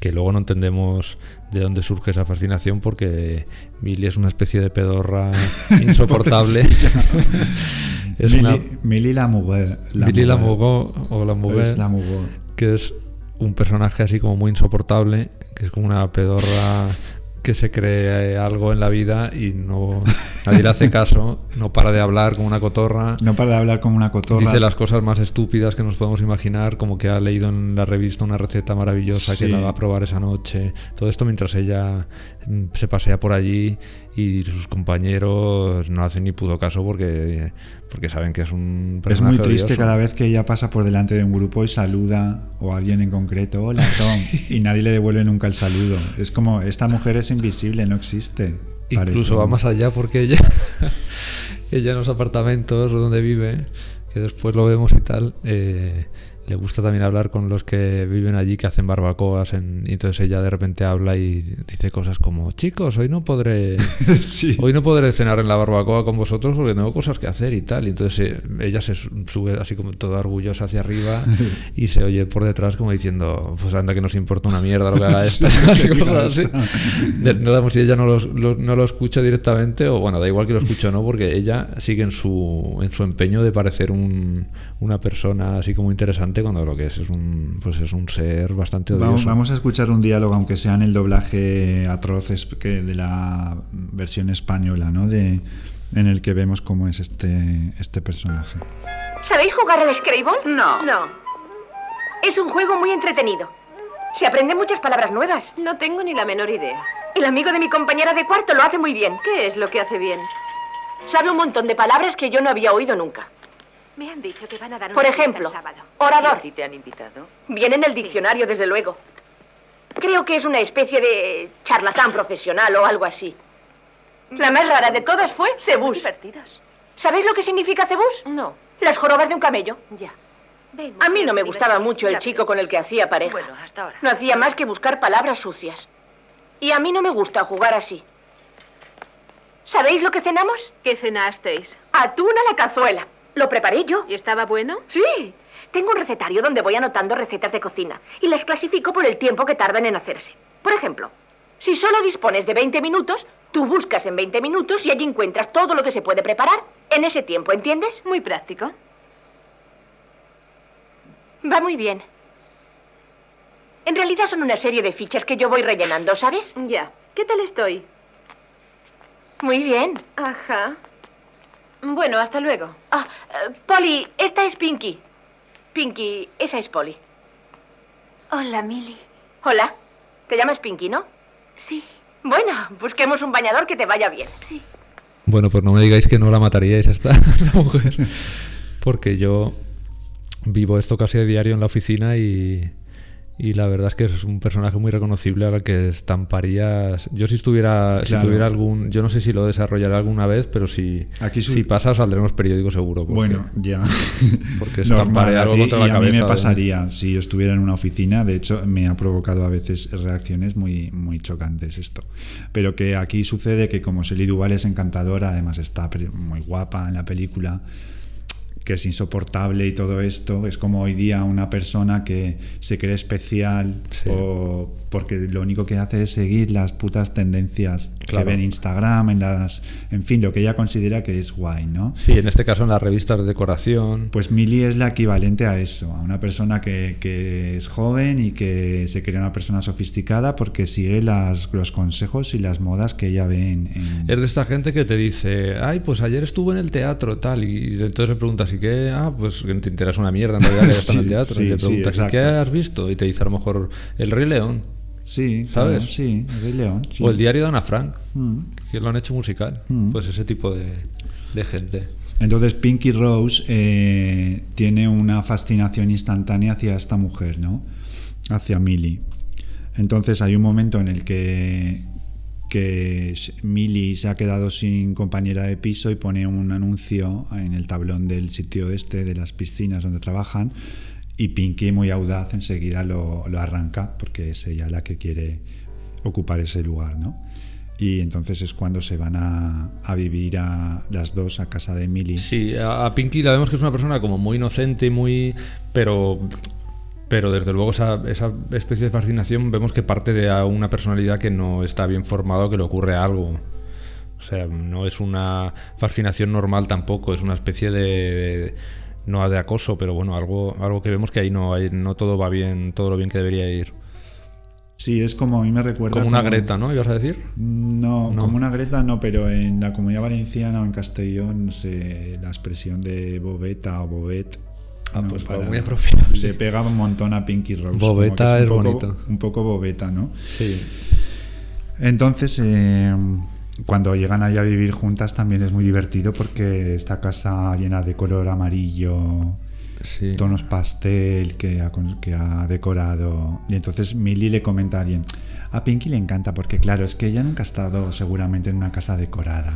que luego no entendemos de dónde surge esa fascinación porque Millie es una especie de pedorra insoportable. es Millie, la mujer. Millie la mujer, o la mujer, que es un personaje así como muy insoportable, que es como una pedorra que se cree algo en la vida y no nadie le hace caso, no para de hablar como una cotorra. No para de hablar como una cotorra. Dice las cosas más estúpidas que nos podemos imaginar, como que ha leído en la revista una receta maravillosa que la va a probar esa noche. Todo esto mientras ella se pasea por allí y sus compañeros no hacen ni puto caso porque, porque saben que es un personaje Es muy triste cada vez que ella pasa por delante de un grupo y saluda o a alguien en concreto, hola Tom, y nadie le devuelve nunca el saludo. Es como, esta mujer es invisible, no existe. Incluso va más allá porque ella, ella en los apartamentos donde vive, que después lo vemos y tal, eh, le gusta también hablar con los que viven allí que hacen barbacoas en, y entonces ella de repente habla y dice cosas como chicos hoy no podré hoy no podré cenar en la barbacoa con vosotros porque tengo cosas que hacer y tal y entonces eh, ella se sube así como toda orgullosa hacia arriba y se oye por detrás como diciendo pues anda que nos importa una mierda lo que haga esta no damos si ella no lo, no lo escucha directamente o bueno da igual que lo escuche o no porque ella sigue en su en su empeño de parecer un, una persona así como interesante cuando lo que es es un, pues es un ser bastante odioso. Vamos, a escuchar un diálogo, aunque sea en el doblaje atroz que de la versión española, ¿no? De, en el que vemos cómo es este, este personaje. ¿Sabéis jugar al Scrabble? No. No. Es un juego muy entretenido. Se aprenden muchas palabras nuevas. No tengo ni la menor idea. El amigo de mi compañera de cuarto lo hace muy bien. ¿Qué es lo que hace bien? Sabe un montón de palabras que yo no había oído nunca. Me han dicho que van a dar Por ejemplo, orador. ¿Y te han invitado? Viene en el diccionario, desde luego. Creo que es una especie de charlatán profesional o algo así. La más rara de todas fue cebús. Divertidas. ¿Sabéis lo que significa cebús? No. Las jorobas de un camello. Ya. a mí no me gustaba mucho el chico con el que hacía pareja. Bueno, hasta ahora. No hacía más que buscar palabras sucias. Y a mí no me gusta jugar así. ¿Sabéis lo que cenamos? ¿Qué cenasteis? Atún a la cazuela. Lo preparé yo. ¿Y estaba bueno? Sí. Tengo un recetario donde voy anotando recetas de cocina y las clasifico por el tiempo que tardan en hacerse. Por ejemplo, si solo dispones de 20 minutos, tú buscas en 20 minutos y allí encuentras todo lo que se puede preparar en ese tiempo, ¿entiendes? Muy práctico. Va muy bien. En realidad son una serie de fichas que yo voy rellenando, ¿sabes? Ya. ¿Qué tal estoy? Muy bien. Ajá. Bueno, hasta luego. Ah, eh, Polly, esta es Pinky. Pinky, esa es Polly. Hola, Millie. Hola. Te llamas Pinky, ¿no? Sí. Bueno, busquemos un bañador que te vaya bien. Sí. Bueno, pues no me digáis que no la mataríais a esta, mujer. Porque yo vivo esto casi a diario en la oficina y, y la verdad es que es un personaje muy reconocible al que estamparías. Yo si estuviera, si tuviera algún, yo no sé si lo desarrollaré alguna vez, pero si, Aquí si pasa saldremos periódico seguro. bueno, ya. Porque estamparía algo contra la y a mí me pasaría si yo estuviera en una oficina. De hecho, me ha provocado a veces reacciones muy, muy chocantes esto. Pero que aquí sucede que como Selly Duval es encantadora, además está muy guapa en la película que es insoportable y todo esto. Es como hoy día una persona que se cree especial o porque lo único que hace es seguir las putas tendencias que ve en Instagram, en las, en fin, lo que ella considera que es guay, ¿no? Sí, en este caso en las revistas de decoración. Pues Millie es la equivalente a eso, a una persona que, que es joven y que se cree una persona sofisticada porque sigue las, los consejos y las modas que ella ve en, Es de esta gente que te dice, ay, pues ayer estuve en el teatro, tal, y entonces le preguntas, ¿y qué? Ah, pues te enteras una mierda en realidad que en el teatro. y te preguntas, ¿qué has visto? Y te dice a lo mejor El Rey León. Sí, ¿sabes? sí, El Rey León. O el diario de Ana Frank, mm. que lo han hecho musical. Mm. Pues ese tipo de, de gente. Entonces Pinky Rose eh, tiene una fascinación instantánea hacia esta mujer, ¿no? Hacia Millie. Entonces hay un momento en el que que Millie se ha quedado sin compañera de piso y pone un anuncio en el tablón del sitio este de las piscinas donde trabajan y Pinky muy audaz enseguida lo, lo arranca porque es ella la que quiere ocupar ese lugar, ¿no? y entonces es cuando se van a, a, vivir a las dos a casa de Emily. Sí, a, Pinky la vemos que es una persona como muy inocente muy... pero pero desde luego esa, esa, especie de fascinación vemos que parte de una personalidad que no está bien formada o que le ocurre algo. O sea, no es una fascinación normal tampoco, es una especie de, de no de acoso, pero bueno, algo, algo que vemos que ahí no, hay, no todo va bien, todo lo bien que debería ir. Sí, es como a mí me recuerda. Como una Greta, ¿no? ¿Ibas a decir? No, no, como una Greta no, pero en la comunidad valenciana o en Castellón se, la expresión de bobeta o bobet. Ah, no, pues para, muy apropiado. Se sí. pega un montón a Pinky Rose. Bobeta es, un poco, bonito. Un poco bobeta, ¿no? Sí. Entonces, eh, cuando llegan ahí a vivir juntas también es muy divertido porque esta casa llena de color amarillo, sí. tonos pastel que ha, que ha, decorado. Y entonces Millie le comenta a alguien, a Pinky le encanta porque claro, es que ella nunca ha estado seguramente en una casa decorada.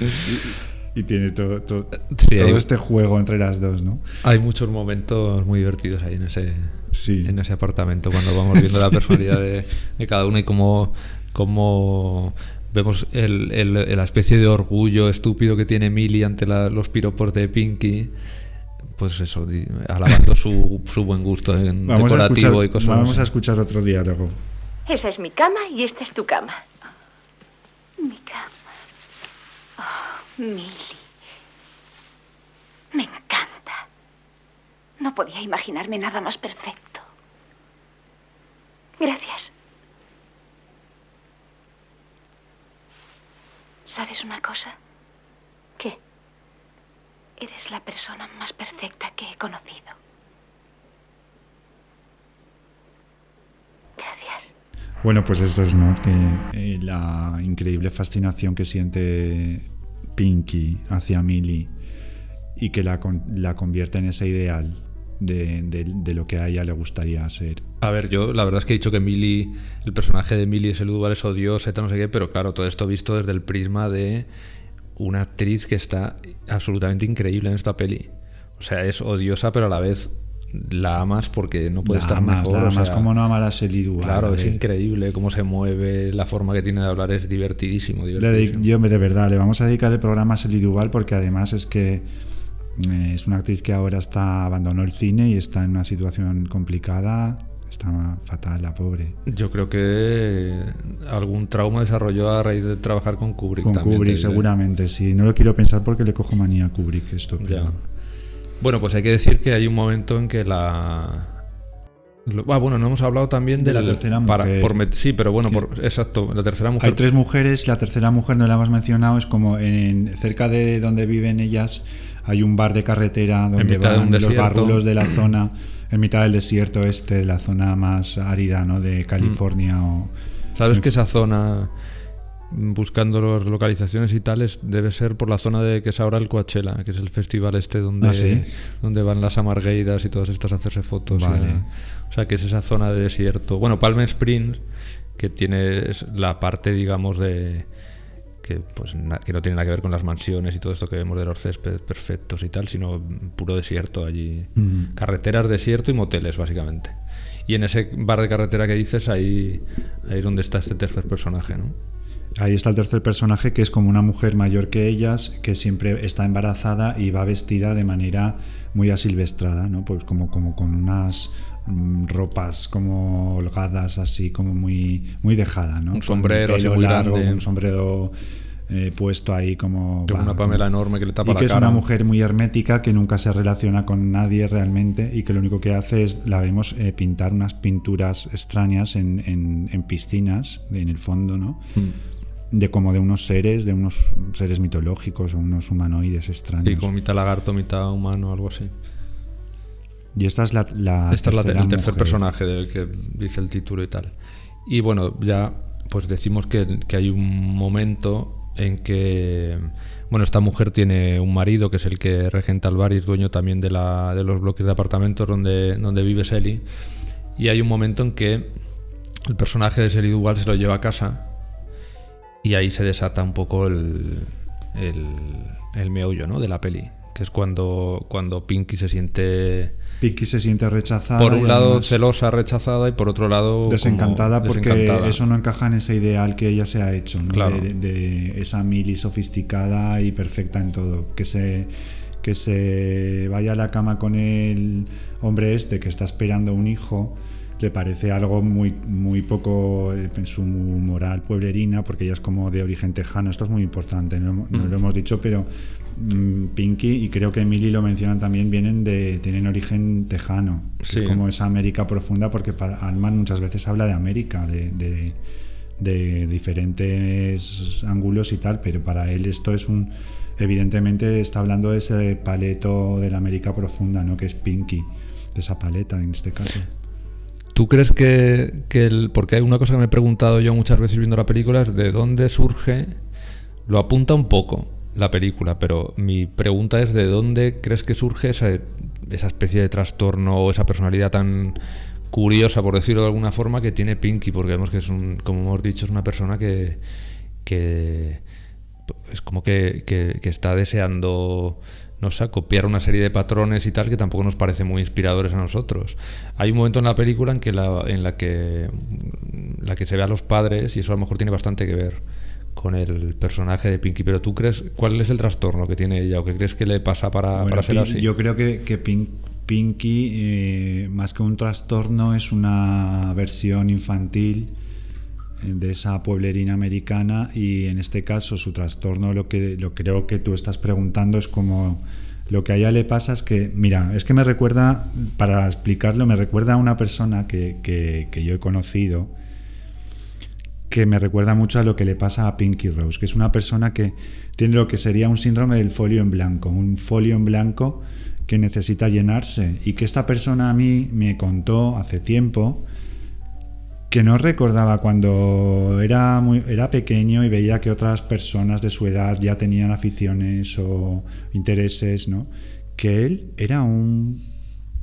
y, y, tiene todo, todo, sí, todo hay, este juego entre las dos, ¿no? Hay muchos momentos muy divertidos ahí en ese, sí. en ese apartamento cuando vamos viendo la personalidad de, de cada uno y cómo como vemos el, el, la especie de orgullo estúpido que tiene Millie ante la, los piropos de Pinky pues eso, alabando su, su buen gusto en vamos decorativo escuchar, y cosas Vamos así. a escuchar otro diálogo. Esa es mi cama y esta es tu cama. Mi cama. Oh, Millie. Me encanta. No podía imaginarme nada más perfecto. Gracias. ¿Sabes una cosa? ¿Qué? Eres la persona más perfecta que he conocido. Gracias. Bueno, pues esto es, ¿no? Que eh, la increíble fascinación que siente Pinky hacia Millie y que la, la convierte en ese ideal de, de, lo que a ella le gustaría ser. A ver, yo la verdad es que he dicho que Millie, el personaje de Millie es el lugar es odiosa, no sé qué, pero claro, todo esto visto desde el prisma de una actriz que está absolutamente increíble en esta peli. O sea, es odiosa, pero a la vez la amas porque no puede la estar amas, mejor. La o amas sea, como no amar a Duvall. Claro, es increíble cómo se mueve, la forma que tiene de hablar es divertidísimo. divertidísimo. Le, yo, de verdad, le vamos a dedicar el programa a Duvall porque además es que eh, es una actriz que ahora está abandonó el cine y está en una situación complicada. Está fatal, la pobre. Yo creo que algún trauma desarrolló a raíz de trabajar con Kubrick. Con Kubrick, seguramente, sí. No lo quiero pensar porque le cojo manía a Kubrick esto. Ya. Bueno, pues hay que decir que hay un momento en que la. Ah, bueno, no hemos hablado también de la tercera mujer. Para, por, sí, pero bueno, por, exacto, la tercera mujer. Hay tres mujeres, la tercera mujer no la hemos mencionado, es como en, cerca de donde viven ellas hay un bar de carretera donde van los barrulos de la zona, en mitad del desierto este, la zona más árida ¿no? de California. Mm. O, ¿Sabes que esa zona, buscando las localizaciones y tales, debe ser por la zona de que es ahora el Coachella, que es el festival este donde, ¿Ah, sí? donde van las amargueiras y todas estas a hacerse fotos? Vale. A, o sea, que es esa zona de desierto. Bueno, Palm Springs, que tiene la parte, digamos, de que, pues, na, que no tiene nada que ver con las mansiones y todo esto que vemos de los céspedes perfectos y tal, sino puro desierto allí. Mm. Carreteras, desierto y moteles, básicamente. Y en ese bar de carretera que dices, ahí, ahí es donde está este tercer personaje, ¿no? Ahí está el tercer personaje, que es como una mujer mayor que ellas, que siempre está embarazada y va vestida de manera muy asilvestrada, ¿no? Pues como, como con unas mm, ropas como holgadas, así como muy, muy dejada, ¿no? Un sombrero con así muy largo, grande. un sombrero eh, puesto ahí como... Con una pamela enorme que le tapa y la que cara. es una mujer muy hermética que nunca se relaciona con nadie realmente y que lo único que hace es, la vemos eh, pintar unas pinturas extrañas en, en, en piscinas, en el fondo, ¿no? Mm de como de unos seres, de unos seres mitológicos o unos humanoides extraños. Y como mitad lagarto, mitad humano, algo así. Y esta es la, la esta es la, el tercer mujer. personaje del que dice el título y tal. Y bueno, ya pues decimos que, que, hay un momento en que bueno, esta mujer tiene un marido que es el que regenta el bar y es dueño también de, la, de los bloques de apartamentos donde, donde vive Sally. Y hay un momento en que el personaje de Sally Duval se lo lleva a casa y ahí se desata un poco el, el, el meollo ¿no? de la peli, que es cuando, cuando Pinky se siente Pinky se siente rechazada. Por un lado celosa, rechazada y por otro lado desencantada porque eso no encaja en ese ideal que ella se ha hecho, de, esa mili sofisticada y perfecta en todo. Que se, que se vaya a la cama con el hombre este que está esperando un hijo le parece algo muy, muy poco en eh, su moral pueblerina, porque ella es como de origen tejano. Esto es muy importante, no, lo mm. hemos dicho, pero mm, Pinky y creo que Emily lo mencionan también, vienen de, tienen origen tejano. Es como esa América profunda, porque para Alman muchas veces habla de América, de, de, diferentes ángulos y tal, pero para él esto es un. Evidentemente está hablando de ese paleto de la América profunda, ¿no? Que es Pinky, de esa paleta en este caso. ¿Tú crees que, el, porque hay una cosa que me he preguntado yo muchas veces viendo la película es de dónde surge, lo apunta un poco la película, pero mi pregunta es de dónde crees que surge esa, esa especie de trastorno o esa personalidad tan curiosa, por decirlo de alguna forma, que tiene Pinky, porque vemos que es un, como hemos dicho, es una persona que, que es como que, que está deseando no sé, copiar una serie de patrones y tal que tampoco nos parece muy inspiradores a nosotros. Hay un momento en la película en que la, en la que la que se ve a los padres y eso a lo mejor tiene bastante que ver con el personaje de Pinky, pero tú crees cuál es el trastorno que tiene ella o qué crees que le pasa para, para ser así? Yo creo que, que Pinky, eh, más que un trastorno, es una versión infantil de esa pueblerina americana y en este caso su trastorno lo que lo creo que tú estás preguntando es como lo que a ella le pasa es que mira es que me recuerda para explicarlo me recuerda a una persona que, que, yo he conocido que me recuerda mucho a lo que le pasa a Pinky Rose que es una persona que tiene lo que sería un síndrome del folio en blanco un folio en blanco que necesita llenarse y que esta persona a mí me contó hace tiempo que no recordaba cuando era, muy, era pequeño y veía que otras personas de su edad ya tenían aficiones o intereses, ¿no? Que él era un,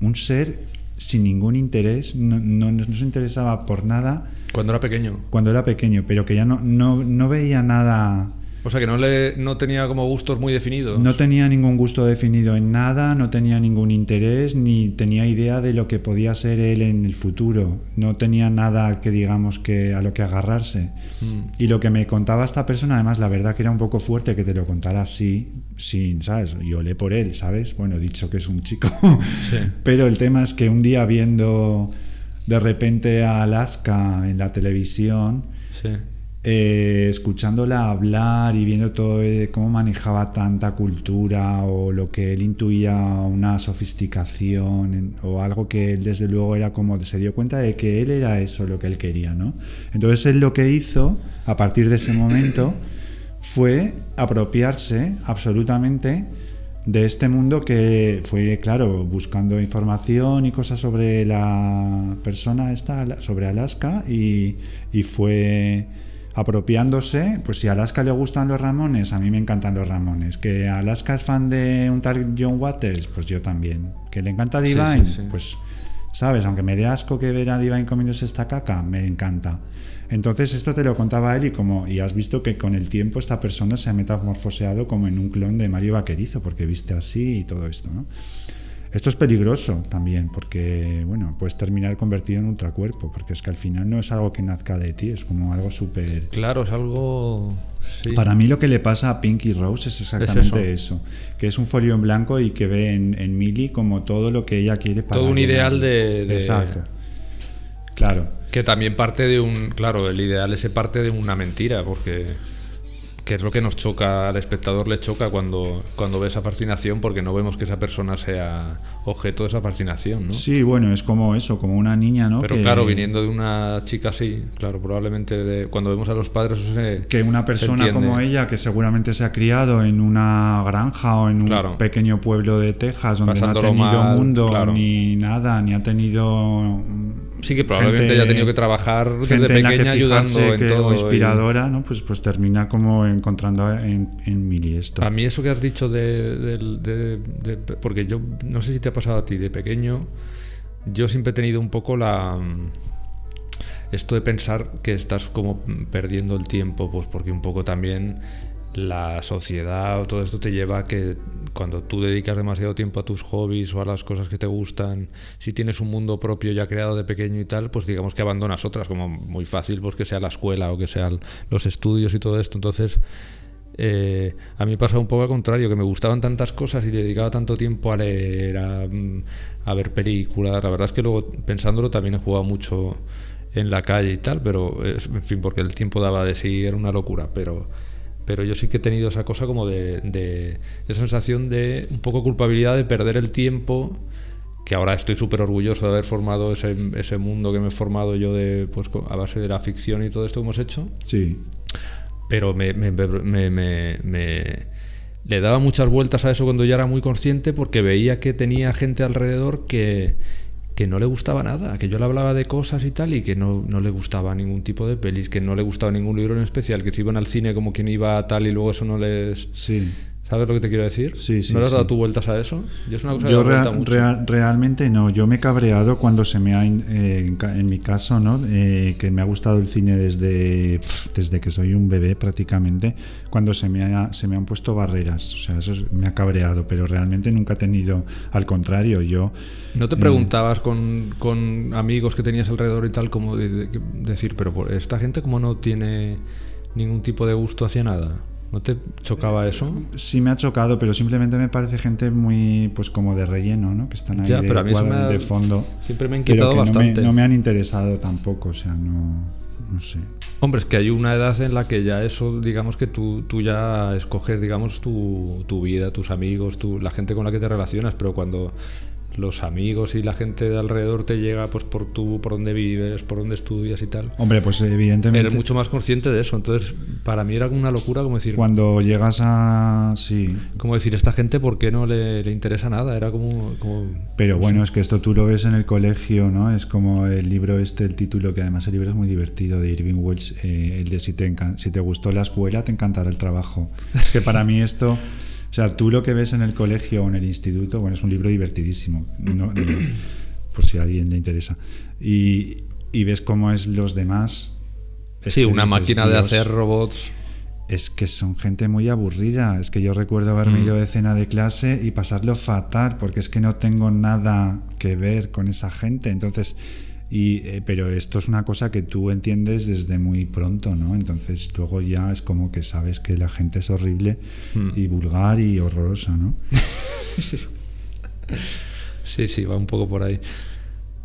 un ser sin ningún interés, no, no, no, se interesaba por nada. Cuando era pequeño. Cuando era pequeño, pero que ya no, no, no veía nada o sea que no, le, no tenía como gustos muy definidos. No tenía ningún gusto definido en nada, no tenía ningún interés, ni tenía idea de lo que podía ser él en el futuro. No tenía nada que digamos que a lo que agarrarse. Mm. Y lo que me contaba esta persona, además, la verdad que era un poco fuerte que te lo contara así, sin, ¿sabes? Yo olé por él, ¿sabes? Bueno, dicho que es un chico. Pero el tema es que un día viendo de repente a Alaska en la televisión, sí eh, escuchándola hablar y viendo todo eh, cómo manejaba tanta cultura o lo que él intuía una sofisticación o algo que él desde luego era como se dio cuenta de que él era eso lo que él quería, ¿no? Entonces él lo que hizo a partir de ese momento fue apropiarse absolutamente de este mundo que fue, claro, buscando información y cosas sobre la persona esta, sobre Alaska y, y fue apropiándose, pues si a Alaska le gustan los Ramones, a mí me encantan los Ramones. Que Alaska es fan de un tal John Waters, pues yo también. Que le encanta Divine, pues, ¿sabes? Aunque me dé asco que ver a Divine comiéndose esta caca, me encanta. Entonces esto te lo contaba él y como y has visto que con el tiempo esta persona se ha metamorfoseado como en un clon de Mario Vaquerizo, porque viste así y todo esto, ¿no? Esto es peligroso también, porque bueno, puedes terminar convertido en ultracuerpo, porque es que al final no es algo que nazca de ti, es como algo súper. Claro, es algo. Para mí lo que le pasa a Pinky Rose es exactamente eso. que es un folio en blanco y que ve en, en Millie como todo lo que ella quiere para. Todo un ideal de, de. Exacto. Claro. Que también parte de un. Claro, el ideal ese parte de una mentira, porque que es lo que nos choca, al espectador le choca cuando, cuando ve esa fascinación, porque no vemos que esa persona sea objeto de esa fascinación, ¿no? Sí, bueno, es como eso, como una niña, ¿no? Pero claro, viniendo de una chica así, claro, probablemente cuando vemos a los padres Que una persona como ella, que seguramente se ha criado en una granja o en un pequeño pueblo de Texas, donde no ha tenido mundo ni nada, ni ha tenido Sí, que probablemente haya tenido que trabajar desde pequeña ayudando en todo. inspiradora, ¿no? Pues, pues termina como encontrando en, en Mili esto. A mí eso que has dicho de, Porque yo no sé si te ha pasado a ti de pequeño, yo siempre he tenido un poco la. Esto de pensar que estás como perdiendo el tiempo, pues porque un poco también la sociedad o todo esto te lleva a que cuando tú dedicas demasiado tiempo a tus hobbies o a las cosas que te gustan, si tienes un mundo propio ya creado de pequeño y tal, pues digamos que abandonas otras, como muy fácil, pues que sea la escuela o que sean los estudios y todo esto. Entonces, eh, a mí pasa un poco al contrario, que me gustaban tantas cosas y dedicaba tanto tiempo a leer, a, mm, a ver películas. La verdad es que luego, pensándolo, también he jugado mucho en la calle y tal, pero en fin, porque el tiempo daba de sí, era una locura, pero pero yo sí que he tenido esa cosa como de, de esa sensación de un poco culpabilidad de perder el tiempo que ahora estoy súper orgulloso de haber formado ese, ese, mundo que me he formado yo de pues a base de la ficción y todo esto que hemos hecho. Sí. Pero me, me, me, me le daba muchas vueltas a eso cuando ya era muy consciente porque veía que tenía gente alrededor que que no le gustaba nada, que yo le hablaba de cosas y tal y que no, no le gustaba ningún tipo de pelis, que no le gustaba ningún libro en especial, que se iban al cine como quien iba a tal y luego eso no les... Sí. ¿Sabes lo que te quiero decir? Sí, sí. ¿No le has sí. dado tú vueltas a eso? Yo, es una cosa Yo real, real, realmente no. Yo me he cabreado cuando se me ha, eh, en mi caso, ¿no? Eh, que me ha gustado el cine desde, desde que soy un bebé prácticamente, cuando se me, ha, se me han puesto barreras. O sea, eso me ha cabreado, pero realmente nunca he tenido, al contrario, yo... ¿No te preguntabas eh, con, con, amigos que tenías alrededor y tal, como de, de, decir, pero esta gente como no tiene ningún tipo de gusto hacia nada? ¿No te chocaba eso? Sí me ha chocado, pero simplemente me parece gente muy, pues como de relleno, ¿no? Que están ahí ya, de, pero a mí cuadro, me ha, de fondo. Siempre me ha inquietado bastante. No me, no me, han interesado tampoco, o sea, no, no sé. Hombre, es que hay una edad en la que ya eso, digamos que tú, tú ya escoges, digamos, tu, tu vida, tus amigos, tu, la gente con la que te relacionas, pero cuando los amigos y la gente de alrededor te llega pues por tú, por donde vives, por donde estudias y tal. Hombre, pues evidentemente. Eres mucho más consciente de eso. Entonces, para mí era una locura como decir. Cuando llegas a. Sí. Como decir, esta gente, ¿por qué no le, le interesa nada? Era como. como Pero bueno, es que esto tú lo ves en el colegio, ¿no? Es como el libro este, el título, que además el libro es muy divertido, de Irving Welsh, eh, el de si te, si te gustó la escuela, te encantará el trabajo. Es que para mí esto. O sea, tú lo que ves en el colegio o en el instituto, bueno, es un libro divertidísimo, no, no, por si a alguien le interesa. Y, y ves cómo es los demás. Es sí, una dices, máquina de hacer robots. Es que son gente muy aburrida. Es que yo recuerdo haberme mm. ido de cena de clase y pasarlo fatal, porque es que no tengo nada que ver con esa gente. Entonces, y, eh, pero esto es una cosa que tú entiendes desde muy pronto, ¿no? Entonces luego ya es como que sabes que la gente es horrible Hmm. mm. y vulgar y horrorosa, ¿no? sí, sí, va un poco por ahí.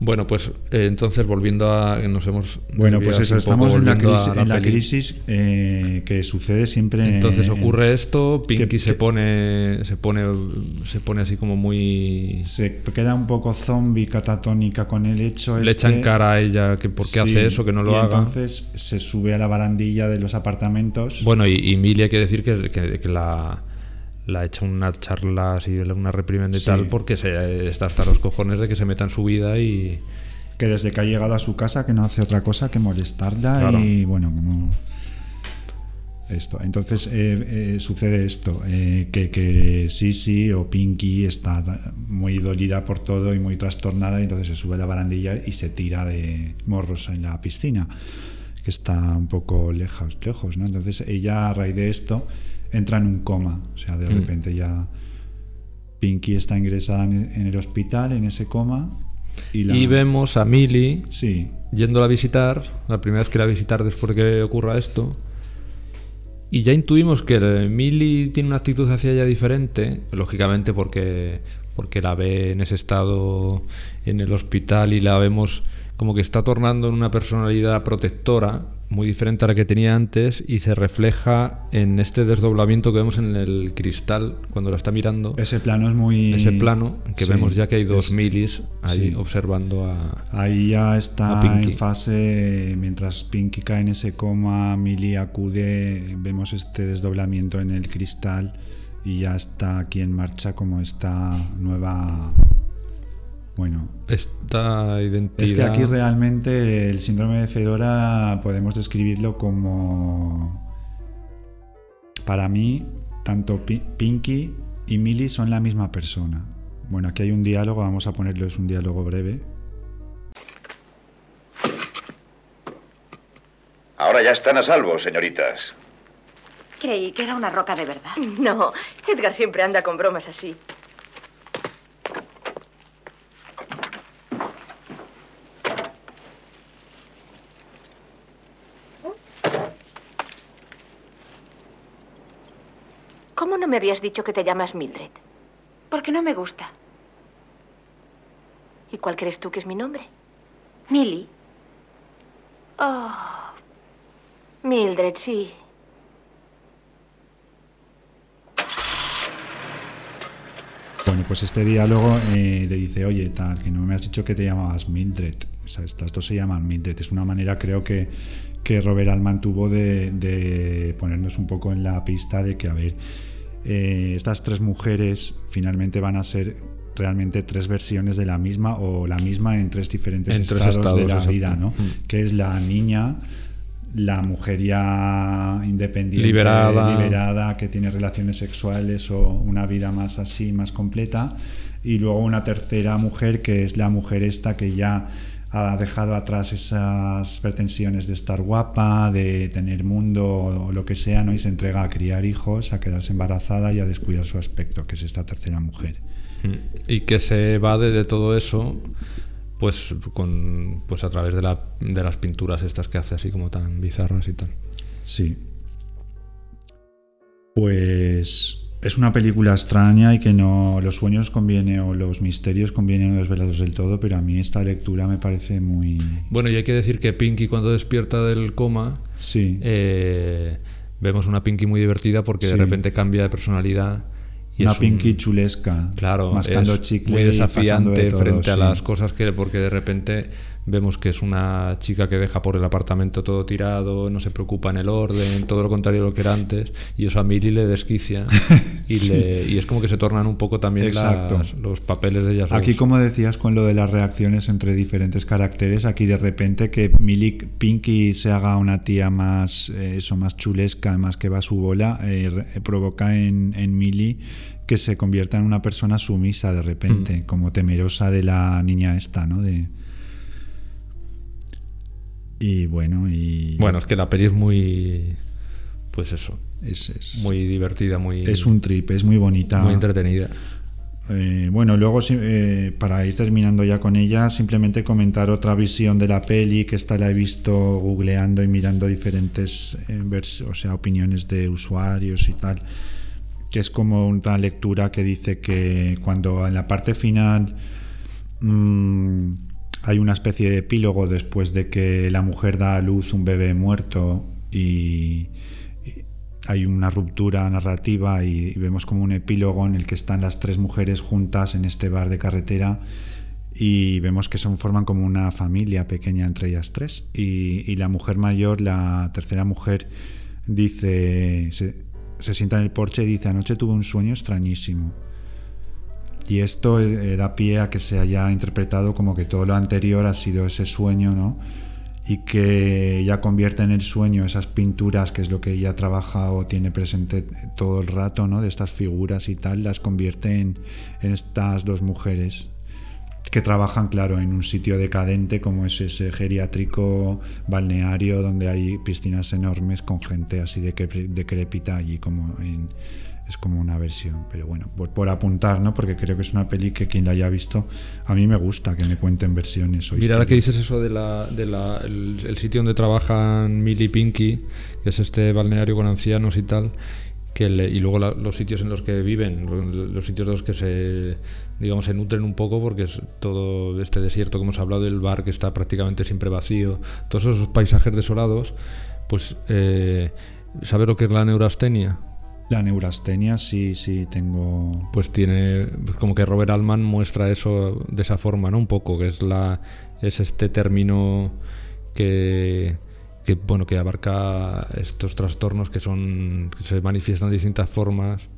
Bueno, pues eh, entonces volviendo a nos hemos bueno pues eso estamos en la crisis, la, en la crisis eh, que sucede siempre entonces ocurre esto Pinky que, se pone se pone se pone así como muy se queda un poco zombie catatónica con el hecho le este, echan cara a ella que por qué sí, hace eso que no lo y haga. entonces se sube a la barandilla de los apartamentos. Bueno y, y hay que decir que, que la la echa una charla así, una reprimenda y sí. tal, porque se, está hasta los cojones de que se meta en su vida y. Que desde que ha llegado a su casa que no hace otra cosa que molestarla claro. y bueno, como. Esto. Entonces eh, eh, sucede esto: eh, que, que Sisi o Pinky está muy dolida por todo y muy trastornada, y entonces se sube a la barandilla y se tira de morros en la piscina, que está un poco lejos, lejos ¿no? Entonces ella, a raíz de esto, entra en un coma. O sea, de Hmm. repente ya Pinky está ingresada en el hospital, en ese coma. Y, la... y vemos a Millie sí. yéndola a visitar, la primera vez que la visitar después de que ocurra esto. Y ya intuimos que Millie tiene una actitud hacia ella diferente, lógicamente porque, porque la ve en ese estado en el hospital y la vemos como que está tornando en una personalidad protectora muy diferente a la que tenía antes y se refleja en este desdoblamiento que vemos en el cristal cuando la está mirando. Ese plano es muy... Ese plano, que sí, vemos ya que hay dos es... milis ahí sí. observando a... Ahí ya está en fase, mientras Pinky cae en ese coma, Millie acude, vemos este desdoblamiento en el cristal y ya está aquí en marcha como esta nueva bueno, esta identidad. Es que aquí realmente el síndrome de Fedora podemos describirlo como. Para mí, tanto Pinky y Millie son la misma persona. Bueno, aquí hay un diálogo, vamos a ponerlo, es un diálogo breve. Ahora ya están a salvo, señoritas. Creí que era una roca de verdad. No, Edgar siempre anda con bromas así. ¿Cómo no me habías dicho que te llamas Mildred? Porque no me gusta. ¿Y cuál crees tú que es mi nombre? Millie. Oh, Mildred, sí. Bueno, pues este diálogo eh, le dice, oye, tal, que no me has dicho que te llamabas Mildred. Estas dos se llaman Mildred. Es una manera, creo que, que Robert Altman tuvo de, de ponernos un poco en la pista de que, a ver, eh, estas tres mujeres finalmente van a ser realmente tres versiones de la misma o la misma en tres diferentes En tres estados, de la exacto. vida, ¿no? Mm. Que es la niña, la mujer ya independiente, Liberada. liberada, que tiene relaciones sexuales o una vida más así, más completa, y luego una tercera mujer que es la mujer esta que ya ha dejado atrás esas pretensiones de estar guapa, de tener mundo o lo que sea, ¿no? Y se entrega a criar hijos, a quedarse embarazada y a descuidar su aspecto, que es esta tercera mujer. Mm. Y que se evade de todo eso, pues, con, pues a través de, la, de las pinturas estas que hace así como tan bizarras y tal. Sí. Pues es una película extraña y que no los sueños conviene o los misterios conviene no desvelarlos del todo, pero a mí esta lectura me parece muy Bueno, y hay que decir que Pinky cuando despierta del coma, sí, eh, vemos una Pinky muy divertida porque de repente cambia de personalidad. Y una un- Pinky chulesca, Claro, mascando chicle muy y desafiante de todo, frente a las cosas que porque de repente vemos que es una chica que deja por el apartamento todo tirado, no se preocupa en el orden, todo lo contrario de lo que era antes, y eso a Millie le desquicia y, Sí. le- y es como que se tornan un poco también las- los papeles de ellas Aquí, dos. como decías, con lo de las reacciones entre diferentes caracteres, aquí de repente que Millie Pinky se haga una tía más, eh, eso, más chulesca, más que va a su bola, eh, re- provoca en, en Millie que se convierta en una persona sumisa de repente, como temerosa de la niña esta, ¿no? De... Y bueno, y... Bueno, es que la peli es muy pues eso, es, es- muy divertida, muy es un trip, es muy bonita. muy entretenida. Eh, bueno, luego eh, para ir terminando ya con ella, simplemente comentar otra visión de la peli, que esta la he visto googleando y mirando diferentes eh, vers- o sea, opiniones de usuarios y tal, que es como una lectura que dice que cuando en la parte final mm, hay una especie de epílogo después de que la mujer da a luz un bebé muerto y, hay una ruptura narrativa y, vemos como un epílogo en el que están las tres mujeres juntas en este bar de carretera y vemos que son forman como una familia pequeña entre ellas tres. Y, y la mujer mayor la tercera mujer dice se, se sienta en el porche y dice anoche tuve un sueño extrañísimo y esto eh, da pie a que se haya interpretado como que todo lo anterior ha sido ese sueño no y que ella convierte en el sueño esas pinturas, que es lo que ella trabaja o tiene presente todo el rato, ¿no? De estas figuras y tal, las convierte en, en estas dos mujeres que trabajan, claro, en un sitio decadente como es ese geriátrico balneario donde hay piscinas enormes con gente así de decrépita allí como en, es como una versión, pero bueno, por, por, apuntar, ¿no? Porque creo que es una peli que quien la haya visto, a mí me gusta que me cuenten versiones. Mira, ahora que dices eso de la, de la el, el, sitio donde trabajan Millie Pinky, que es este balneario con ancianos y tal, que le, y luego la, los sitios en los que viven, los sitios de los que se, digamos, se nutren un poco, porque es todo este desierto que hemos hablado, del bar que está prácticamente siempre vacío, todos esos paisajes desolados, pues, eh, ¿sabe lo que es la neurastenia? La neurastenia, sí, sí, tengo. Pues tiene. Como que Robert Altman muestra eso de esa forma, ¿no? Un poco, que es la. es este término que. que bueno, que abarca estos trastornos que son. que se manifiestan de distintas formas.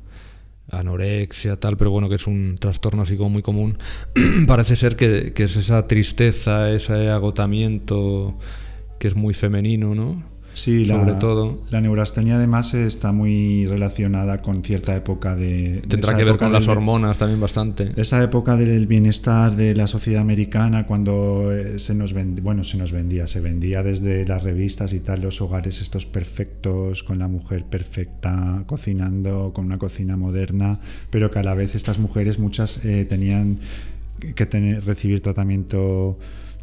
Anorexia, tal, pero bueno, que es un trastorno así como muy común. Parece ser que, que es esa tristeza, ese agotamiento que es muy femenino, ¿no? Sí, sobre la, todo. La neurastenia además está muy relacionada con cierta época de... Tendrá que ver con las hormonas también bastante. Esa época del bienestar de la sociedad americana cuando eh, se nos vendía, bueno, se nos vendía, se vendía desde las revistas y tal, los hogares estos perfectos, con la mujer perfecta, cocinando, con una cocina moderna, pero que a la vez estas mujeres muchas eh, tenían que tener, recibir tratamiento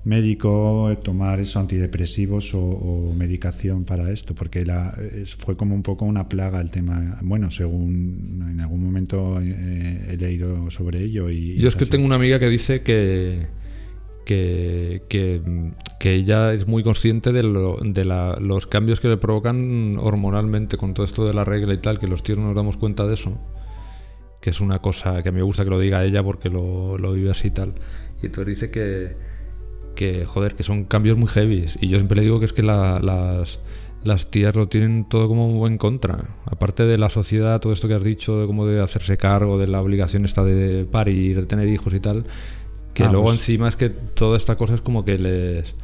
médico, tomar eso, antidepresivos o, medicación para esto, porque la, fue como un poco una plaga el tema. Bueno, según en algún momento eh, he leído sobre ello. Y, Yo es que tengo una amiga que dice que, que, que, ella es muy consciente de, de los cambios que le provocan hormonalmente con todo esto de la regla y tal, que los tíos no nos damos cuenta de eso. Que es una cosa que a mí me gusta que lo diga ella porque lo, lo vive así y tal. Y entonces dice que, que, joder, que son cambios muy heavy. Y yo siempre le digo que es que las, las tías lo tienen todo como en contra. Aparte de la sociedad, todo esto que has dicho, de cómo de hacerse cargo, de la obligación esta de parir, de tener hijos y tal, que ah, luego pues encima es que toda esta cosa es como que les...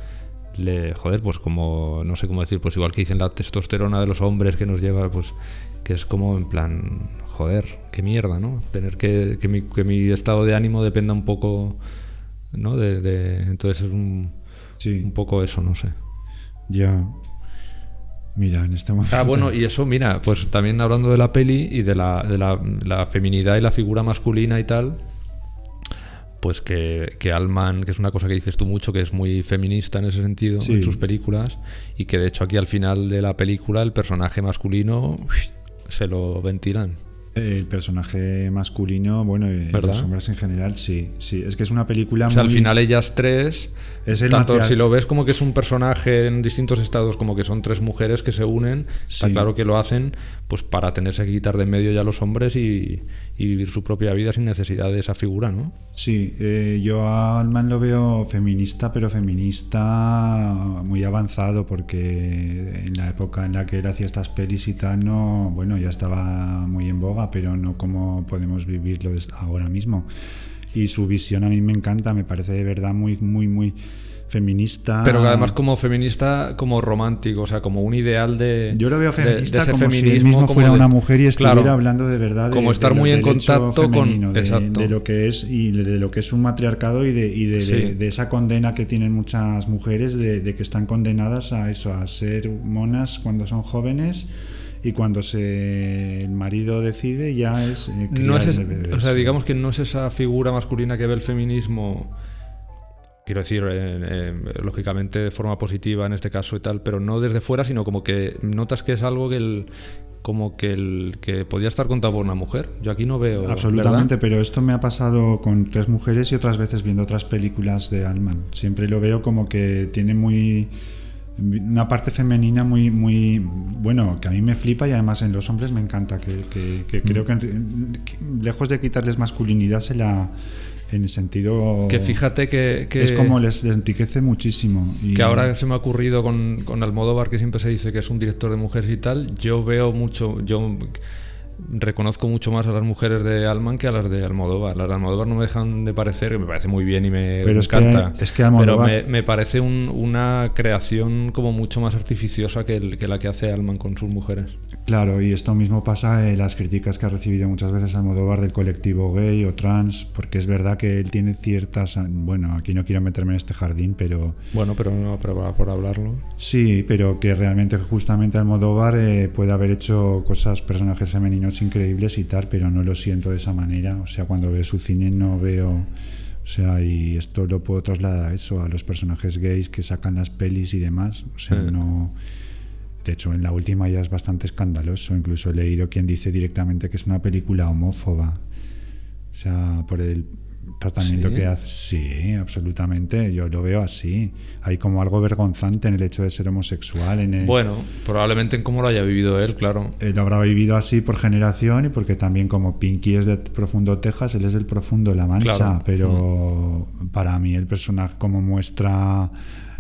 Le, joder, pues como, no sé cómo decir, pues igual que dicen la testosterona de los hombres que nos lleva, pues que es como en plan, joder, qué mierda, ¿no? Tener que, que, mi, que mi estado de ánimo dependa un poco ¿no? De, entonces es un, un poco eso, no sé. Ya. Mira, en este momento. Ah, bueno, y eso, mira, pues también hablando de la peli y de la, de la, feminidad y la figura masculina y tal, pues que, que, Alman, que es una cosa que dices tú mucho, que es muy feminista en ese sentido, en sus películas, y que de hecho aquí al final de la película el personaje masculino se lo ventilan. El personaje masculino, bueno, y los hombres en general, sí, sí. Es que es una película o sea, al final ellas tres, es el tanto si lo ves como que es un personaje en distintos estados, como que son tres mujeres que se unen, está claro que lo hacen pues para tenerse que quitar de en medio ya los hombres y, vivir su propia vida sin necesidad de esa figura, ¿no? Sí, eh, yo a Alman lo veo feminista, pero feminista muy avanzado, porque en la época en la que él hacía estas pelis y tal, no, bueno, ya estaba muy en boga, pero no como podemos vivirlo ahora mismo. Y su visión a mí me encanta, me parece de verdad muy, muy, muy feminista. Pero además como feminista, como romántico, o sea, como un ideal de. Yo lo veo feminista como si él mismo fuera una mujer y estuviera hablando de verdad. como estar muy en contacto con. De, lo que es y de lo que es un matriarcado y de, de, esa condena que tienen muchas mujeres de, que están condenadas a eso, a ser monas cuando son jóvenes y cuando se el marido decide ya es eh, no es, o sea digamos que no es esa figura masculina que ve el feminismo quiero decir, lógicamente de forma positiva en este caso y tal, pero no desde fuera, sino como que notas que es algo que el como que el que podía estar contado por una mujer. Yo aquí no veo. Absolutamente, pero esto me ha pasado con tres mujeres y otras veces viendo otras películas de Alman. Siempre lo veo como que tiene muy una parte femenina muy muy bueno que a mí me flipa y además en los hombres me encanta que, que, creo mm. que lejos de quitarles masculinidad se la en el sentido... Que fíjate que... es como les, enriquece muchísimo. Y... Que ahora se me ha ocurrido con, con Almodóvar, que siempre se dice que es un director de mujeres y tal, yo veo mucho... yo reconozco mucho más a las mujeres de Alman que a las de Almodóvar. Las de Almodóvar no me dejan de parecer, que me parece muy bien y me, pero encanta. Es que, Almodóvar... Pero me, parece una creación como mucho más artificiosa que, que, la que hace Alman con sus mujeres. Claro, y esto mismo pasa en las críticas que ha recibido muchas veces Almodóvar del colectivo gay o trans, porque es verdad que él tiene ciertas... Bueno, aquí no quiero meterme en este jardín, pero... Bueno, pero no, pero por hablarlo. Sí, pero que realmente justamente Almodóvar eh, puede haber hecho cosas, personajes femeninos increíbles y tal, pero no lo siento de esa manera. O sea, cuando veo su cine no veo... O sea, y esto lo puedo trasladar a eso, a los personajes gays que sacan las pelis y demás. O sea, no... De hecho, en la última ya es bastante escandaloso. Incluso he leído quien dice directamente que es una película homófoba. O sea, por el tratamiento que hace. Sí, absolutamente. Yo lo veo así. Hay como algo vergonzante en el hecho de ser homosexual. En Bueno, probablemente en cómo lo haya vivido él, claro. Él lo habrá vivido así por generación y porque también como Pinky es de Profundo Texas, él es del Profundo La Mancha. Pero para mí el personaje como muestra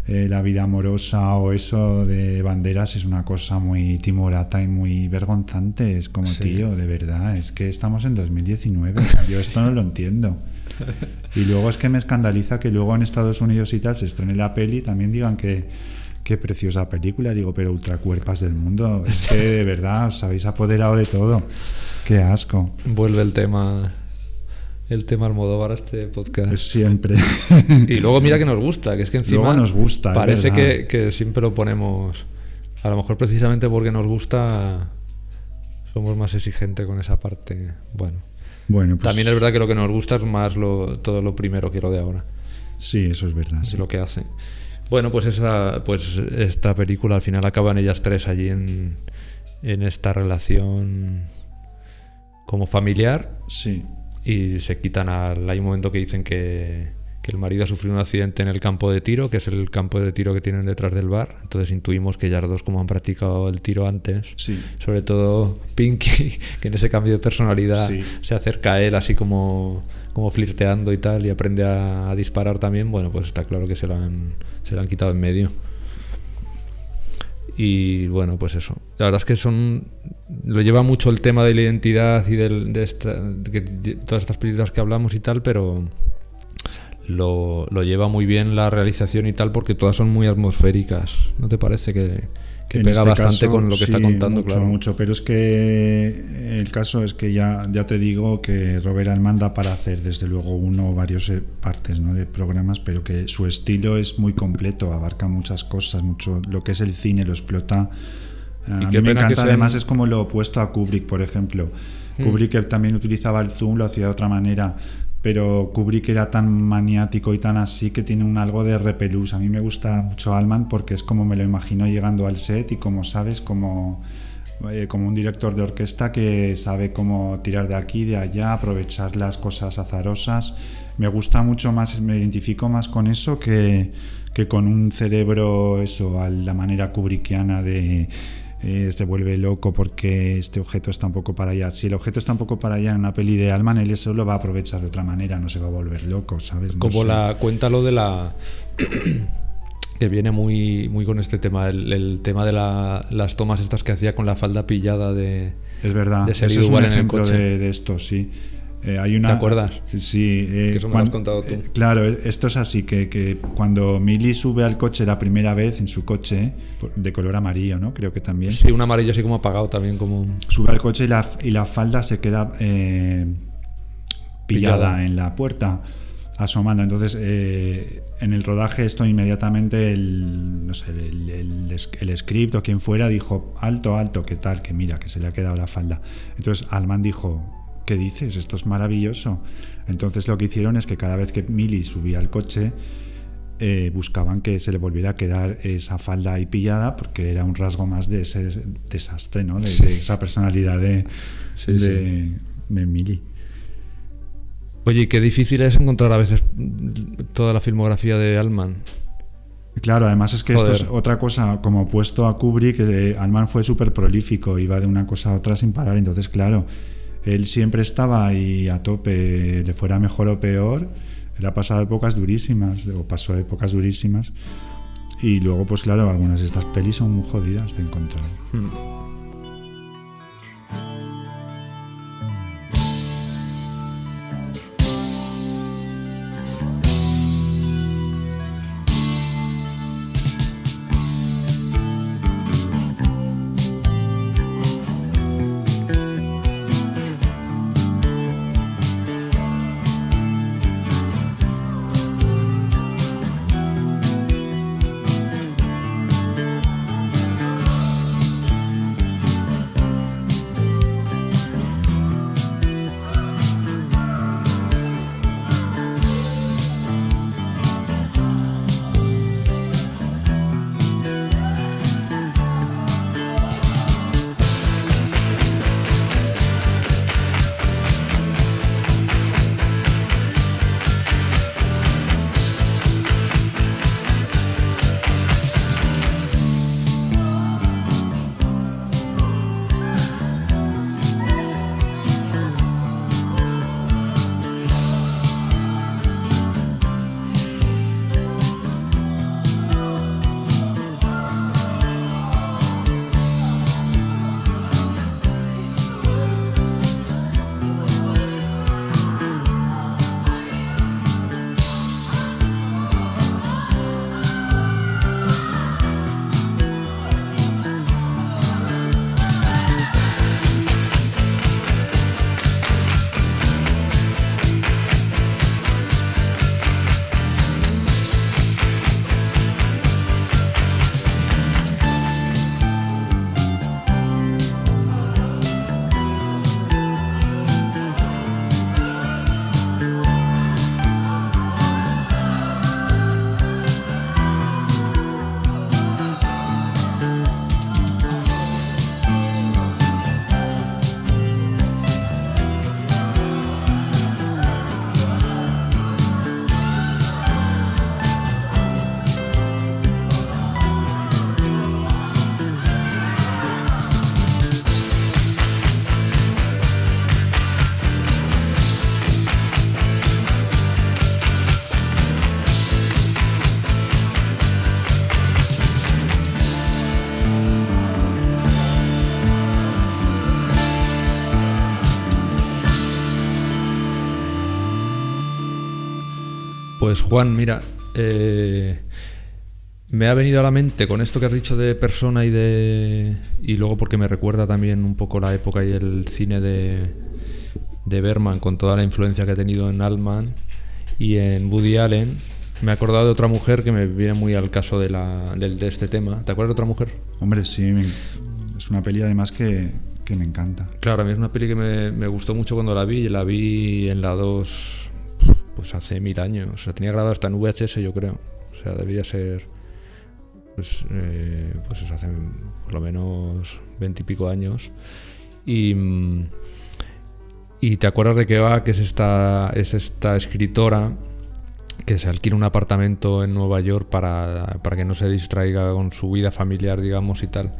eh, la vida amorosa o eso de banderas es una cosa muy timorata y muy vergonzante. Es como, tío, de verdad, es que estamos en 2019. Yo esto no lo entiendo. Y luego es que me escandaliza que luego en Estados Unidos y tal se estrene la peli también digan que, qué preciosa película. Digo, pero ultracuerpas del mundo. Es que de verdad os habéis apoderado de todo. Qué asco. Vuelve el tema. El tema Almodóvar a este podcast. Siempre. Y luego mira que nos gusta, que es que encima. Luego nos gusta. Parece que, que siempre lo ponemos. A lo mejor precisamente porque nos gusta. Somos más exigentes con esa parte. Bueno. Bueno, pues También es verdad que lo que nos gusta es más lo, todo lo primero que lo de ahora. Sí, eso es verdad. Es sí. lo que hace. Bueno, pues esa, pues esta película al final acaban ellas tres allí en, en esta relación como familiar Sí. y se quitan al. Hay un momento que dicen que, que el marido ha sufrido un accidente en el campo de tiro, que es el campo de tiro que tienen detrás del bar. Entonces intuimos que ellas dos, como han practicado el tiro antes, Sí. sobre todo Pinky, que en ese cambio de personalidad Sí. se acerca a él así como, como flirteando y tal, y aprende a, a disparar también, bueno, pues está claro que se lo han, se lo han quitado en medio. Y bueno, pues eso. La verdad es que son. Lo lleva mucho el tema de la identidad y del, de, esta- de todas estas películas que hablamos y tal, pero lo, lo lleva muy bien la realización y tal, porque todas son muy atmosféricas. ¿No te parece que, que pega este bastante caso, con lo que está contando? mucho, claro. mucho, pero es que el caso es que ya, ya te digo que Robert Altman da para hacer desde luego uno o varios eh, partes ¿no? de programas, pero que su estilo es muy completo, abarca muchas cosas, mucho lo que es el cine lo explota. A mí me encanta, sean- además es como lo opuesto a Kubrick, por ejemplo. Hmm. Kubrick que también utilizaba el zoom, lo hacía de otra manera, pero Kubrick era tan maniático y tan así que tiene un algo de repelús. A mí me gusta mucho Alman porque es como me lo imagino llegando al set y como sabes, como, eh, como un director de orquesta que sabe cómo tirar de aquí, de allá, aprovechar las cosas azarosas. Me gusta mucho más, me identifico más con eso que, que con un cerebro, eso, a la manera kubrickiana de eh, se vuelve loco porque este objeto está un poco para allá. Si el objeto está un poco para allá en una peli de Alman, él eso lo va a aprovechar de otra manera, no se va a volver loco, ¿sabes? No Como sé. la cuenta lo de la que viene muy muy con este tema el, el tema de la- las tomas estas que hacía con la falda pillada de Es verdad, de Shelley es un Duvall en el ejemplo coche. de, de esto, sí. Eh, hay una, ¿Te acuerdas? Sí. eh, Que eso me lo has contado tú. eh, claro, eh, esto es así, que, que cuando Millie sube al coche la primera vez en su coche, de color amarillo, ¿no? Creo que también. sí un amarillo así como apagado también como Sube al coche y la, y la falda se queda pillada, Pillada. en la puerta, asomando. Entonces, en el rodaje, esto inmediatamente el, no sé, el, el, el script o quien fuera dijo, alto, alto, ¿qué tal? Que mira, que se le ha quedado la falda. Entonces, Alman dijo, ¿qué dices? Esto es maravilloso. Entonces, lo que hicieron es que cada vez que Millie subía al coche, eh, buscaban que se le volviera a quedar esa falda ahí pillada porque era un rasgo más de ese desastre, ¿no? De, de esa personalidad de, Sí, de, de Millie. Oye, y qué difícil es encontrar a veces toda la filmografía de Alman. Claro, además es que esto es otra cosa, como opuesto a Kubrick, que Alman fue súper prolífico, iba de una cosa a otra sin parar, entonces claro, él siempre estaba ahí a tope, le fuera mejor o peor, él ha pasado épocas durísimas, o pasó épocas durísimas, y luego pues claro, algunas de estas pelis son muy jodidas de encontrar. Pues Juan, mira, eh, me ha venido a la mente con esto que has dicho de persona y de. y luego porque me recuerda también un poco la época y el cine de, de Berman con toda la influencia que ha tenido en Altman y en Woody Allen. Me he acordado de otra mujer que me viene muy al caso de, la, de, este tema. ¿Te acuerdas de otra mujer? Hombre, sí, es una peli además que, que, me encanta. Claro, a mí es una peli que me, me gustó mucho cuando la vi. La vi en la 2 pues hace mil años. O sea, tenía grabada hasta en VHS, yo creo. O sea, debía ser. Pues, eh, pues hace por lo menos veintipico años. Y. Y te acuerdas de que va, que es esta, es esta escritora que se alquila un apartamento en Nueva York para, para, que no se distraiga con su vida familiar, digamos, y tal.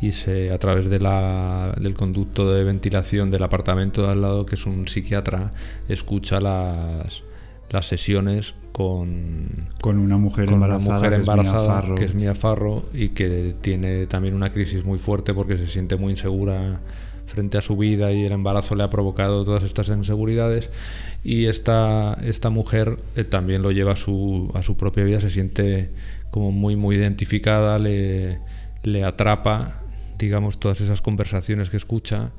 Y se, a través de del conducto de ventilación del apartamento de al lado, que es un psiquiatra, escucha las, las sesiones con, con una mujer embarazada, que, es Mia Farro y que tiene también una crisis muy fuerte porque se siente muy insegura frente a su vida y el embarazo le ha provocado todas estas inseguridades. Y esta, esta mujer eh, también lo lleva a su, a su propia vida, se siente como muy muy identificada, le, le atrapa digamos todas esas conversaciones que escucha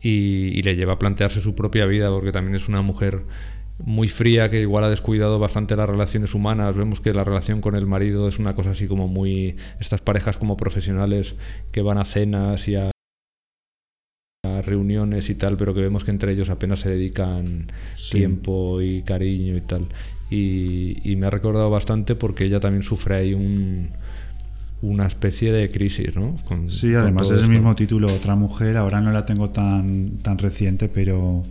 y, y le lleva a plantearse su propia vida porque también es una mujer muy fría que igual ha descuidado bastante las relaciones humanas. Vemos que la relación con el marido es una cosa así como muy... Estas parejas como profesionales que van a cenas y a, reuniones y tal, pero que vemos que entre ellos apenas se dedican tiempo y cariño y tal. Y, me ha recordado bastante porque ella también sufre ahí un, una especie de crisis, ¿no? sí, además es el mismo título, Otra mujer, ahora no la tengo tan, tan reciente, pero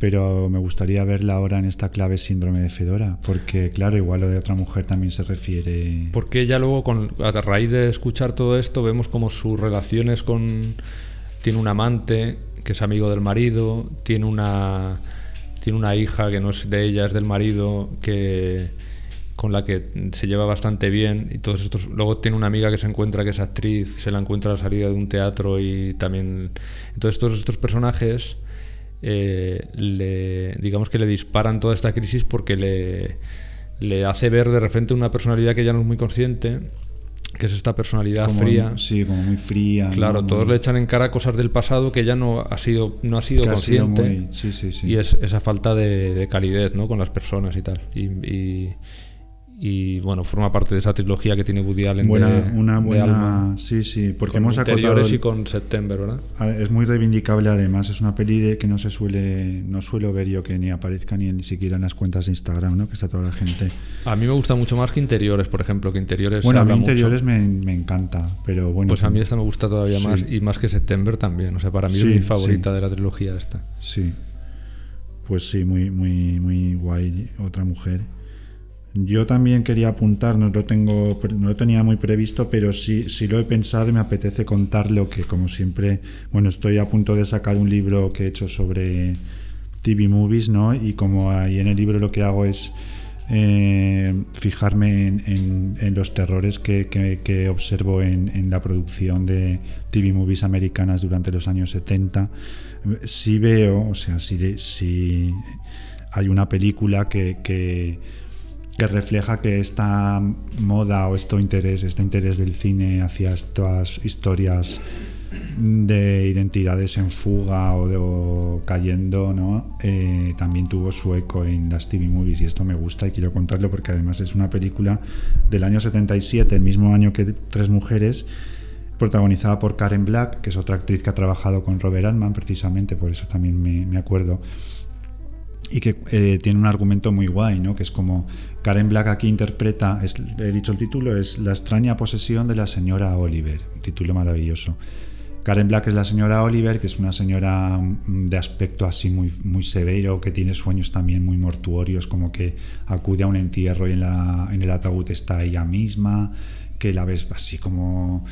pero me gustaría verla ahora en esta clave síndrome de Fedora, porque claro, igual lo de otra mujer también se refiere... Porque ella luego, con, a raíz de escuchar todo esto, vemos como sus relaciones con... Tiene un amante que es amigo del marido, tiene una, tiene una hija que no es de ella, es del marido, que con la que se lleva bastante bien y todos estos luego tiene una amiga que se encuentra que es actriz se la encuentra a la salida de un teatro y también entonces todos estos personajes eh, le, digamos que le disparan toda esta crisis porque le, le hace ver de repente una personalidad que ya no es muy consciente que es esta personalidad fría. Sí, como muy fría. Claro, todos le echan en cara cosas del pasado que ya no ha sido, no ha sido consciente. sí, sí, sí. Y es esa falta de, calidez ¿no? con las personas y tal. y, y bueno, forma parte de esa trilogía que tiene Woody Allen buena, una buena, sí, sí, porque hemos acotado y con September, ¿verdad? Ah, es muy reivindicable además, es una peli de que no se suele no suelo ver yo que ni aparezca ni, ni siquiera en las cuentas de Instagram, ¿no? Que está toda la gente. A mí me gusta mucho más que Interiores, por ejemplo, que Interiores Bueno, a mí Interiores me, me, encanta, pero bueno. Pues a mí esta me gusta todavía más y más que September también, o sea, para mí es mi favorita de la trilogía esta. Sí. Pues sí, muy muy muy guay otra mujer. Yo también quería apuntar, no lo, tengo, no lo tenía muy previsto, pero sí, sí lo he pensado y me apetece contarlo, que como siempre, bueno, estoy a punto de sacar un libro que he hecho sobre TV movies, ¿no? Y como ahí en el libro lo que hago es eh, fijarme en, los terrores que, observo en, la producción de TV movies americanas durante los años 70, sí veo, o sea, sí, sí hay una película que que refleja que esta moda o este interés, este interés del cine hacia estas historias de identidades en fuga o, de, cayendo, ¿no? Eh, también tuvo su eco en las TV movies y esto me gusta y quiero contarlo porque además es una película del año 77, el mismo año que Tres Mujeres, protagonizada por Karen Black, que es otra actriz que ha trabajado con Robert Altman precisamente, por eso también me acuerdo y que eh, tiene un argumento muy guay, ¿no? que es como Karen Black aquí interpreta, es, he dicho el título, es La extraña posesión de la señora Oliver, un título maravilloso. Karen Black es la señora Oliver, que es una señora mm, de aspecto así muy, muy severo, que tiene sueños también muy mortuorios, como que acude a un entierro y en, la, en el ataúd está ella misma, que la ves así como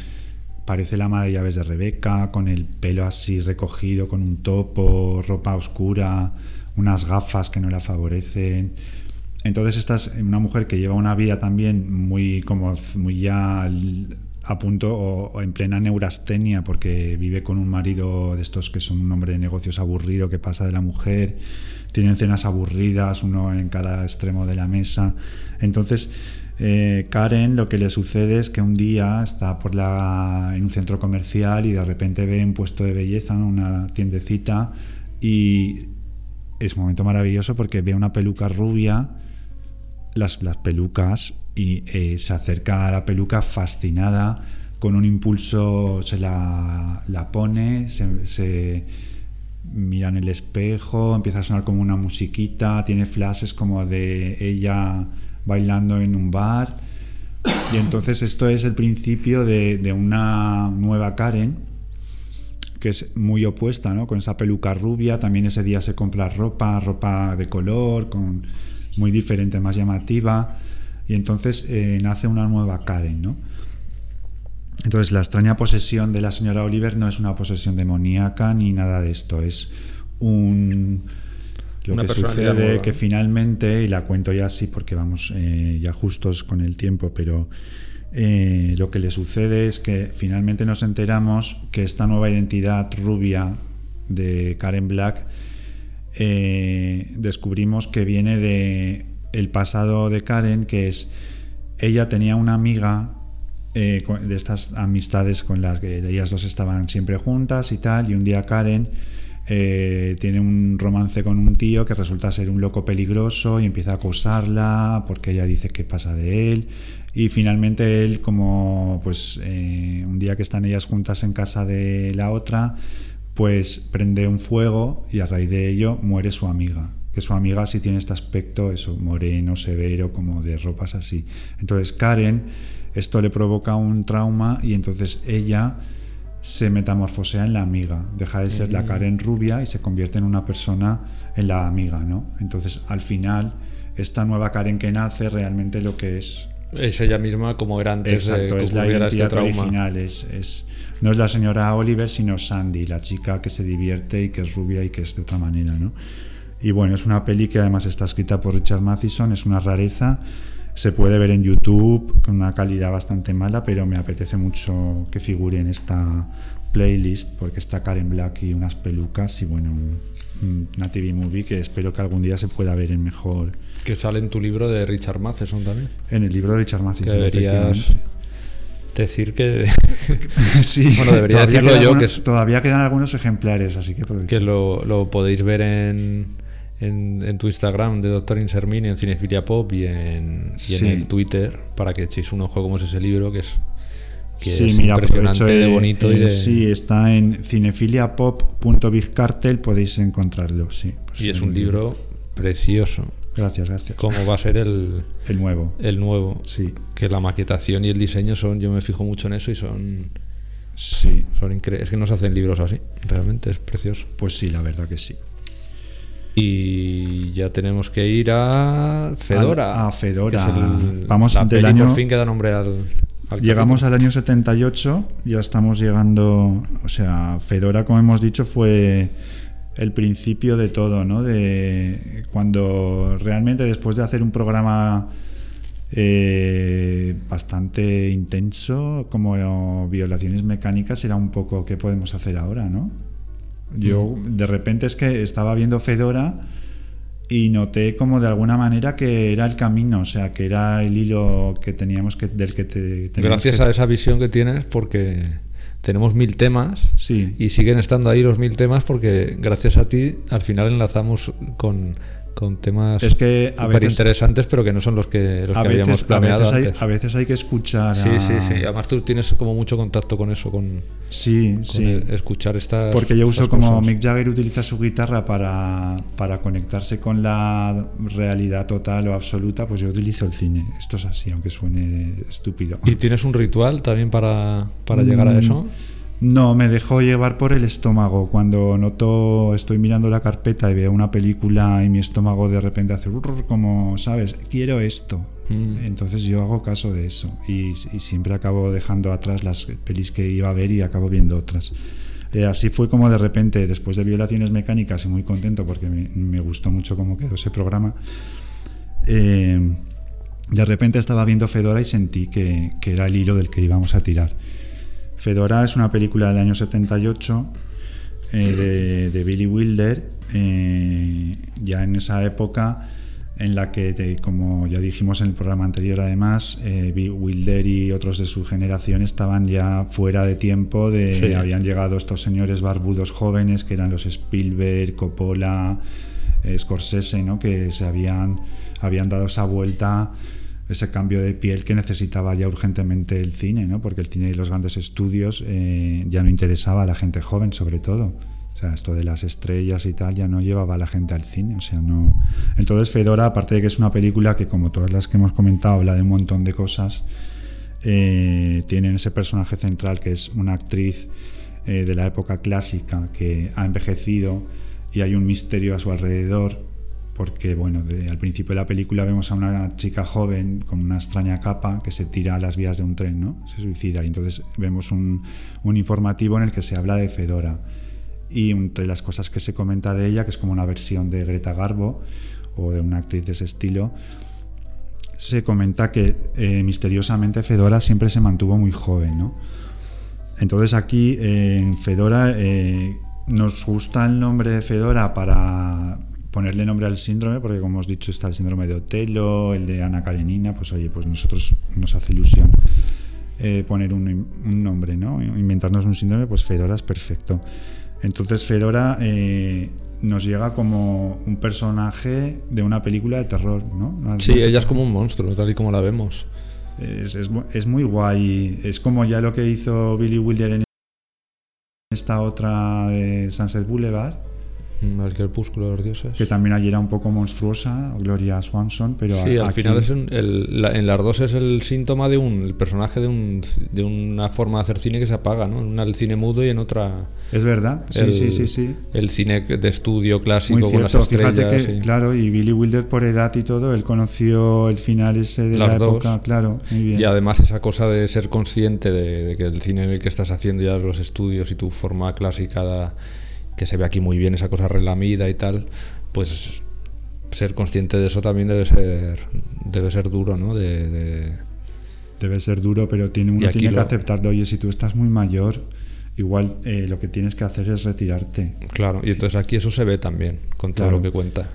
parece la madre de llaves de Rebeca, con el pelo así recogido, con un topo, ropa oscura, unas gafas que no la favorecen. Entonces esta es una mujer que lleva una vida también muy como muy ya a punto o, en plena neurastenia porque vive con un marido de estos que son un hombre de negocios aburrido que pasa de la mujer, tienen cenas aburridas, uno en cada extremo de la mesa. Entonces, eh, Karen lo que le sucede es que un día está por la, en un centro comercial y de repente ve un puesto de belleza, una tiendecita, y es un momento maravilloso porque ve una peluca rubia, las, pelucas, y eh, se acerca a la peluca fascinada, con un impulso se la, pone, se, mira en el espejo, empieza a sonar como una musiquita, tiene flashes como de ella bailando en un bar. Y entonces esto es el principio de una nueva Karen, que es muy opuesta, ¿no? Con esa peluca rubia, también ese día se compra ropa, ropa de color, con, muy diferente, más llamativa y entonces eh, nace una nueva Karen, ¿no? Entonces la extraña posesión de la señora Oliver no es una posesión demoníaca ni nada de esto, es un... Lo que sucede que finalmente, y la cuento ya así porque vamos eh, ya justos con el tiempo, pero eh, lo que le sucede es que finalmente nos enteramos que esta nueva identidad rubia de Karen Black descubrimos que viene de el pasado de Karen, que es, ella tenía una amiga eh, de estas amistades con las que ellas dos estaban siempre juntas y tal, y un día Karen eh, tiene un romance con un tío que resulta ser un loco peligroso y empieza a acosarla porque ella dice que pasa de él. Y finalmente él, como pues eh, un día que están ellas juntas en casa de la otra, pues prende un fuego y a raíz de ello muere su amiga su amiga sí tiene este aspecto, eso, moreno, severo, como de ropas así. Entonces Karen, esto le provoca un trauma y entonces ella se metamorfosea en la amiga, deja de ser la Karen rubia y se convierte en una persona, en la amiga, ¿no? Entonces al final, esta nueva Karen que nace realmente lo que es... Es ella misma como era antes Exacto, es la este identidad original, es, es, no es la señora Oliver, sino Sandy, la chica que se divierte y que es rubia y que es de otra manera, ¿no? Y bueno, es una peli que además está escrita por Richard Matheson, es una rareza. Se puede ver en YouTube con una calidad bastante mala, pero me apetece mucho que figure en esta playlist porque está Karen Black y unas pelucas y bueno, una TV movie que espero que algún día se pueda ver en mejor. Que sale en tu libro de Richard Matheson también. En el libro de Richard Matheson. Que deberías decir que. sí, bueno, debería decirlo yo. que Todavía quedan algunos ejemplares, así que Que lo, lo podéis ver en en, tu Instagram de Doctor Insermini, en Cinefilia Pop y en, en el Twitter para que echéis un ojo como es ese libro que es, que impresionante de bonito. y Sí, está en cinefiliapop.bigcartel, podéis encontrarlo. Sí, pues y es un libro precioso. Gracias, gracias. Como va a ser el, el nuevo. El nuevo. Sí. Que la maquetación y el diseño son, yo me fijo mucho en eso y son. Sí. Son increíbles. Es que no se hacen libros así. Realmente es precioso. Pues sí, la verdad que sí. Y ya tenemos que ir a Fedora. A, Fedora. Vamos del año. Por fin que da nombre al. llegamos al año 78, ya estamos llegando. O sea, Fedora, como hemos dicho, fue el principio de todo, ¿no? De cuando realmente después de hacer un programa eh, bastante intenso, como violaciones mecánicas, era un poco qué podemos hacer ahora, ¿no? Yo de repente es que estaba viendo Fedora y noté como de alguna manera que era el camino, o sea, que era el hilo que teníamos que del que te Gracias a esa visión que tienes porque tenemos mil temas sí. y siguen estando ahí los mil temas porque gracias a ti al final enlazamos con con temas es que interesantes, pero que no son los que, los que habíamos planeado. A veces, antes. Hay, a veces hay que escuchar. Sí, sí, sí. Además, tú tienes como mucho contacto con eso, con, sí, sí. escuchar estas. Porque yo uso como Mick Jagger utiliza su guitarra para, para conectarse con la realidad total o absoluta, pues yo utilizo el cine. Esto es así, aunque suene estúpido. ¿Y tienes un ritual también para, para llegar a mm, eso? No, me dejó llevar por el estómago. Cuando noto, estoy mirando la carpeta y veo una película y mi estómago de repente hace como, ¿sabes? Quiero esto. Mm. Entonces yo hago caso de eso y, siempre acabo dejando atrás las pelis que iba a ver y acabo viendo otras. Eh, así fue como de repente, después de Violaciones Mecánicas, y muy contento porque me, gustó mucho cómo quedó ese programa, eh, de repente estaba viendo Fedora y sentí que, que era el hilo del que íbamos a tirar. Fedora es una película del año 78 eh, de, Billy Wilder, eh, ya en esa época en la que, como ya dijimos en el programa anterior, además, eh, Wilder y otros de su generación estaban ya fuera de tiempo, de, habían llegado estos señores barbudos jóvenes que eran los Spielberg, Coppola, Scorsese, ¿no? que se habían, habían dado esa vuelta ese cambio de piel que necesitaba ya urgentemente el cine, ¿no? porque el cine de los grandes estudios eh, ya no interesaba a la gente joven sobre todo. O sea, esto de las estrellas y tal ya no llevaba a la gente al cine. O sea, no... Entonces Fedora, aparte de que es una película que como todas las que hemos comentado habla de un montón de cosas, eh, tienen ese personaje central que es una actriz eh, de la época clásica que ha envejecido y hay un misterio a su alrededor porque bueno, al principio de la película vemos a una chica joven con una extraña capa que se tira a las vías de un tren, ¿no? Se suicida y entonces vemos un, informativo en el que se habla de Fedora y entre las cosas que se comenta de ella, que es como una versión de Greta Garbo o de una actriz de ese estilo, se comenta que eh, misteriosamente Fedora siempre se mantuvo muy joven, ¿no? Entonces aquí en Fedora eh, nos gusta el nombre de Fedora para ponerle nombre al síndrome, porque como hemos dicho está el síndrome de Otelo, el de Ana Karenina, pues oye, pues nosotros nos hace ilusión eh, poner un, nombre, ¿no? Inventarnos un síndrome, pues Fedora es perfecto. Entonces Fedora eh, nos llega como un personaje de una película de terror, ¿no? Sí, ella es como un monstruo, tal y como la vemos. Es, es muy guay. Es como ya lo que hizo Billy Wilder en esta otra de Sunset Boulevard el crepúsculo de los dioses. Que también allí era un poco monstruosa, Gloria Swanson, pero Sí, al final es en las dos es el síntoma de un el personaje de, un, de una forma de hacer cine que se apaga, ¿no? En una el cine mudo y en otra... Es verdad, sí, sí, sí, sí. El cine de estudio clásico con las. Fíjate que, claro, y Billy Wilder por edad y todo, él conoció el final ese de la época, claro, muy bien. Y además esa cosa de ser consciente de, de que el cine que estás haciendo ya los estudios y tu forma clásica que se ve aquí muy bien esa cosa relamida y tal, pues ser consciente de eso también debe ser debe ser duro, ¿no? De, Debe ser duro, pero tiene, uno tiene que aceptarlo. Oye, si tú estás muy mayor, igual eh, lo que tienes que hacer es retirarte. Claro, y entonces aquí eso se ve también, con todo lo que cuenta.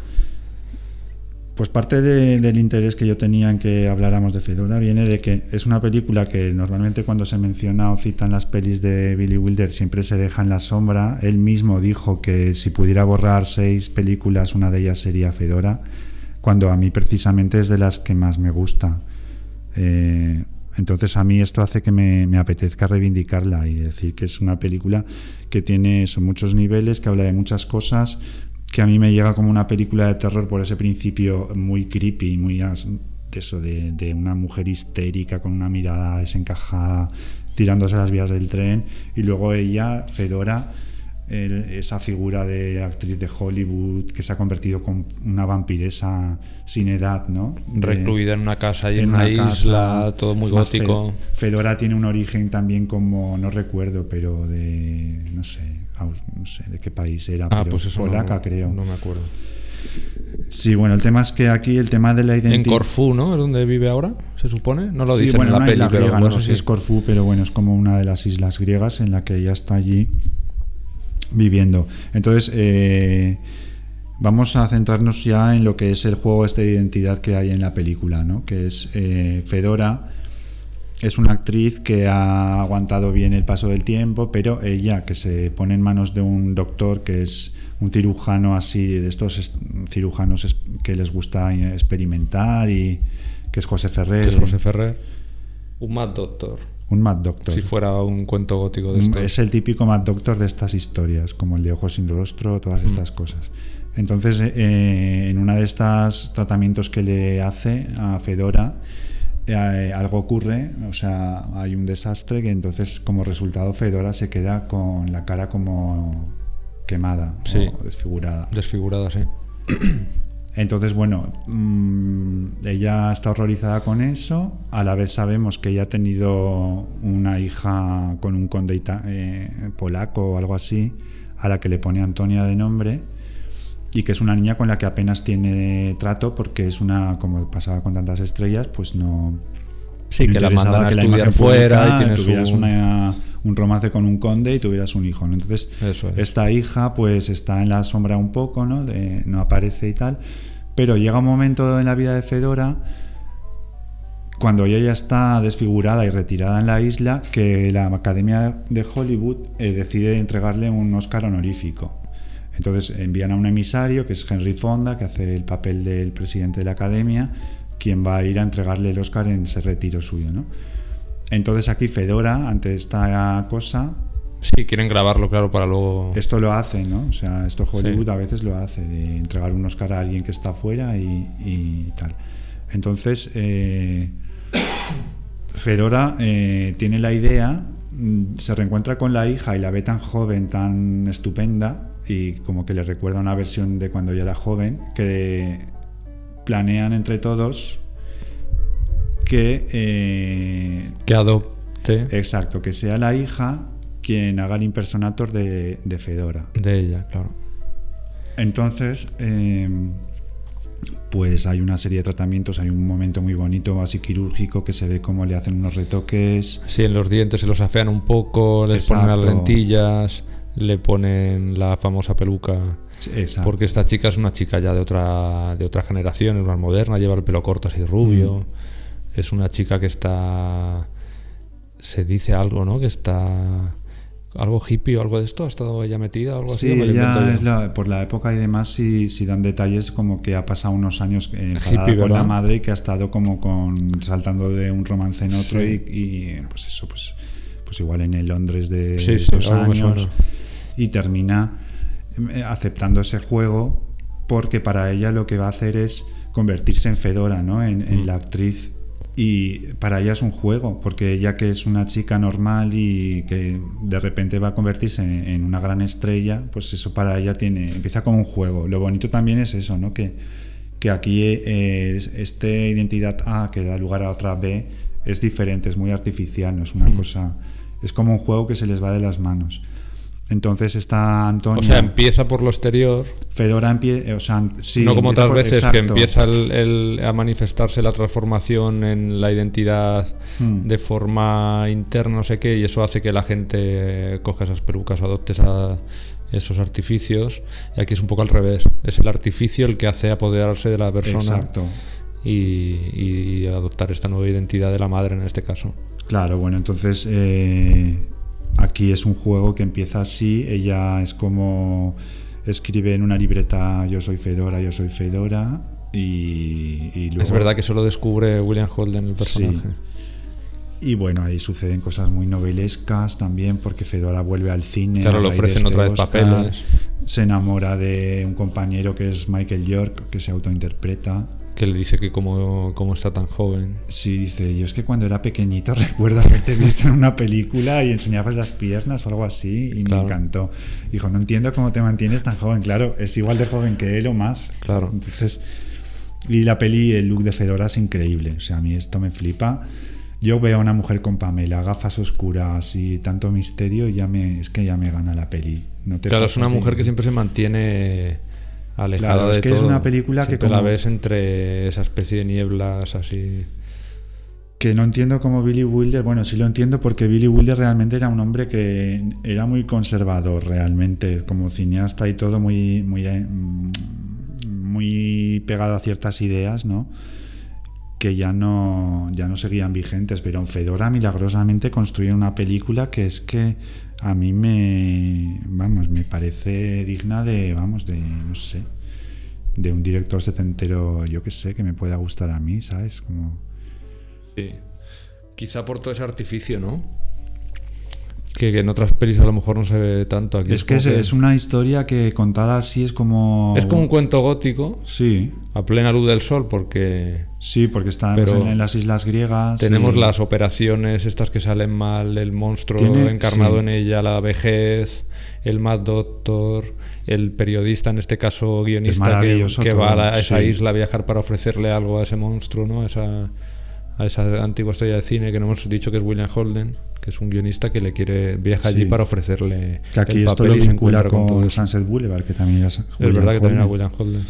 Pues parte del interés que yo tenía en que habláramos de Fedora viene de que es una película que normalmente cuando se menciona o citan las pelis de Billy Wilder siempre se deja en la sombra. Él mismo dijo que si pudiera borrar seis películas, una de ellas sería Fedora, cuando a mí precisamente es de las que más me gusta. Eh, entonces a mí esto hace que me, apetezca reivindicarla y decir que es una película que tiene muchos niveles, que habla de muchas cosas, que a mí me llega como una película de terror por ese principio muy creepy, muy de eso, de, una mujer histérica con una mirada desencajada tirándose a las vías del tren y luego ella, Fedora, esa figura de actriz de Hollywood que se ha convertido con una vampiresa sin edad, ¿no? Recluida en una casa y en, una, isla, todo muy gótico. Fedora tiene un origen también como, no recuerdo, pero de, no sé, no sé de qué país era, ah, pues polaca creo. No me acuerdo. Sí, bueno, el tema es que aquí el tema de la identidad. En Corfú, ¿no? ¿Es donde vive ahora? ¿Se supone? No lo sí, dicen bueno, en la peli, griega, no sé si es Corfú, pero bueno, es como una de las islas griegas en la que ella está allí viviendo. Entonces, eh, vamos a centrarnos ya en lo que es el juego este de identidad que hay en la película, ¿no? Que es eh, Fedora es una actriz que ha aguantado bien el paso del tiempo, pero ella que se pone en manos de un doctor que es un cirujano así, de estos cirujanos que les gusta experimentar y que es José Ferrer. es José Ferrer. Un Mad Doctor. Un Mad Doctor. Si fuera un cuento gótico de esto. Es el típico Mad Doctor de estas historias, como el de Ojos sin rostro, todas mm. estas cosas. Entonces, eh, en una de estas tratamientos que le hace a Fedora, eh, algo ocurre, o sea, hay un desastre que entonces como resultado Fedora se queda con la cara como quemada o desfigurada. Desfigurada, sí. Entonces, bueno, mm, ella está horrorizada con eso. A la vez sabemos que ella ha tenido una hija con un conde eh, polaco o algo así, a la que le pone Antonia de nombre. Y que es una niña con la que apenas tiene trato porque es una, como pasaba con tantas estrellas, pues no... Sí, que la mandan a que estudiar fuera y tuvieras un romance con un conde y tuvieras un hijo. Entonces, esta hija pues está en la sombra un poco, ¿no? no aparece y tal, pero llega un momento en la vida de Fedora cuando ella ya está desfigurada y retirada en la isla, que la Academia de Hollywood eh, decide entregarle un Oscar honorífico. Entonces envían a un emisario, que es Henry Fonda, que hace el papel del presidente de la Academia, quien va a ir a entregarle el Oscar en ese retiro suyo. ¿no? Entonces aquí Fedora, ante esta cosa... Sí, quieren grabarlo, claro, para luego... Esto lo hace, ¿no? O sea, esto Hollywood a veces lo hace, de entregar un Oscar a alguien que está afuera y, tal. Entonces, eh, Fedora eh, tiene la idea, mm, se reencuentra con la hija y la ve tan joven, tan estupenda, y como que le recuerda una versión de cuando ella era joven, que planean entre todos que... Eh, que adopte. Exacto, que sea la hija quien haga el impersonator de, Fedora. De ella, claro. Entonces, em, pues hay una serie de tratamientos, hay un momento muy bonito, así quirúrgico, que se ve cómo le hacen unos retoques. Sí, en los dientes se los afean un poco, les ponen las lentillas le ponen la famosa peluca. Porque esta chica es una chica ya de otra, de otra generación, es más moderna, lleva el pelo corto así rubio. Mm. Es una chica que está. Se dice algo, ¿no? Que está. Algo hippie o algo de esto, ¿ha estado ella metida? Algo sí, ella es por la época y demás, si, si dan detalles como que ha pasado unos años enfadada con la madre y que ha estado como con saltando de un romance en otro y, pues eso, pues, pues igual en el Londres de esos años y termina eh, aceptando ese juego porque para ella lo que va a hacer es convertirse en Fedora, ¿no? En, mm. la actriz. Y para ella es un juego, porque ella que es una chica normal y que de repente va a convertirse en, una gran estrella, pues eso para ella tiene, empieza como un juego. Lo bonito también es eso, ¿no? Que, que aquí eh, este identidad A que da lugar a otra B es diferente, es muy artificial, no es una mm. cosa, es como un juego que se les va de las manos. Entonces está Antonio. O sea, empieza por lo exterior. Fedora empieza. O sea, sí, no como otras veces que empieza a manifestarse la transformación en la identidad hmm. de forma interna, no sé qué, y eso hace que la gente coja esas pelucas o adopte esos artificios. Y aquí es un poco al revés. Es el artificio el que hace apoderarse de la persona. Exacto. Y, adoptar esta nueva identidad de la madre en este caso. Claro, bueno, entonces. Eh, Aquí es un juego que empieza así, ella es como escribe en una libreta yo soy Fedora, yo soy Fedora y, Es verdad que solo descubre William Holden el personaje. Y bueno, ahí suceden cosas muy novelescas también, porque Fedora vuelve al cine. Claro, le ofrecen otra vez papeles. Se enamora de un compañero que es Michael York, que se autointerpreta que le dice que cómo, está tan joven. Sí, dice, yo es que cuando era pequeñito recuerdo haberte visto en una película y enseñabas las piernas o algo así y me encantó. Dijo, no entiendo cómo te mantienes tan joven. Claro, es igual de joven que él o más. Claro. Entonces, y la peli, el look de Fedora es increíble. O sea, a mí esto me flipa. Yo veo a una mujer con Pamela, gafas oscuras y tanto misterio, y ya me, es que ya me gana la peli. No te claro, es una mujer que siempre se mantiene alejada claro, es que es una película que como... la ves entre esa especie de nieblas así que no entiendo cómo Billy Wilder, bueno, sí lo entiendo porque Billy Wilder realmente era un hombre que era muy conservador realmente, como cineasta y todo muy muy eh, muy pegado a ciertas ideas, ¿no? que ya no ya no seguían vigentes, pero en Fedora milagrosamente construye una película que es que a mí me, vamos, me parece digna de, vamos, de, no sé, de un director setentero, yo que sé, que me pueda gustar a mí, ¿sabes? Como... Sí. Quizá por todo ese artificio, ¿no? Que, en otras pelis a lo mejor no se ve tanto aquí. Es, que es, una historia que contada así es como... Es como un cuento gótico. Sí. A plena luz del sol porque... Sí, porque está en, las islas griegas. Tenemos las operaciones estas que salen mal, el monstruo encarnado en ella, la vejez, el Mad Doctor, el periodista, en este caso guionista, que, va a, esa isla a viajar para ofrecerle algo a ese monstruo, ¿no? Esa a esa antigua estrella de cine que no hemos dicho que es William Holden, que es un guionista que le quiere viaja allí para ofrecerle que aquí el papel esto lo vincula con, con Sunset Boulevard, que también es, es verdad que también era William Holden.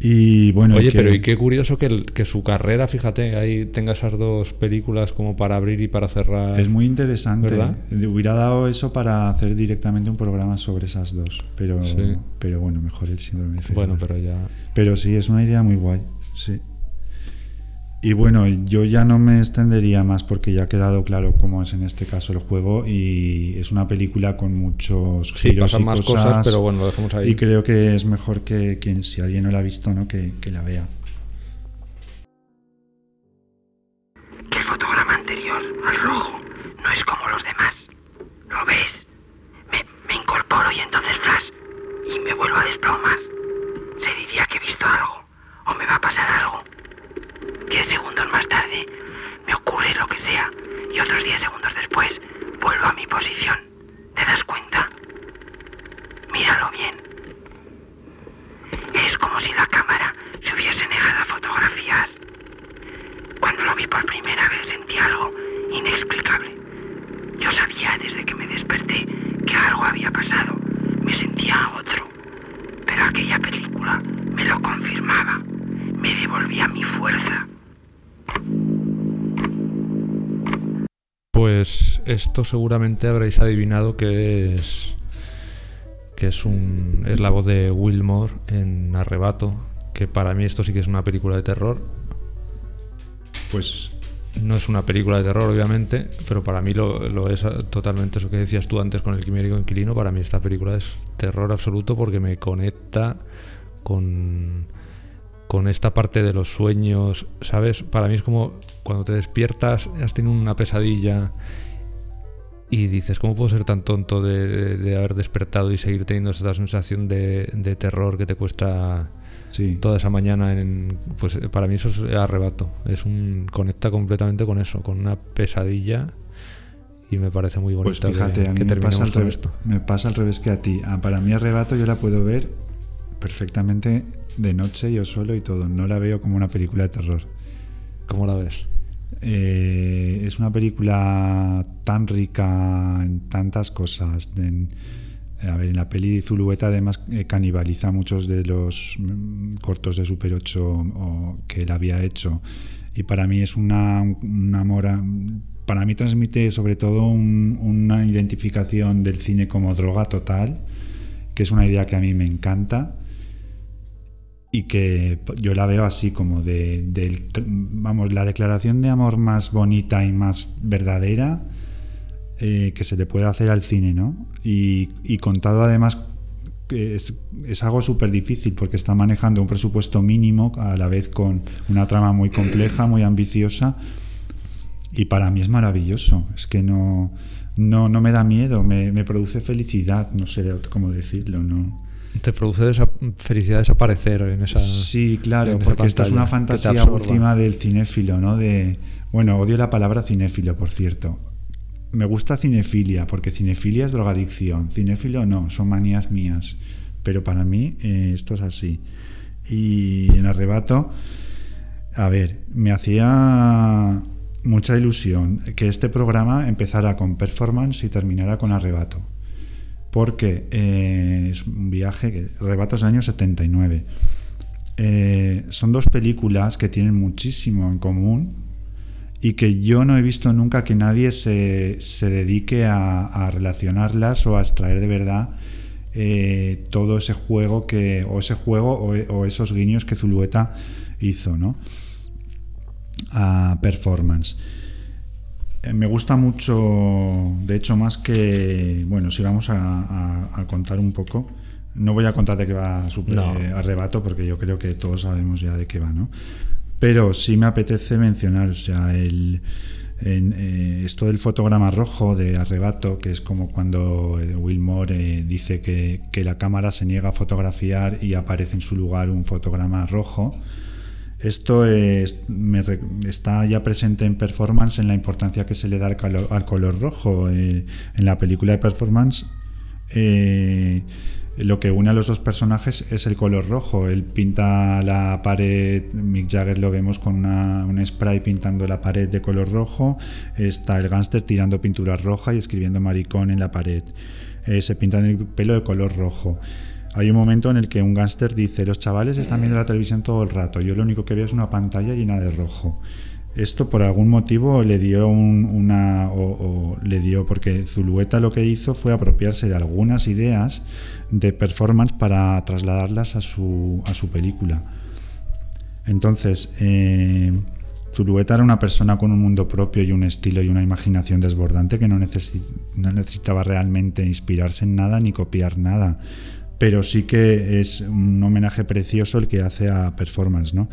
Y bueno, Oye, pero y qué curioso que, que su carrera, fíjate, ahí tenga esas dos películas como para abrir y para cerrar. Es muy interesante. ¿verdad? Hubiera dado eso para hacer directamente un programa sobre esas dos. Pero, pero bueno, mejor el síndrome de Bueno, pero ya. Pero sí, es una idea muy guay. Sí. Y bueno, yo ya no me extendería más porque ya ha quedado claro cómo es en este caso el juego y es una película con muchos giros y más cosas, pero bueno, lo dejamos ahí. Y creo que es mejor que quien, si alguien no la ha visto, ¿no? que, que la vea. El fotograma anterior, al rojo, no es como los demás. ¿Lo ves? Me, me incorporo y entonces flash y me vuelvo a desplomar. Se diría que he visto algo o me va a pasar algo. Segundos más tarde me ocurre lo que sea y otros diez segundos después vuelvo a mi posición. ¿Te das cuenta? Míralo bien. Es como si la cámara se hubiese negado a fotografiar. Cuando lo vi por primera vez sentí algo inexplicable. Yo sabía desde que me desperté que algo había pasado. Me sentía otro. Pero aquella película me lo confirmaba. Me devolvía mi fuerza. Pues esto seguramente habréis adivinado que es que es un es la voz de Wilmore en Arrebato, que para mí esto sí que es una película de terror. Pues no es una película de terror, obviamente, pero para mí lo, lo es totalmente eso que decías tú antes con el quimérico inquilino. Para mí esta película es terror absoluto porque me conecta con con esta parte de los sueños, ¿sabes? Para mí es como cuando te despiertas, has tenido una pesadilla y dices, ¿cómo puedo ser tan tonto de, haber despertado y seguir teniendo esta sensación de, terror que te cuesta toda esa mañana? En, pues para mí eso es arrebato, es un conecta completamente con eso, con una pesadilla y me parece muy bonito. Pues fíjate, a mí me, pasa al revés, me pasa al revés que a ti. Ah, para mí arrebato yo la puedo ver perfectamente de noche, yo solo y todo. No la veo como una película de terror. ¿Cómo la ves? Eh, es una película tan rica en tantas cosas. En, a ver, en la peli Zulueta además eh, canibaliza muchos de los mm, cortos de Super 8 que él había hecho. Y para mí es una, un amor... para mí transmite sobre todo una identificación del cine como droga total, que es una idea que a mí me encanta y que yo la veo así como de, vamos la declaración de amor más bonita y más verdadera eh, que se le puede hacer al cine no y, y contado además es, es algo súper difícil porque está manejando un presupuesto mínimo a la vez con una trama muy compleja muy ambiciosa y para mí es maravilloso. Es que no no, no me da miedo me, me produce felicidad no sé cómo decirlo no te produce esa felicidad desaparecer en esa. Sí, claro, porque esta es una fantasía última del cinéfilo, ¿no? De, bueno, odio la palabra cinéfilo, por cierto. Me gusta cinefilia, porque cinefilia es drogadicción. Cinéfilo no, son manías mías. Pero para mí eh, esto es así. Y en arrebato, a ver, me hacía mucha ilusión que este programa empezara con performance y terminara con arrebato porque eh, es un viaje que rebatos del año 79. Eh, son dos películas que tienen muchísimo en común y que yo no he visto nunca que nadie se, dedique a, relacionarlas o a extraer de verdad eh, todo ese juego que o ese juego o, esos guiños que Zulueta hizo, ¿no? A performance. Eh, me gusta mucho, de hecho, más que, bueno, si vamos a, contar un poco, no voy a contar de qué va super arrebato, porque yo creo que todos sabemos ya de qué va, ¿no? Pero sí me apetece mencionar, o sea, el, eh, esto del fotograma rojo de arrebato, que es como cuando eh, Wilmore dice que, que la cámara se niega a fotografiar y aparece en su lugar un fotograma rojo esto está ya presente en performance en la importancia que se le da al, color rojo. Eh, en la película de performance, eh, lo que une a los dos personajes es el color rojo. Él pinta la pared, Mick Jagger lo vemos con un spray pintando la pared de color rojo, está el gángster tirando pintura roja y escribiendo maricón en la pared. Eh, se pinta el pelo de color rojo. Hay un momento en el que un gángster dice, los chavales están viendo la televisión todo el rato, yo lo único que veo es una pantalla llena de rojo esto por algún motivo le dio una o, le dio porque Zulueta lo que hizo fue apropiarse de algunas ideas de performance para trasladarlas a su, a su película. Entonces, eh, Zulueta era una persona con un mundo propio y un estilo y una imaginación desbordante que no, no necesitaba realmente inspirarse en nada ni copiar nada. Pero sí que es un homenaje precioso el que hace a performance, ¿no?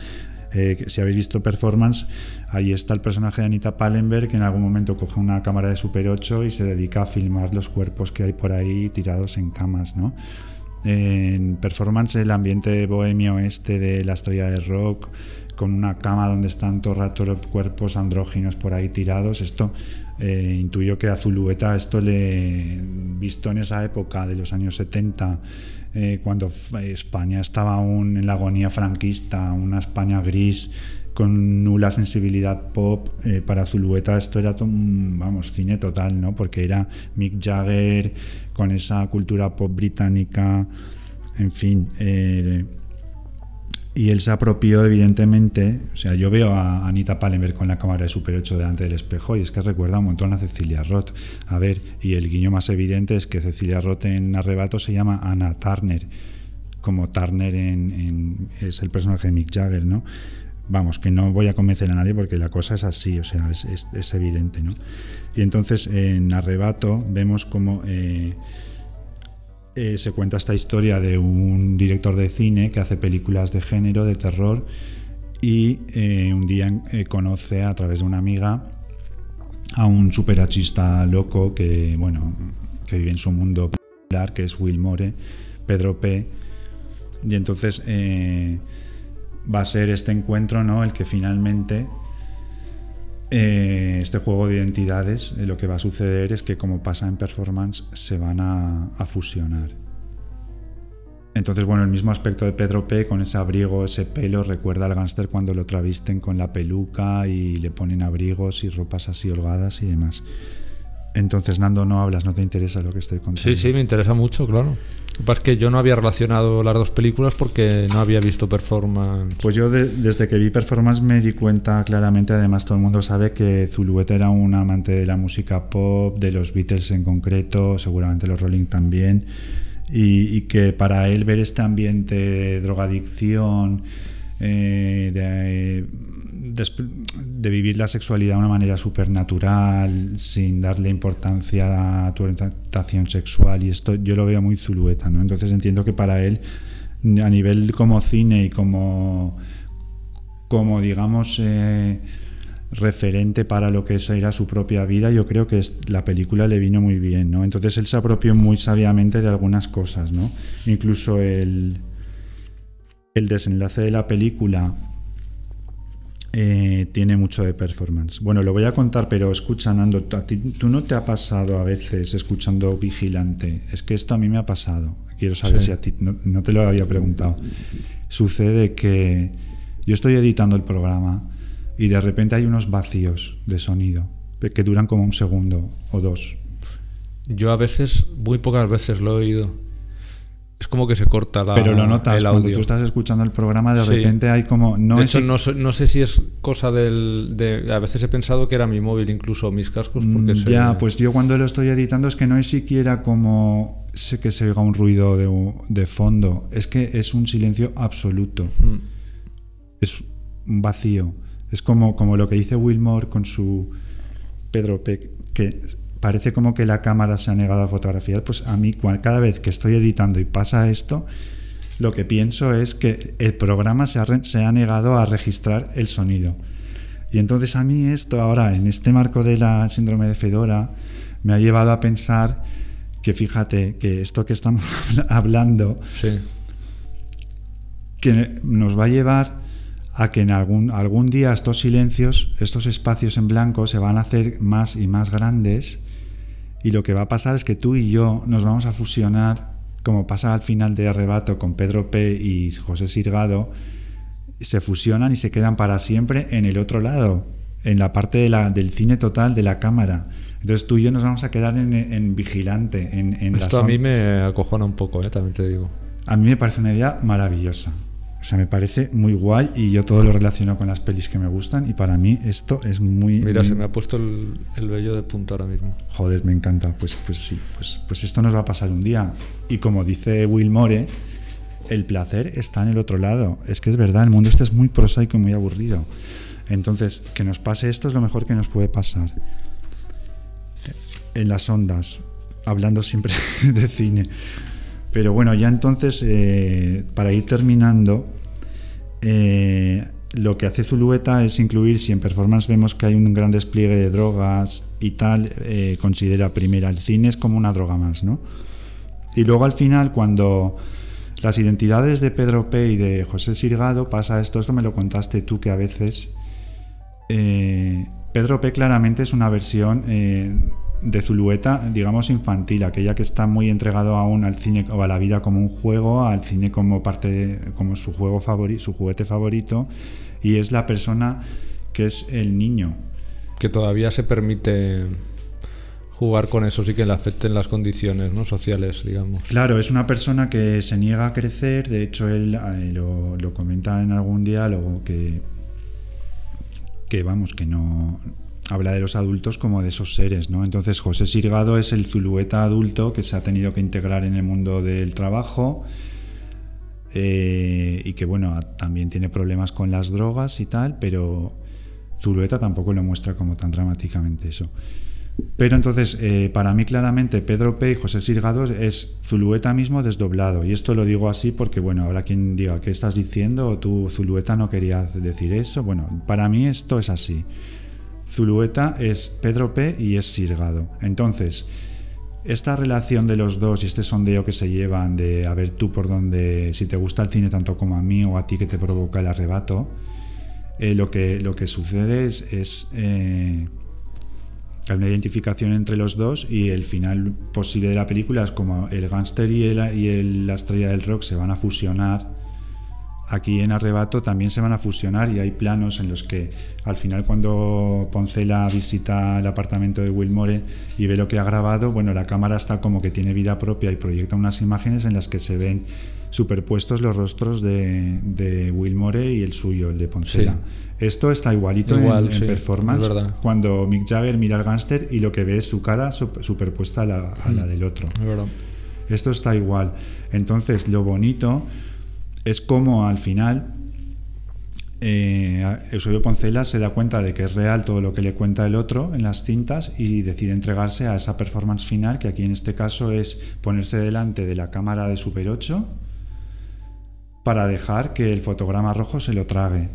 Eh, si habéis visto Performance, ahí está el personaje de Anita Pallenberg que en algún momento coge una cámara de Super 8 y se dedica a filmar los cuerpos que hay por ahí tirados en camas, ¿no? En Performance, el ambiente bohemio este de la estrella de rock, con una cama donde están todo rato cuerpos andróginos por ahí tirados, esto eh, intuyo que a Zulueta esto le visto en esa época de los años 70 eh, cuando España estaba aún en la agonía franquista, una España gris con nula sensibilidad pop, eh, para Zulueta esto era vamos, cine total, ¿no? Porque era Mick Jagger con esa cultura pop británica, en fin. Eh, y él se apropió, evidentemente. O sea, yo veo a Anita Pallenberg con la cámara de Super 8 delante del espejo y es que recuerda un montón a Cecilia Roth. A ver, y el guiño más evidente es que Cecilia Roth en Arrebato se llama Anna Turner, como Turner en, es el personaje de Mick Jagger, ¿no? Vamos, que no voy a convencer a nadie porque la cosa es así, o sea, es, evidente, ¿no? Y entonces en Arrebato vemos como. Eh, eh, se cuenta esta historia de un director de cine que hace películas de género, de terror, y eh, un día eh, conoce a través de una amiga a un superachista loco que, bueno, que vive en su mundo popular, que es Will More, Pedro P. Y entonces va a ser este encuentro, ¿no? El que finalmente eh, este juego de identidades, eh, lo que va a suceder es que como pasa en performance, se van a, fusionar. Entonces, bueno, el mismo aspecto de Pedro P, con ese abrigo, ese pelo, recuerda al gángster cuando lo travisten con la peluca y le ponen abrigos y ropas así holgadas y demás. Entonces, Nando, no hablas, no te interesa lo que estoy contando. Sí, sí, me interesa mucho, claro. Lo que pasa es que yo no había relacionado las dos películas porque no había visto Performance. Pues yo desde que vi Performance me di cuenta claramente, además todo el mundo sabe que Zulueta era un amante de la música pop, de los Beatles en concreto, seguramente los Rolling también, y, y que para él ver este ambiente de drogadicción, eh, de de, vivir la sexualidad de una manera supernatural, sin darle importancia a tu orientación sexual. Y esto yo lo veo muy zulueta, ¿no? Entonces entiendo que para él, a nivel como cine y como, como digamos, eh, referente para lo que era su propia vida, yo creo que la película le vino muy bien, ¿no? Entonces él se apropió muy sabiamente de algunas cosas, ¿no? Incluso el, el desenlace de la película eh, tiene mucho de performance. Bueno, lo voy a contar, pero escucha, Nando, ¿tú no te ha pasado a veces escuchando Vigilante? Es que esto a mí me ha pasado. Quiero saber si a ti, no, te lo había preguntado. Sucede que yo estoy editando el programa y de repente hay unos vacíos de sonido que duran como un segundo o dos. Yo a veces, muy pocas veces lo he oído. Es como que se corta la, Pero lo notas, el audio. cuando tú estás escuchando el programa, de repente hay como... No de hecho, no, sé si es cosa del... De, a veces he pensado que era mi móvil, incluso mis cascos. Porque mm, ya, pues yo cuando lo estoy editando es que no es siquiera como sé que se oiga un ruido de, de fondo, es que es un silencio absoluto. Mm. Es un vacío. Es como, como lo que dice Wilmore con su Pedro Peck, que parece como que la cámara se ha negado a fotografiar, pues a mí cada vez que estoy editando y pasa esto, lo que pienso es que el programa se ha, negado a registrar el sonido. Y entonces a mí esto ahora, en este marco de la síndrome de Fedora, me ha llevado a pensar que fíjate que esto que estamos hablando, que nos va a llevar a que en algún, algún día estos silencios, estos espacios en blanco se van a hacer más y más grandes y lo que va a pasar es que tú y yo nos vamos a fusionar como pasa al final de Arrebato con Pedro P. y José Sirgado, se fusionan y se quedan para siempre en el otro lado, en la parte de la, del cine total de la cámara. Entonces tú y yo nos vamos a quedar en, vigilante. En, en Esto a mí me acojona un poco, ¿eh? también te digo. A mí me parece una idea maravillosa. O sea, me parece muy guay y yo todo lo relaciono con las pelis que me gustan y para mí esto es muy... Mira, se me ha puesto el, el, vello de punta ahora mismo. Joder, me encanta. Pues, pues sí, pues, pues esto nos va a pasar un día. Y como dice Will More, el placer está en el otro lado. Es que es verdad, el mundo este es muy prosaico y muy aburrido. Entonces, que nos pase esto es lo mejor que nos puede pasar. En las ondas, hablando siempre de cine. Pero bueno, ya entonces, eh, para ir terminando, eh, lo que hace Zulueta es incluir, si en performance vemos que hay un gran despliegue de drogas y tal, eh, considera primero el cine es como una droga más, ¿no? Y luego al final, cuando las identidades de Pedro P y de José Sirgado pasa esto, esto me lo contaste tú, que a veces Pedro P claramente es una versión de Zulueta, digamos, infantil, aquella que está muy entregado aún al cine o a la vida como un juego, al cine como parte, como su juego favorito, su juguete favorito, y es la persona que es el niño. Que todavía se permite jugar con eso, sí que le afecten las condiciones ¿no? sociales, digamos. Claro, es una persona que se niega a crecer, de hecho él eh, lo, lo comenta en algún diálogo que, que vamos, que no habla de los adultos como de esos seres, ¿no? Entonces José Sirgado es el zulueta adulto que se ha tenido que integrar en el mundo del trabajo eh, y que, bueno, también tiene problemas con las drogas y tal, pero Zulueta tampoco lo muestra como tan dramáticamente eso. Pero entonces, eh, para mí claramente Pedro P y José Sirgado es Zulueta mismo desdoblado. Y esto lo digo así porque, bueno, habrá quien diga, ¿qué estás diciendo? ¿O tú Zulueta no querías decir eso? Bueno, para mí esto es así. Zulueta es Pedro P y es Sirgado. Entonces, esta relación de los dos y este sondeo que se llevan de a ver tú por dónde, si te gusta el cine tanto como a mí o a ti que te provoca el arrebato, eh, lo, que, lo que sucede es, es eh, hay una identificación entre los dos y el final posible de la película es como el gángster y, y la estrella del rock se van a fusionar Aquí en Arrebato también se van a fusionar y hay planos en los que al final cuando Poncela visita el apartamento de Wilmore y ve lo que ha grabado, bueno, la cámara está como que tiene vida propia y proyecta unas imágenes en las que se ven superpuestos los rostros de, de Wilmore y el suyo, el de Poncela. Esto está igualito en, performance cuando Mick Jagger mira al gángster y lo que ve es su cara superpuesta a la, a la del otro. Esto está igual. Entonces, lo bonito es como al final eh, Eusebio Poncela se da cuenta de que es real todo lo que le cuenta el otro en las cintas y decide entregarse a esa performance final, que aquí en este caso es ponerse delante de la cámara de Super 8 para dejar que el fotograma rojo se lo trague.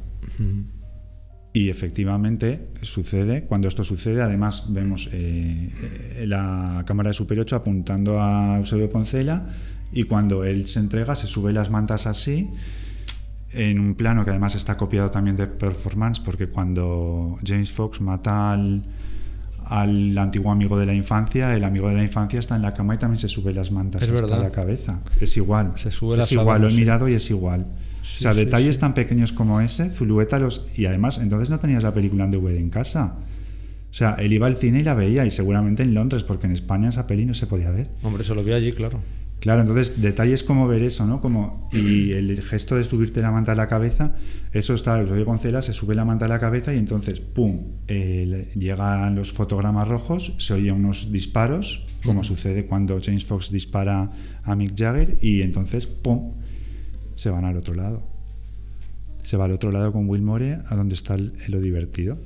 Y efectivamente sucede, cuando esto sucede, además vemos eh, eh, la cámara de Super 8 apuntando a Eusebio Poncela y cuando él se entrega se sube las mantas así en un plano que además está copiado también de performance porque cuando James Fox mata al, al antiguo amigo de la infancia, el amigo de la infancia está en la cama y también se sube las mantas hasta la cabeza. Es igual. Se sube es igual, lo he mirado y es igual. o sea, detalles tan pequeños como ese, Zulueta los... Y además, entonces no tenías la película en DVD en casa. O sea, él iba al cine y la veía, y seguramente en Londres, porque en España esa peli no se podía ver. Hombre, se lo vi allí, claro. Claro, entonces detalles como ver eso, ¿no? Como, y el gesto de subirte la manta a la cabeza, eso está, Eusebio Poncela se sube la manta a la cabeza y entonces, ¡pum!, llegan los fotogramas rojos, se oyen unos disparos, como sucede cuando James Fox dispara a Mick Jagger, y entonces, ¡pum!, se van al otro lado. Se va al otro lado con Will More, a donde está lo divertido.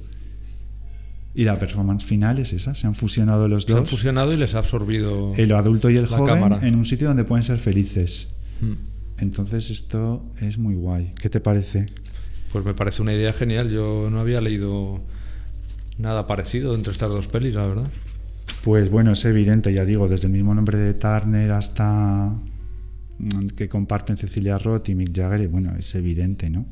Y la performance final es esa, se han fusionado los dos. Se han fusionado y les ha absorbido. El adulto y el joven en un sitio donde pueden ser felices. Hmm. Entonces esto es muy guay. ¿Qué te parece? Pues me parece una idea genial. Yo no había leído nada parecido entre estas dos pelis, la verdad. Pues bueno, es evidente, ya digo, desde el mismo nombre de Turner hasta mm, que comparten Cecilia Roth y Mick Jagger, y bueno, es evidente, ¿no?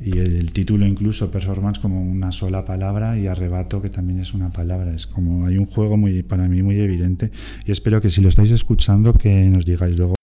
Y el, título incluso performance como una sola palabra y arrebato que también es una palabra. Es como hay un juego muy para mí muy evidente y espero que si lo estáis escuchando que nos digáis luego